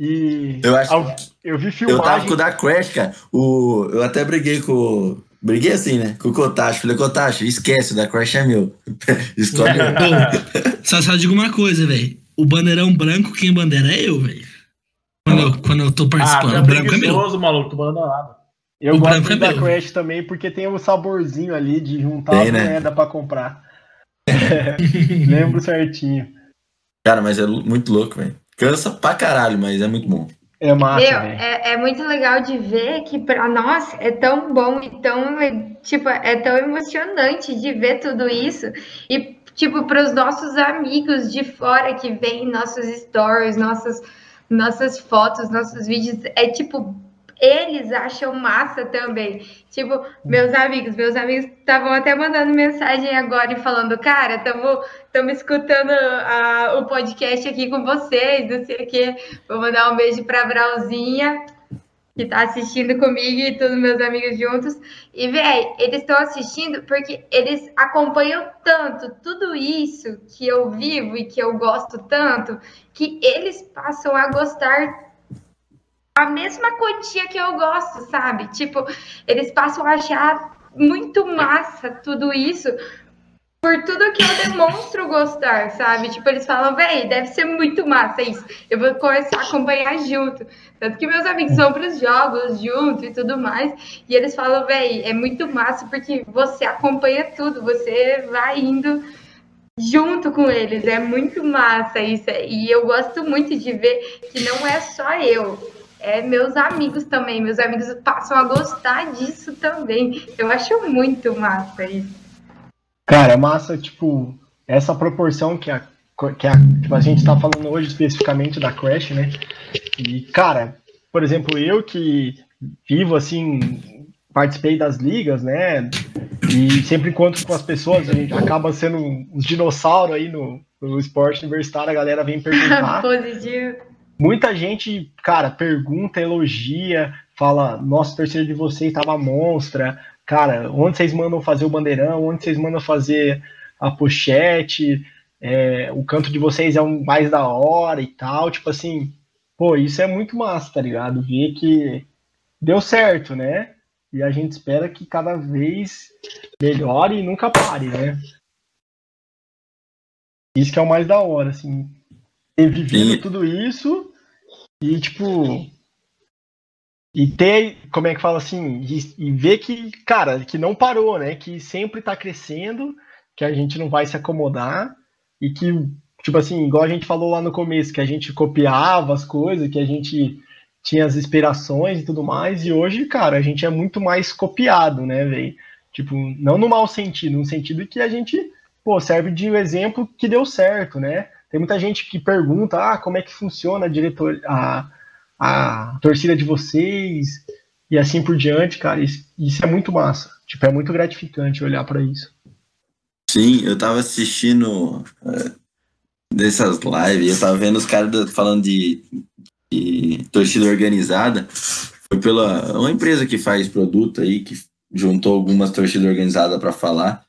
C: E
E: Eu acho-
C: al- eu vi
E: Eu tava
C: filmagem.
E: com o da Crash, cara. O, eu até briguei com. o- Briguei assim, né? Com o Kotacho. Falei, Kotacho, esquece, o da Crash é meu. Escolhe um.
G: Bom, só, só digo uma coisa, velho. O bandeirão branco, quem bandeira é eu, velho. Quando, eu- quando eu tô
H: Ah,
G: participando,
H: tá
G: o branco é meu.
H: maluco. Nada.
C: Eu
G: o
C: gosto
G: é
C: da
G: meu.
C: Crash também porque tem o saborzinho ali de juntar
E: Tem,
C: a
E: né?
C: moeda pra comprar. Lembro certinho.
E: Cara, mas é muito louco, velho. Cansa pra caralho, mas é muito bom.
C: É massa,
F: Meu,
C: velho.
F: é, é muito legal de ver que pra nós é tão bom e tão, é, tipo, é tão emocionante de ver tudo isso. E, tipo, pros nossos amigos de fora que veem nossos stories, nossas, nossas fotos, nossos vídeos, é tipo, eles acham massa também. Tipo, meus amigos, meus amigos estavam até mandando mensagem agora e falando, cara, estamos escutando a- o podcast aqui com vocês, não sei o quê. Vou mandar um beijo pra Brauzinha, que tá assistindo comigo e todos meus amigos juntos. E, véi, eles estão assistindo porque eles acompanham tanto tudo isso que eu vivo e que eu gosto tanto, que eles passam a gostar a mesma quantia que eu gosto, sabe? Tipo, eles passam a achar muito massa tudo isso por tudo que eu demonstro gostar, sabe? Tipo, eles falam, véi, deve ser muito massa isso. Eu vou começar a acompanhar junto. Tanto que meus amigos vão pros jogos junto e tudo mais. E eles falam, véi, é muito massa porque você acompanha tudo, você vai indo junto com eles. É muito massa isso. E eu gosto muito de ver que não é só eu. É meus amigos também. Meus amigos passam a gostar disso também. Eu acho muito massa isso.
C: Cara, é massa, tipo, essa proporção que a, que a, tipo, a gente tá falando hoje especificamente da Crash, né? E, cara, por exemplo, eu que vivo assim, participei das ligas, né? E sempre encontro com as pessoas, a gente acaba sendo uns dinossauros aí no, no esporte universitário, a galera vem perguntar.
F: Positivo.
C: Muita gente, cara, pergunta, elogia, fala, nossa, torcida de vocês tava monstra, cara, onde vocês mandam fazer o bandeirão, onde vocês mandam fazer a pochete, é, o canto de vocês é o mais da hora e tal, tipo assim, pô, isso é muito massa, tá ligado? Ver que deu certo, né? E a gente espera que cada vez melhore e nunca pare, né? Isso que é o mais da hora, assim, ter vivido
E: Sim.
C: tudo isso e, tipo, e ter, como é que fala assim, e, e ver que, cara, que não parou, né? Que sempre tá crescendo, que a gente não vai se acomodar e que, tipo assim, igual a gente falou lá no começo, que a gente copiava as coisas, que a gente tinha as inspirações e tudo mais, e hoje, cara, a gente é muito mais copiado, né, velho? Tipo, não no mau sentido, no sentido que a gente, pô, serve de exemplo que deu certo, né? Tem muita gente que pergunta, ah, como é que funciona a diretor, a, a torcida de vocês e assim por diante, cara. Isso, isso é muito massa. Tipo, é muito gratificante olhar pra isso.
E: Sim, eu tava assistindo é, dessas lives, eu tava vendo os caras falando de, de torcida organizada. Foi pela uma empresa que faz produto aí, que juntou algumas torcidas organizadas pra falar.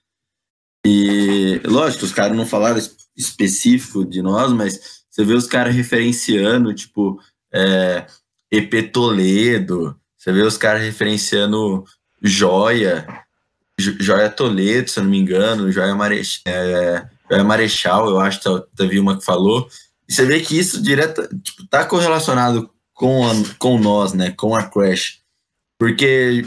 E: E, lógico, os caras não falaram es- específico de nós, mas você vê os caras referenciando, tipo, é, EP Toledo, você vê os caras referenciando Joia, Jo- Joia Toledo, se eu não me engano, Joia, Marech, é, Joia Marechal, eu acho que teve uma que falou. E você vê que isso direto, tipo, tá correlacionado com, a, com nós, né? Com a Crash. Porque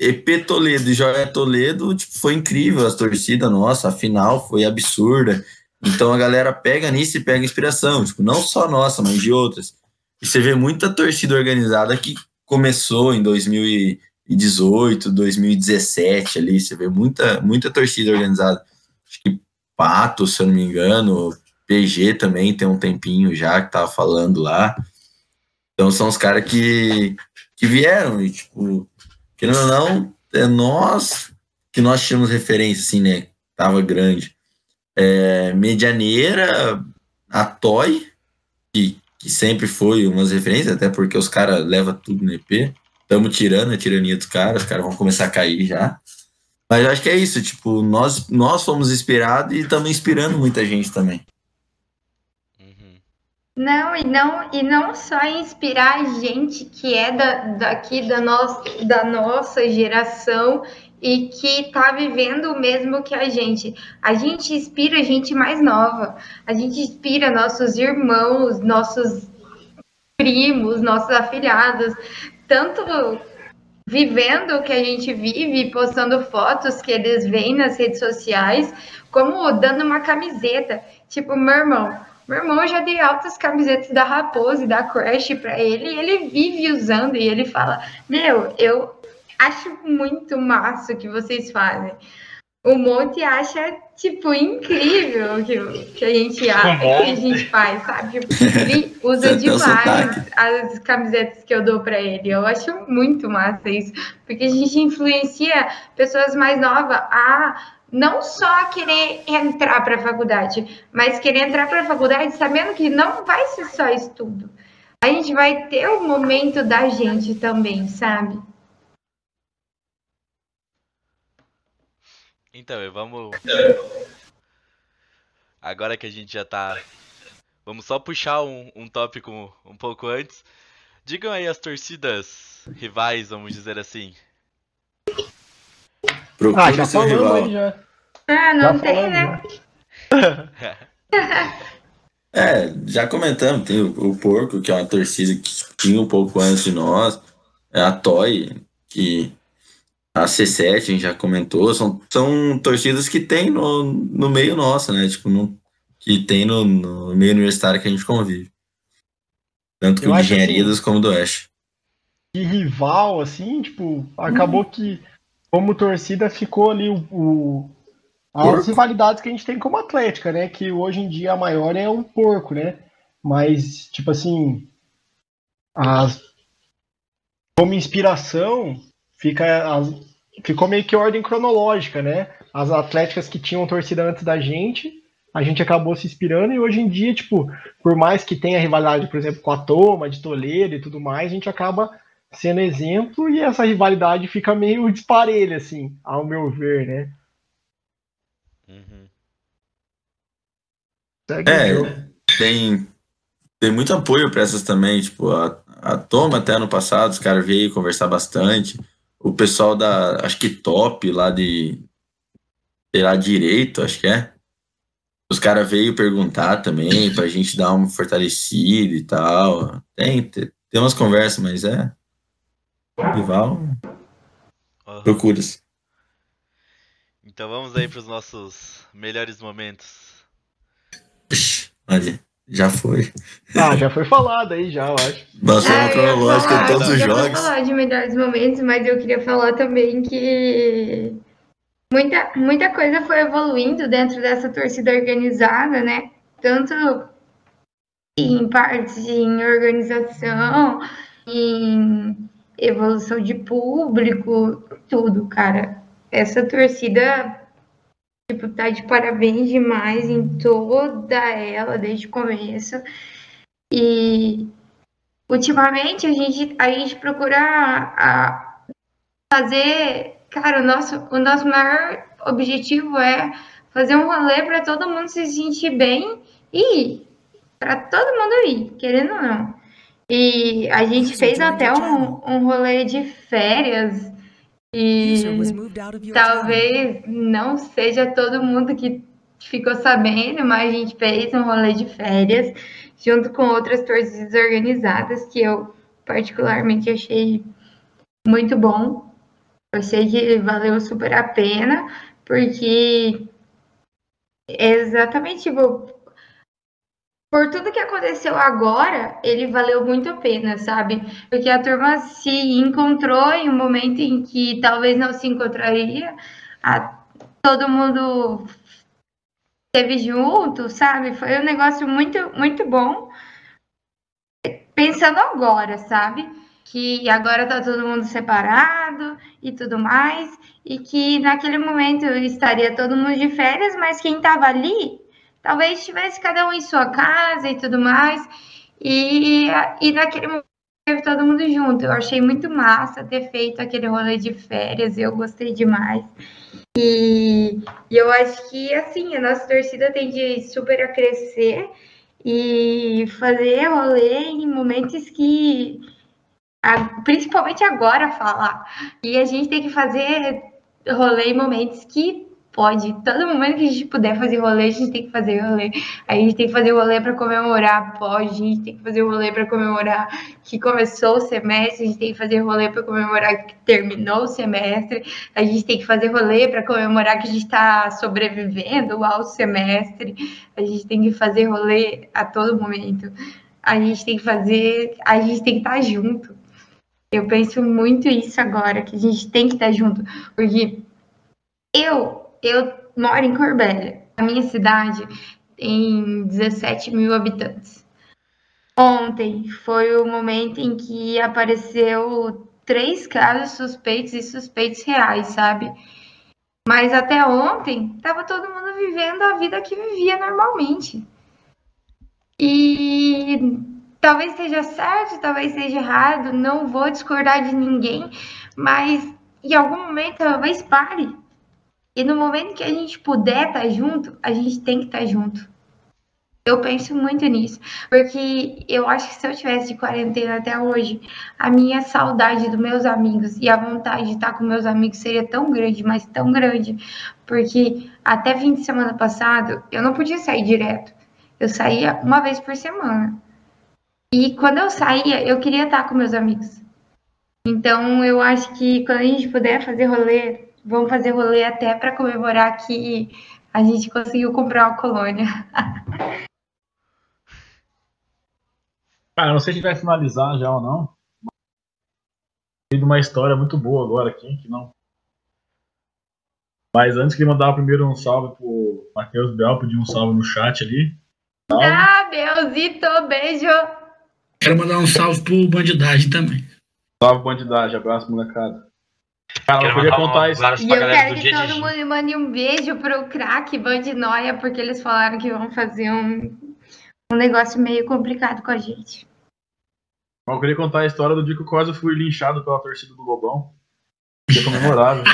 E: EP Toledo e Joia Toledo, tipo, foi incrível as torcidas, nossa, a final foi absurda. Então a galera pega nisso e pega inspiração, tipo, não só nossa, mas de outras. E você vê muita torcida organizada que começou em 2018, 2017 ali, você vê muita, muita torcida organizada. Acho que Pato, se eu não me engano, PG também tem um tempinho já que tava falando lá. Então são os caras que, que vieram e, tipo, querendo ou não, é nós que nós tínhamos referência, assim, né? Tava grande. É, Medianeira, a Toy, que, que sempre foi umas referências, até porque os caras levam tudo no EP. Estamos tirando a tirania dos caras, os caras vão começar a cair já. Mas eu acho que é isso, tipo, nós, nós fomos inspirados e estamos inspirando muita gente também.
F: Não, e não, e não só inspirar a gente que é da, daqui da, nossa da nossa geração e que tá vivendo o mesmo que a gente. A gente inspira gente mais nova. A gente inspira nossos irmãos, nossos primos, nossos afilhados, tanto vivendo o que a gente vive, postando fotos que eles veem nas redes sociais, como dando uma camiseta. Tipo, meu irmão, Meu irmão, eu já dei altas camisetas da Raposa e da Crash pra ele, e ele vive usando, e ele fala: Meu, eu acho muito massa o que vocês fazem. O Monte acha, tipo, incrível o que, que, a gente, a, que a gente faz, sabe? Tipo, ele usa demais as camisetas que eu dou pra ele. Eu acho muito massa isso, porque a gente influencia pessoas mais novas a não só querer entrar para a faculdade, mas querer entrar para a faculdade sabendo que não vai ser só estudo. A gente vai ter o momento da gente também, sabe?
A: Então, vamos. Agora que a gente já tá. Vamos só puxar um, um tópico um pouco antes. Digam aí as torcidas rivais, vamos dizer assim.
E: Procure
C: Ah, já
E: seu rival.
C: aí já.
F: Ah, não
C: Já
F: tem,
C: falamos,
F: né?
E: É, já comentamos, tem o, o Porco, que é uma torcida que tinha um pouco antes de nós, é a Toy, que a C7 a gente já comentou, são, são torcidas que tem no, no meio nosso, né? Tipo, no, que tem no, no meio universitário que a gente convive. Tanto
C: acho
E: engenharia
C: assim-
E: como do Oeste.
C: E rival, assim, tipo, acabou que, como torcida, ficou ali o, o- as rivalidades que a gente tem como Atlética, né? Que hoje em dia a maior é o porco, né? Mas, tipo assim, as, como inspiração, fica as- ficou meio que ordem cronológica, né? As atléticas que tinham torcida antes da gente, a gente acabou se inspirando, e hoje em dia, tipo, por mais que tenha rivalidade, por exemplo, com a Toma, de Toledo e tudo mais, a gente acaba sendo exemplo e essa rivalidade fica meio disparelha, assim, ao meu ver, né?
A: Uhum.
E: É, tem, tem muito apoio para essas também, tipo, a, a Toma até ano passado, os caras veio conversar bastante. O pessoal da, acho que Top, lá de, sei lá, Direito, acho que é. Os caras veio perguntar também, pra gente dar uma fortalecida e tal. Tem, tem, tem umas conversas, mas é. Rival,
A: Aham.
E: procura-se.
A: Então vamos aí pros nossos melhores momentos.
E: Olha, já foi.
C: Ah, já foi falado aí, já, eu acho.
E: Passou
F: Ah,
E: uma
F: eu ia
E: cronológica em todos
F: eu
E: os jogos.
F: falar de melhores momentos, mas eu queria falar também que muita, muita coisa foi evoluindo dentro dessa torcida organizada, né? Tanto em parte em organização, em evolução de público, tudo, cara. Essa torcida, tipo, tá de parabéns demais em toda ela, desde o começo. E ultimamente a gente, a gente procura a, fazer, cara, o nosso, o nosso maior objetivo é fazer um rolê para todo mundo se sentir bem e. Para todo mundo ir, querendo ou não. E a gente fez até um, um rolê de férias e talvez não seja todo mundo que ficou sabendo, mas a gente fez um rolê de férias junto com outras torcidas organizadas que eu particularmente achei muito bom. Eu achei que valeu super a pena, porque é exatamente tipo, por tudo que aconteceu agora, ele valeu muito a pena, sabe? Porque a turma se encontrou em um momento em que talvez não se encontraria. A- todo mundo esteve junto, sabe? Foi um negócio muito, muito bom. Pensando agora, sabe? Que agora tá todo mundo separado e tudo mais. E que naquele momento estaria todo mundo de férias, mas quem tava ali talvez tivesse cada um em sua casa e tudo mais. E, e naquele momento teve todo mundo junto. Eu achei muito massa ter feito aquele rolê de férias, eu gostei demais. E, e eu acho que assim, a nossa torcida tende super a crescer e fazer rolê em momentos que principalmente agora falar. E a gente tem que fazer rolê em momentos que pode. Todo momento que a gente puder fazer rolê, a gente tem que fazer rolê. A gente tem que fazer rolê para comemorar, pode. A gente tem que fazer rolê para comemorar que começou o semestre. A gente tem que fazer rolê para comemorar que terminou o semestre. A gente tem que fazer rolê para comemorar que a gente está sobrevivendo ao semestre. A gente tem que fazer rolê a todo momento. A gente tem que fazer, a gente tem que estar junto. Eu penso muito isso agora, que a gente tem que estar junto, porque eu, eu moro em Corbélia. A minha cidade tem 17 mil habitantes. Ontem foi o momento em que apareceu três casos suspeitos e suspeitos reais, sabe? Mas até ontem tava todo mundo vivendo a vida que vivia normalmente. E talvez seja certo, talvez seja errado, não vou discordar de ninguém, mas em algum momento talvez pare. E no momento que a gente puder estar junto, a gente tem que estar junto. Eu penso muito nisso, porque eu acho que se eu tivesse de quarentena até hoje, a minha saudade dos meus amigos e a vontade de estar com meus amigos seria tão grande, mas tão grande, porque até fim de semana passado eu não podia sair direto. Eu saía uma vez por semana. E quando eu saía, eu queria estar com meus amigos. Então, eu acho que quando a gente puder fazer rolê, vamos fazer rolê até para comemorar que a gente conseguiu comprar uma colônia.
H: Cara, não sei se vai finalizar já ou não. Tem uma história muito boa agora aqui, que não. Mas antes queria mandar primeiro um salve pro Matheus Bel, pedir um salve no chat ali. Salve.
F: Ah, Belzito, beijo!
G: Quero mandar um salve pro Bandidagem também.
H: Salve, bandidagem. Abraço, molecada. Cara, eu
B: Quero
H: queria
B: mandar um
H: contar isso.
F: E eu quero
B: do
F: que todo mundo mande um beijo pro craque Band Noia, porque eles falaram que vão fazer um, um negócio meio complicado com a gente.
H: Eu queria contar a história do dia que eu quase fui linchado pela torcida do Lobão. Dia comemorável.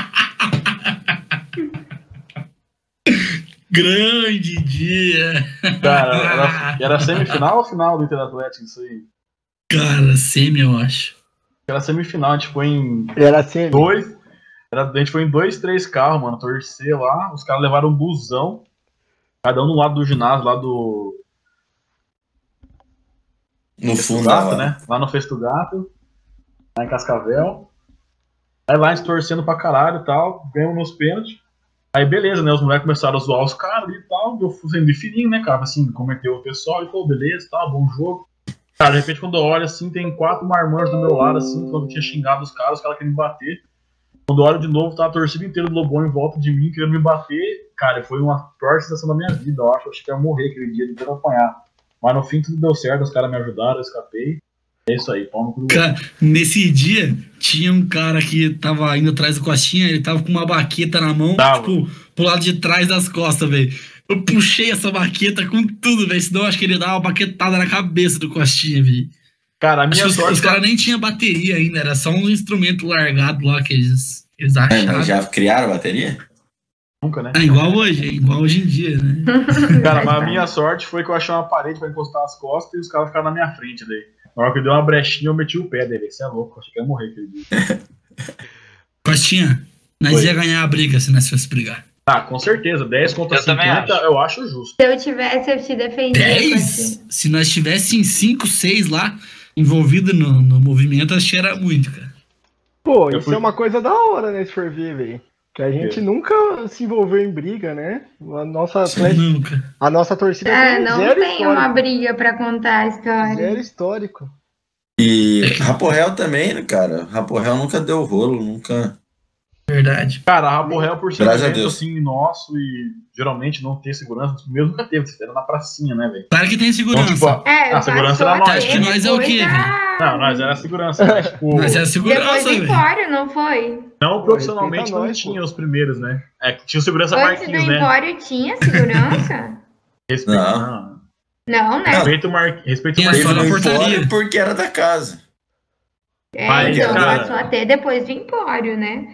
G: Grande dia!
H: Cara, era, era semifinal ou final do Inter Atlético isso aí?
G: Cara, semi, eu acho.
H: Era semifinal, a gente foi em
C: Era
H: dois. Era, a gente foi em dois, três carros, mano, torcer lá. Os caras levaram um busão. Cada um no lado do ginásio, lá do
E: No fundo,
H: Gato,
E: lá.
H: né? Lá no Festo Gato, lá em Cascavel. Aí lá a gente torcendo pra caralho e tal, ganhamos nos pênaltis. Aí beleza, né? Os moleques começaram a zoar os caras ali e tal. Eu fui sendo de fininho, né, cara? Assim, cometeu o pessoal e falou, beleza, tá, bom jogo. Cara, de repente quando eu olho assim, tem quatro marmanjos do meu lado, assim, quando eu tinha xingado os caras, os caras queriam me bater. Quando eu olho de novo, tá a torcida inteira do Lobão em volta de mim, querendo me bater. Cara, foi uma pior sensação da minha vida, eu acho. Eu achei que ia morrer aquele dia de tanto apanhar. Mas no fim tudo deu certo, os caras me ajudaram, eu escapei. É isso aí, pau no cu
G: Cara, nesse dia, tinha um cara que tava indo atrás do Costinha, ele tava com uma baqueta na mão,
H: Tava.
G: tipo, pro lado de trás das costas, velho. Eu puxei essa baqueta com tudo, velho. Senão eu acho que ele ia dar uma baquetada na cabeça do Costinha, velho.
H: Cara, a
G: Acho
H: minha
G: os,
H: sorte.
G: os caras nem tinham bateria ainda, era só um instrumento largado lá que eles, eles
E: É,
G: acharam.
E: mas já criaram a bateria?
H: Nunca, né?
G: É igual hoje, é igual hoje em dia, né?
H: Cara, mas a minha sorte foi que eu achei uma parede pra encostar as costas e os caras ficaram na minha frente daí. Na hora que deu uma brechinha, eu meti o pé dele. Você é louco, eu achei que ia morrer aquele dia.
G: Costinha, nós
H: Oi.
G: ia ganhar a briga se nós fosse brigar.
H: Ah, com certeza. 10 contra
B: Eu também
H: 50
B: acho.
H: eu acho justo.
F: Se eu tivesse, eu te defendia.
G: 10?
F: Costinha.
G: Se nós tivéssemos 5, 6 lá, envolvido no, no movimento, acho que era muito, cara.
C: Pô,
H: Eu
C: isso
H: fui-
C: é uma coisa da hora, né, se for ver, velho. Que a gente
H: quê?
C: nunca se envolveu em briga, né? A nossa,
G: Nunca.
C: a nossa torcida tem
F: não
C: zero
F: tem uma
C: histórico.
F: briga pra contar a história.
C: Zero histórico.
E: E Raporel também, né, cara? Raporel nunca deu rolo, nunca.
G: Verdade.
H: Cara, a Raporel, por ser um evento assim nosso e geralmente não ter segurança, mesmo nunca teve, era na pracinha, né, velho?
G: Claro que tem
H: Então,
G: segurança.
H: tipo, a-
F: É,
H: a segurança era
F: passou
H: nós.
G: Acho que
F: ter
G: nós é o quê,
F: da-
H: não, nós era a segurança, mas, tipo,
G: Mas é a
F: Depois
G: segurança,
F: do
G: velho.
F: Empório, não foi?
H: não profissionalmente não
C: nós,
H: tinha
C: pô.
H: os primeiros, né? É que tinha segurança
F: Antes do
H: Marquinhos, né?
F: Empório tinha segurança?
H: Respeito,
E: Não.
H: não.
F: né?
H: Respeito o Mar... Respeito o
G: Tinha
E: Teve
G: só na
H: Marquinhos.
G: portaria.
E: Porque era da casa.
F: É,
H: Mas,
F: então
H: cara-
F: passou a ter depois do Empório, né?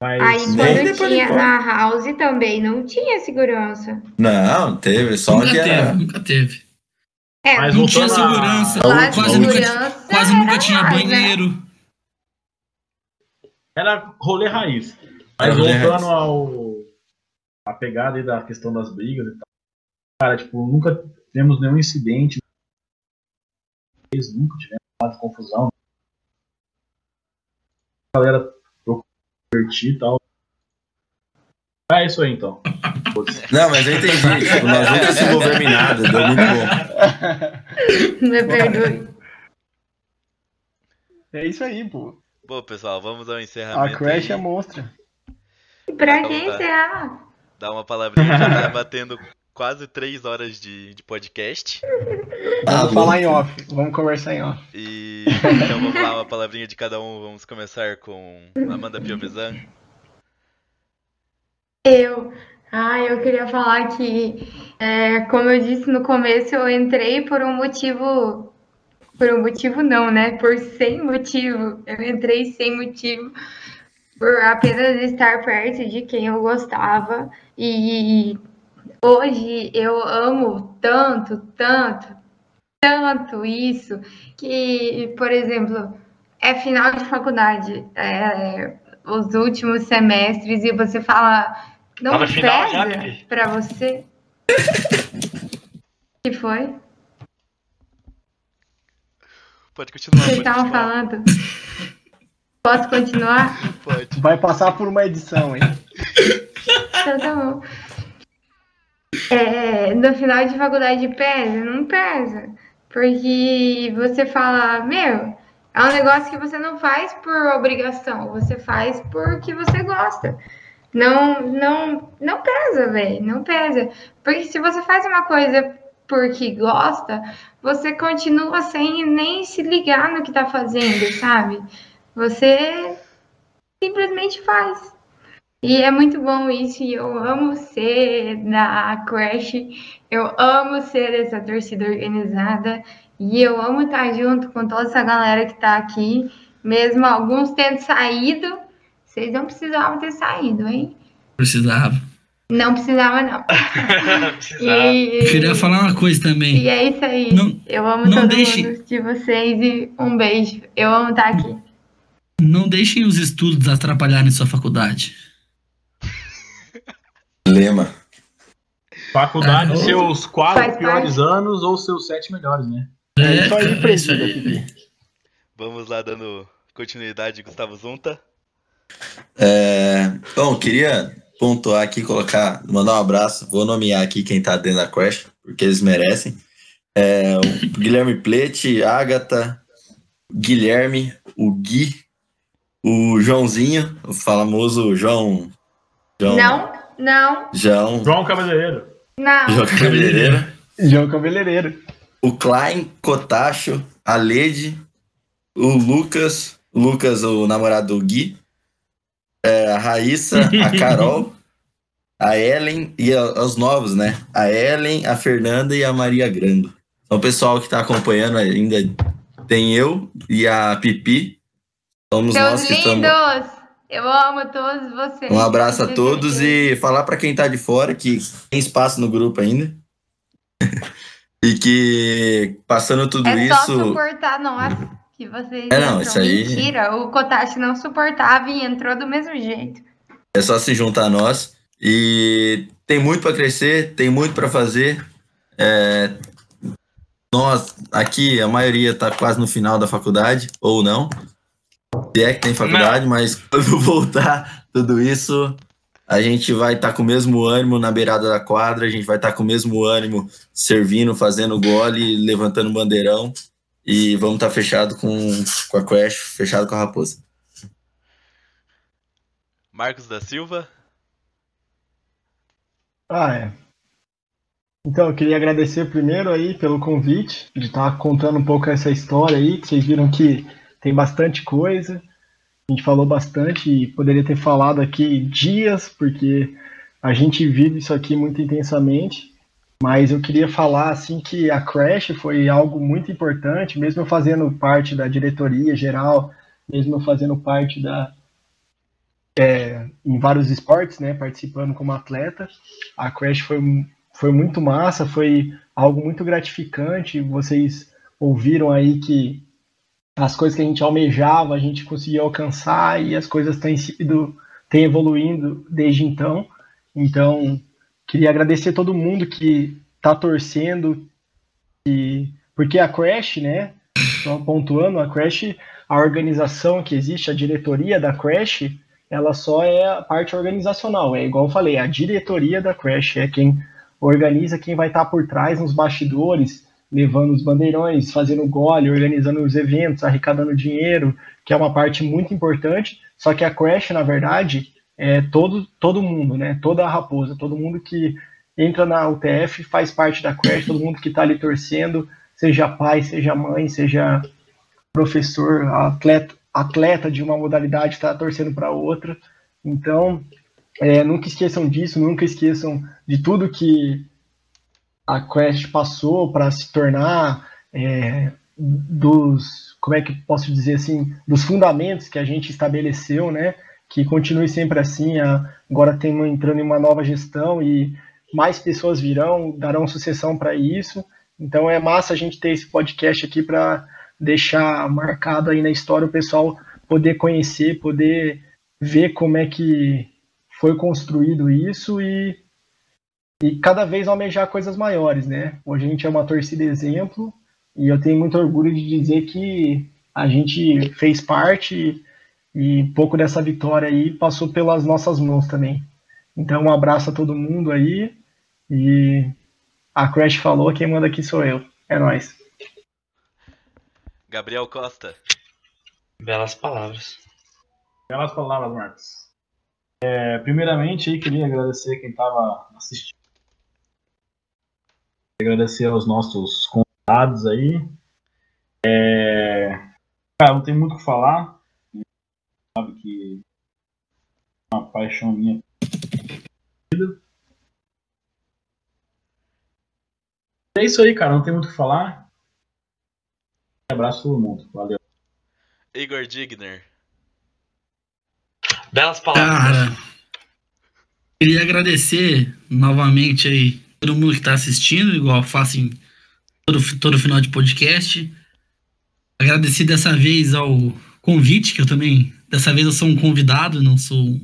H: Mas,
F: Aí quando tinha na House também não tinha segurança.
E: Não, teve, só
G: Nunca
E: que
G: teve,
E: era.
G: nunca teve.
F: É,
H: Mas
G: Não tinha segurança.
F: lá
G: Quase nunca, quase nunca tinha
F: né?
G: banheiro.
H: Era rolê raiz. Mas
E: rolê
H: voltando
E: raiz.
H: ao, a pegada aí da questão das brigas e tal. Cara, tipo, nunca tivemos nenhum incidente, nunca tivemos nada de confusão. A galera divertir e tal. É isso aí então.
E: Não, mas eu entendi. Tipo, nós nunca se envolvemos em nada, deu muito bom.
F: Me perdoe.
C: É isso aí, pô.
A: Bom, pessoal, vamos ao
C: A
A: encerramento.
C: Crash
A: aí.
C: é monstra.
F: Pra
A: Então
F: quem será?
A: Dar uma palavrinha, já tá batendo quase três horas de, de podcast.
E: Ah,
C: Vamos
E: bom.
C: falar em off. Vamos conversar em off.
A: E então vamos lá, uma palavrinha de cada um. Vamos começar com Amanda Piovesan.
F: Eu. Ah, eu queria falar que, é, como eu disse no começo, eu entrei por um motivo. Por um motivo não, né? Por sem motivo. Eu entrei sem motivo. Por apenas estar perto de quem eu gostava. E hoje eu amo tanto, tanto, tanto isso, que, por exemplo, é final de faculdade, é, os últimos semestres, e você fala, não
B: Tá já,
F: pesa pra você? que foi?
A: Pode continuar,
F: Vocês estavam
A: continuar.
F: falando? Posso continuar?
A: Pode.
C: Vai passar por uma edição, hein?
F: Então tá bom. É, no final de faculdade pesa? Não pesa. Porque você fala, meu, é um negócio que você não faz por obrigação, você faz porque você gosta. Não, não, não pesa, velho, não pesa. Porque se você faz uma coisa porque gosta, você continua sem nem se ligar no que tá fazendo, sabe? Você simplesmente faz. E é muito bom isso, e eu amo ser da Crash, eu amo ser essa torcida organizada, e eu amo estar junto com toda essa galera que tá aqui, mesmo alguns tendo saído, vocês não precisavam ter saído, hein?
G: Precisava.
F: Não precisava, não.
B: Precisava.
F: E,
G: Eu queria falar uma coisa também.
F: e é isso aí.
G: Não-
F: eu amo
G: não
F: todo
G: deixe-
F: mundo de vocês e um beijo. Eu amo estar aqui.
G: Não deixem os estudos atrapalharem sua faculdade.
E: Lema.
H: Faculdade,
G: Ah,
H: seus quatro
F: Faz
H: piores anos ou seus sete melhores, né?
C: É isso aí,
G: cara, é isso aí.
C: Pipi.
A: Vamos lá, dando continuidade, Gustavo Zunta.
E: É, bom, queria pontuar aqui, colocar, mandar um abraço. Vou nomear aqui quem tá dentro da Crash, porque eles merecem. É, o Guilherme Plete, Agatha, Guilherme, o Gui, o Joãozinho, o famoso João. João
F: Não, não,
E: João,
H: João Cabeleireiro.
F: não.
E: João Cabeleireiro.
C: João Cabeleireiro.
E: o Klein, Cotacho, a Lede, o Lucas, o Lucas, o namorado do Gui, é, a Raíssa, a Carol, a Ellen e a- os novos, né? A Ellen, a Fernanda e a Maria Grando. Então, o pessoal que tá acompanhando ainda tem eu e a Pipi. Somos nós
F: Seus
E: que estamos.
F: Eu amo todos vocês.
E: Um abraço a todos e falar para quem tá de fora que tem espaço no grupo ainda. e que passando tudo
F: É só
E: isso.
F: suportar nós que vocês
E: É, não,
F: entram.
E: isso aí-
F: Mentira, o Kotachi não suportava e entrou do mesmo jeito.
E: É só se juntar a nós. E tem muito para crescer, tem muito para fazer. É, nós, aqui, a maioria tá quase no final da faculdade, ou não. Se é que tem faculdade, mas quando voltar tudo isso, a gente vai estar com o mesmo ânimo na beirada da quadra, a gente vai estar com o mesmo ânimo servindo, fazendo gole, levantando bandeirão. E vamos estar fechado com, com a Crash, fechado com a Raposa.
A: Marcos da Silva.
C: Ah, é. Então, eu queria agradecer primeiro aí pelo convite, de estar contando um pouco essa história aí, que vocês viram que tem bastante coisa. A gente falou bastante e poderia ter falado aqui dias, porque a gente vive isso aqui muito intensamente. Mas eu queria falar assim que a Crash foi algo muito importante, mesmo fazendo parte da diretoria geral, mesmo fazendo parte da é, em vários esportes, né, participando como atleta. A Crash foi, foi muito massa, foi algo muito gratificante. Vocês ouviram aí que as coisas que a gente almejava, a gente conseguiu alcançar e as coisas têm sido têm evoluindo desde então. Então, queria agradecer todo mundo que está torcendo, e, porque a Crash, né? Só pontuando, a Crash, a organização que existe, a diretoria da Crash, ela só é a parte organizacional. É igual eu falei, a diretoria da Crash é quem organiza, quem vai estar por trás nos bastidores, levando os bandeirões, fazendo gole, organizando os eventos, arrecadando dinheiro, que é uma parte muito importante. Só que a Crash, na verdade, é todo, todo mundo, né? Toda a raposa, todo mundo que entra na UTF faz parte da Crash, todo mundo que está ali torcendo, seja pai, seja mãe, seja professor, atleta, atleta de uma modalidade está torcendo para outra. Então, é, nunca esqueçam disso, nunca esqueçam de tudo que a Quest passou para se tornar é, dos, como é que posso dizer assim, dos fundamentos que a gente estabeleceu, né? Que continue sempre assim. agora temos entrando em uma nova gestão e mais pessoas virão, darão sucessão para isso. Então é massa a gente ter esse podcast aqui para deixar marcado aí na história o pessoal poder conhecer, poder ver como é que foi construído isso e, e cada vez almejar coisas maiores, né? Hoje a gente é uma torcida exemplo e eu tenho muito orgulho de dizer que a gente fez parte e pouco dessa vitória aí passou pelas nossas mãos também. Então um abraço a todo mundo aí e a Crash falou, quem manda aqui sou eu. É nóis.
A: Gabriel Costa.
B: Belas palavras.
H: Belas palavras, Marcos. É, primeiramente, aí, queria agradecer quem estava assistindo. Agradecer aos nossos convidados aí. É, cara, não tem muito o que falar. Sabe que é uma paixão minha. É isso aí, cara. Não tem muito o que falar. Um abraço a todo mundo. Valeu.
A: Igor Digner.
B: Belas palavras.
G: Cara, queria agradecer novamente aí todo mundo que está assistindo, igual eu faço em todo, todo final de podcast. Agradecer dessa vez ao convite, que eu também, dessa vez eu sou um convidado, não sou um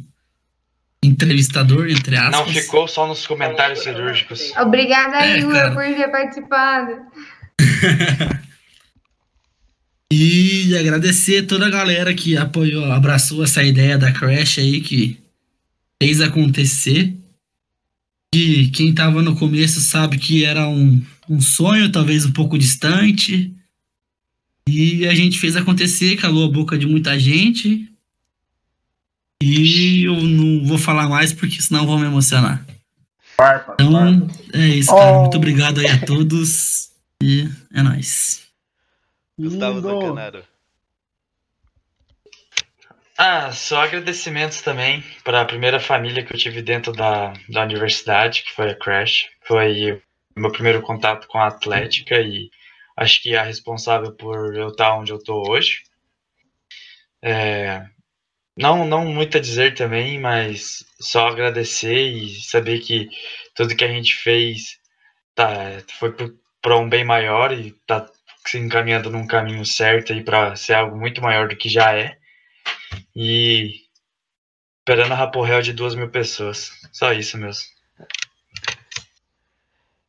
G: entrevistador, entre aspas.
B: Não ficou só nos comentários cirúrgicos.
F: Obrigada,
G: É,
F: Igor, por ter participado.
G: E agradecer toda a galera que apoiou, abraçou essa ideia da Crash aí, que fez acontecer. E quem tava no começo sabe que era um, um sonho, talvez um pouco distante. E a gente fez acontecer, calou a boca de muita gente. E eu não vou falar mais porque senão vou me emocionar.
H: Farpa,
G: Então,
H: farpa.
G: é isso, cara.
C: Oh.
G: Muito obrigado aí a todos. E é nóis.
A: Gustavo
C: Lindo.
A: Zancanaro.
B: Ah, só agradecimentos também para a primeira família que eu tive dentro da, da universidade, que foi a Crash. Foi o meu primeiro contato com a Atlética e acho que é a responsável por eu estar onde eu estou hoje. É, não, não muito a dizer também, mas só agradecer e saber que tudo que a gente fez tá, foi para um bem maior e tá se encaminhando num caminho certo aí para ser algo muito maior do que já é. E esperando a Raporrel de duas mil pessoas. Só isso mesmo.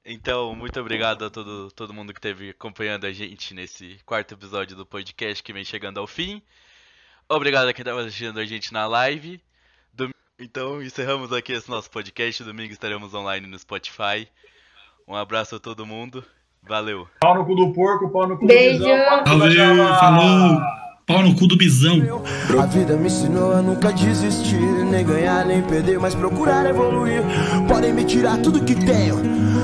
A: Então, muito obrigado a todo, todo mundo que esteve acompanhando a gente nesse quarto episódio do podcast que vem chegando ao fim. Obrigado a quem estava assistindo a gente na live. Dom- Então, encerramos aqui esse nosso podcast. Domingo estaremos online no Spotify. Um abraço a todo mundo. Valeu.
H: Pau no cu do porco, pau no cu
F: Beijo.
H: do cu da
G: Valeu, falou. Pau no cu do bisão.
I: A vida me ensinou a nunca desistir, nem ganhar nem perder, mas procurar evoluir. Podem me tirar tudo que tenho,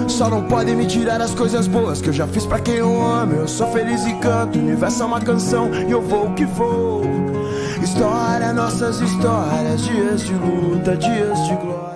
I: só não podem me tirar as coisas boas que eu já fiz pra quem eu amo. Eu sou feliz e canto, o universo é uma canção e eu vou que vou. História, nossas histórias, dias de luta, dias de glória.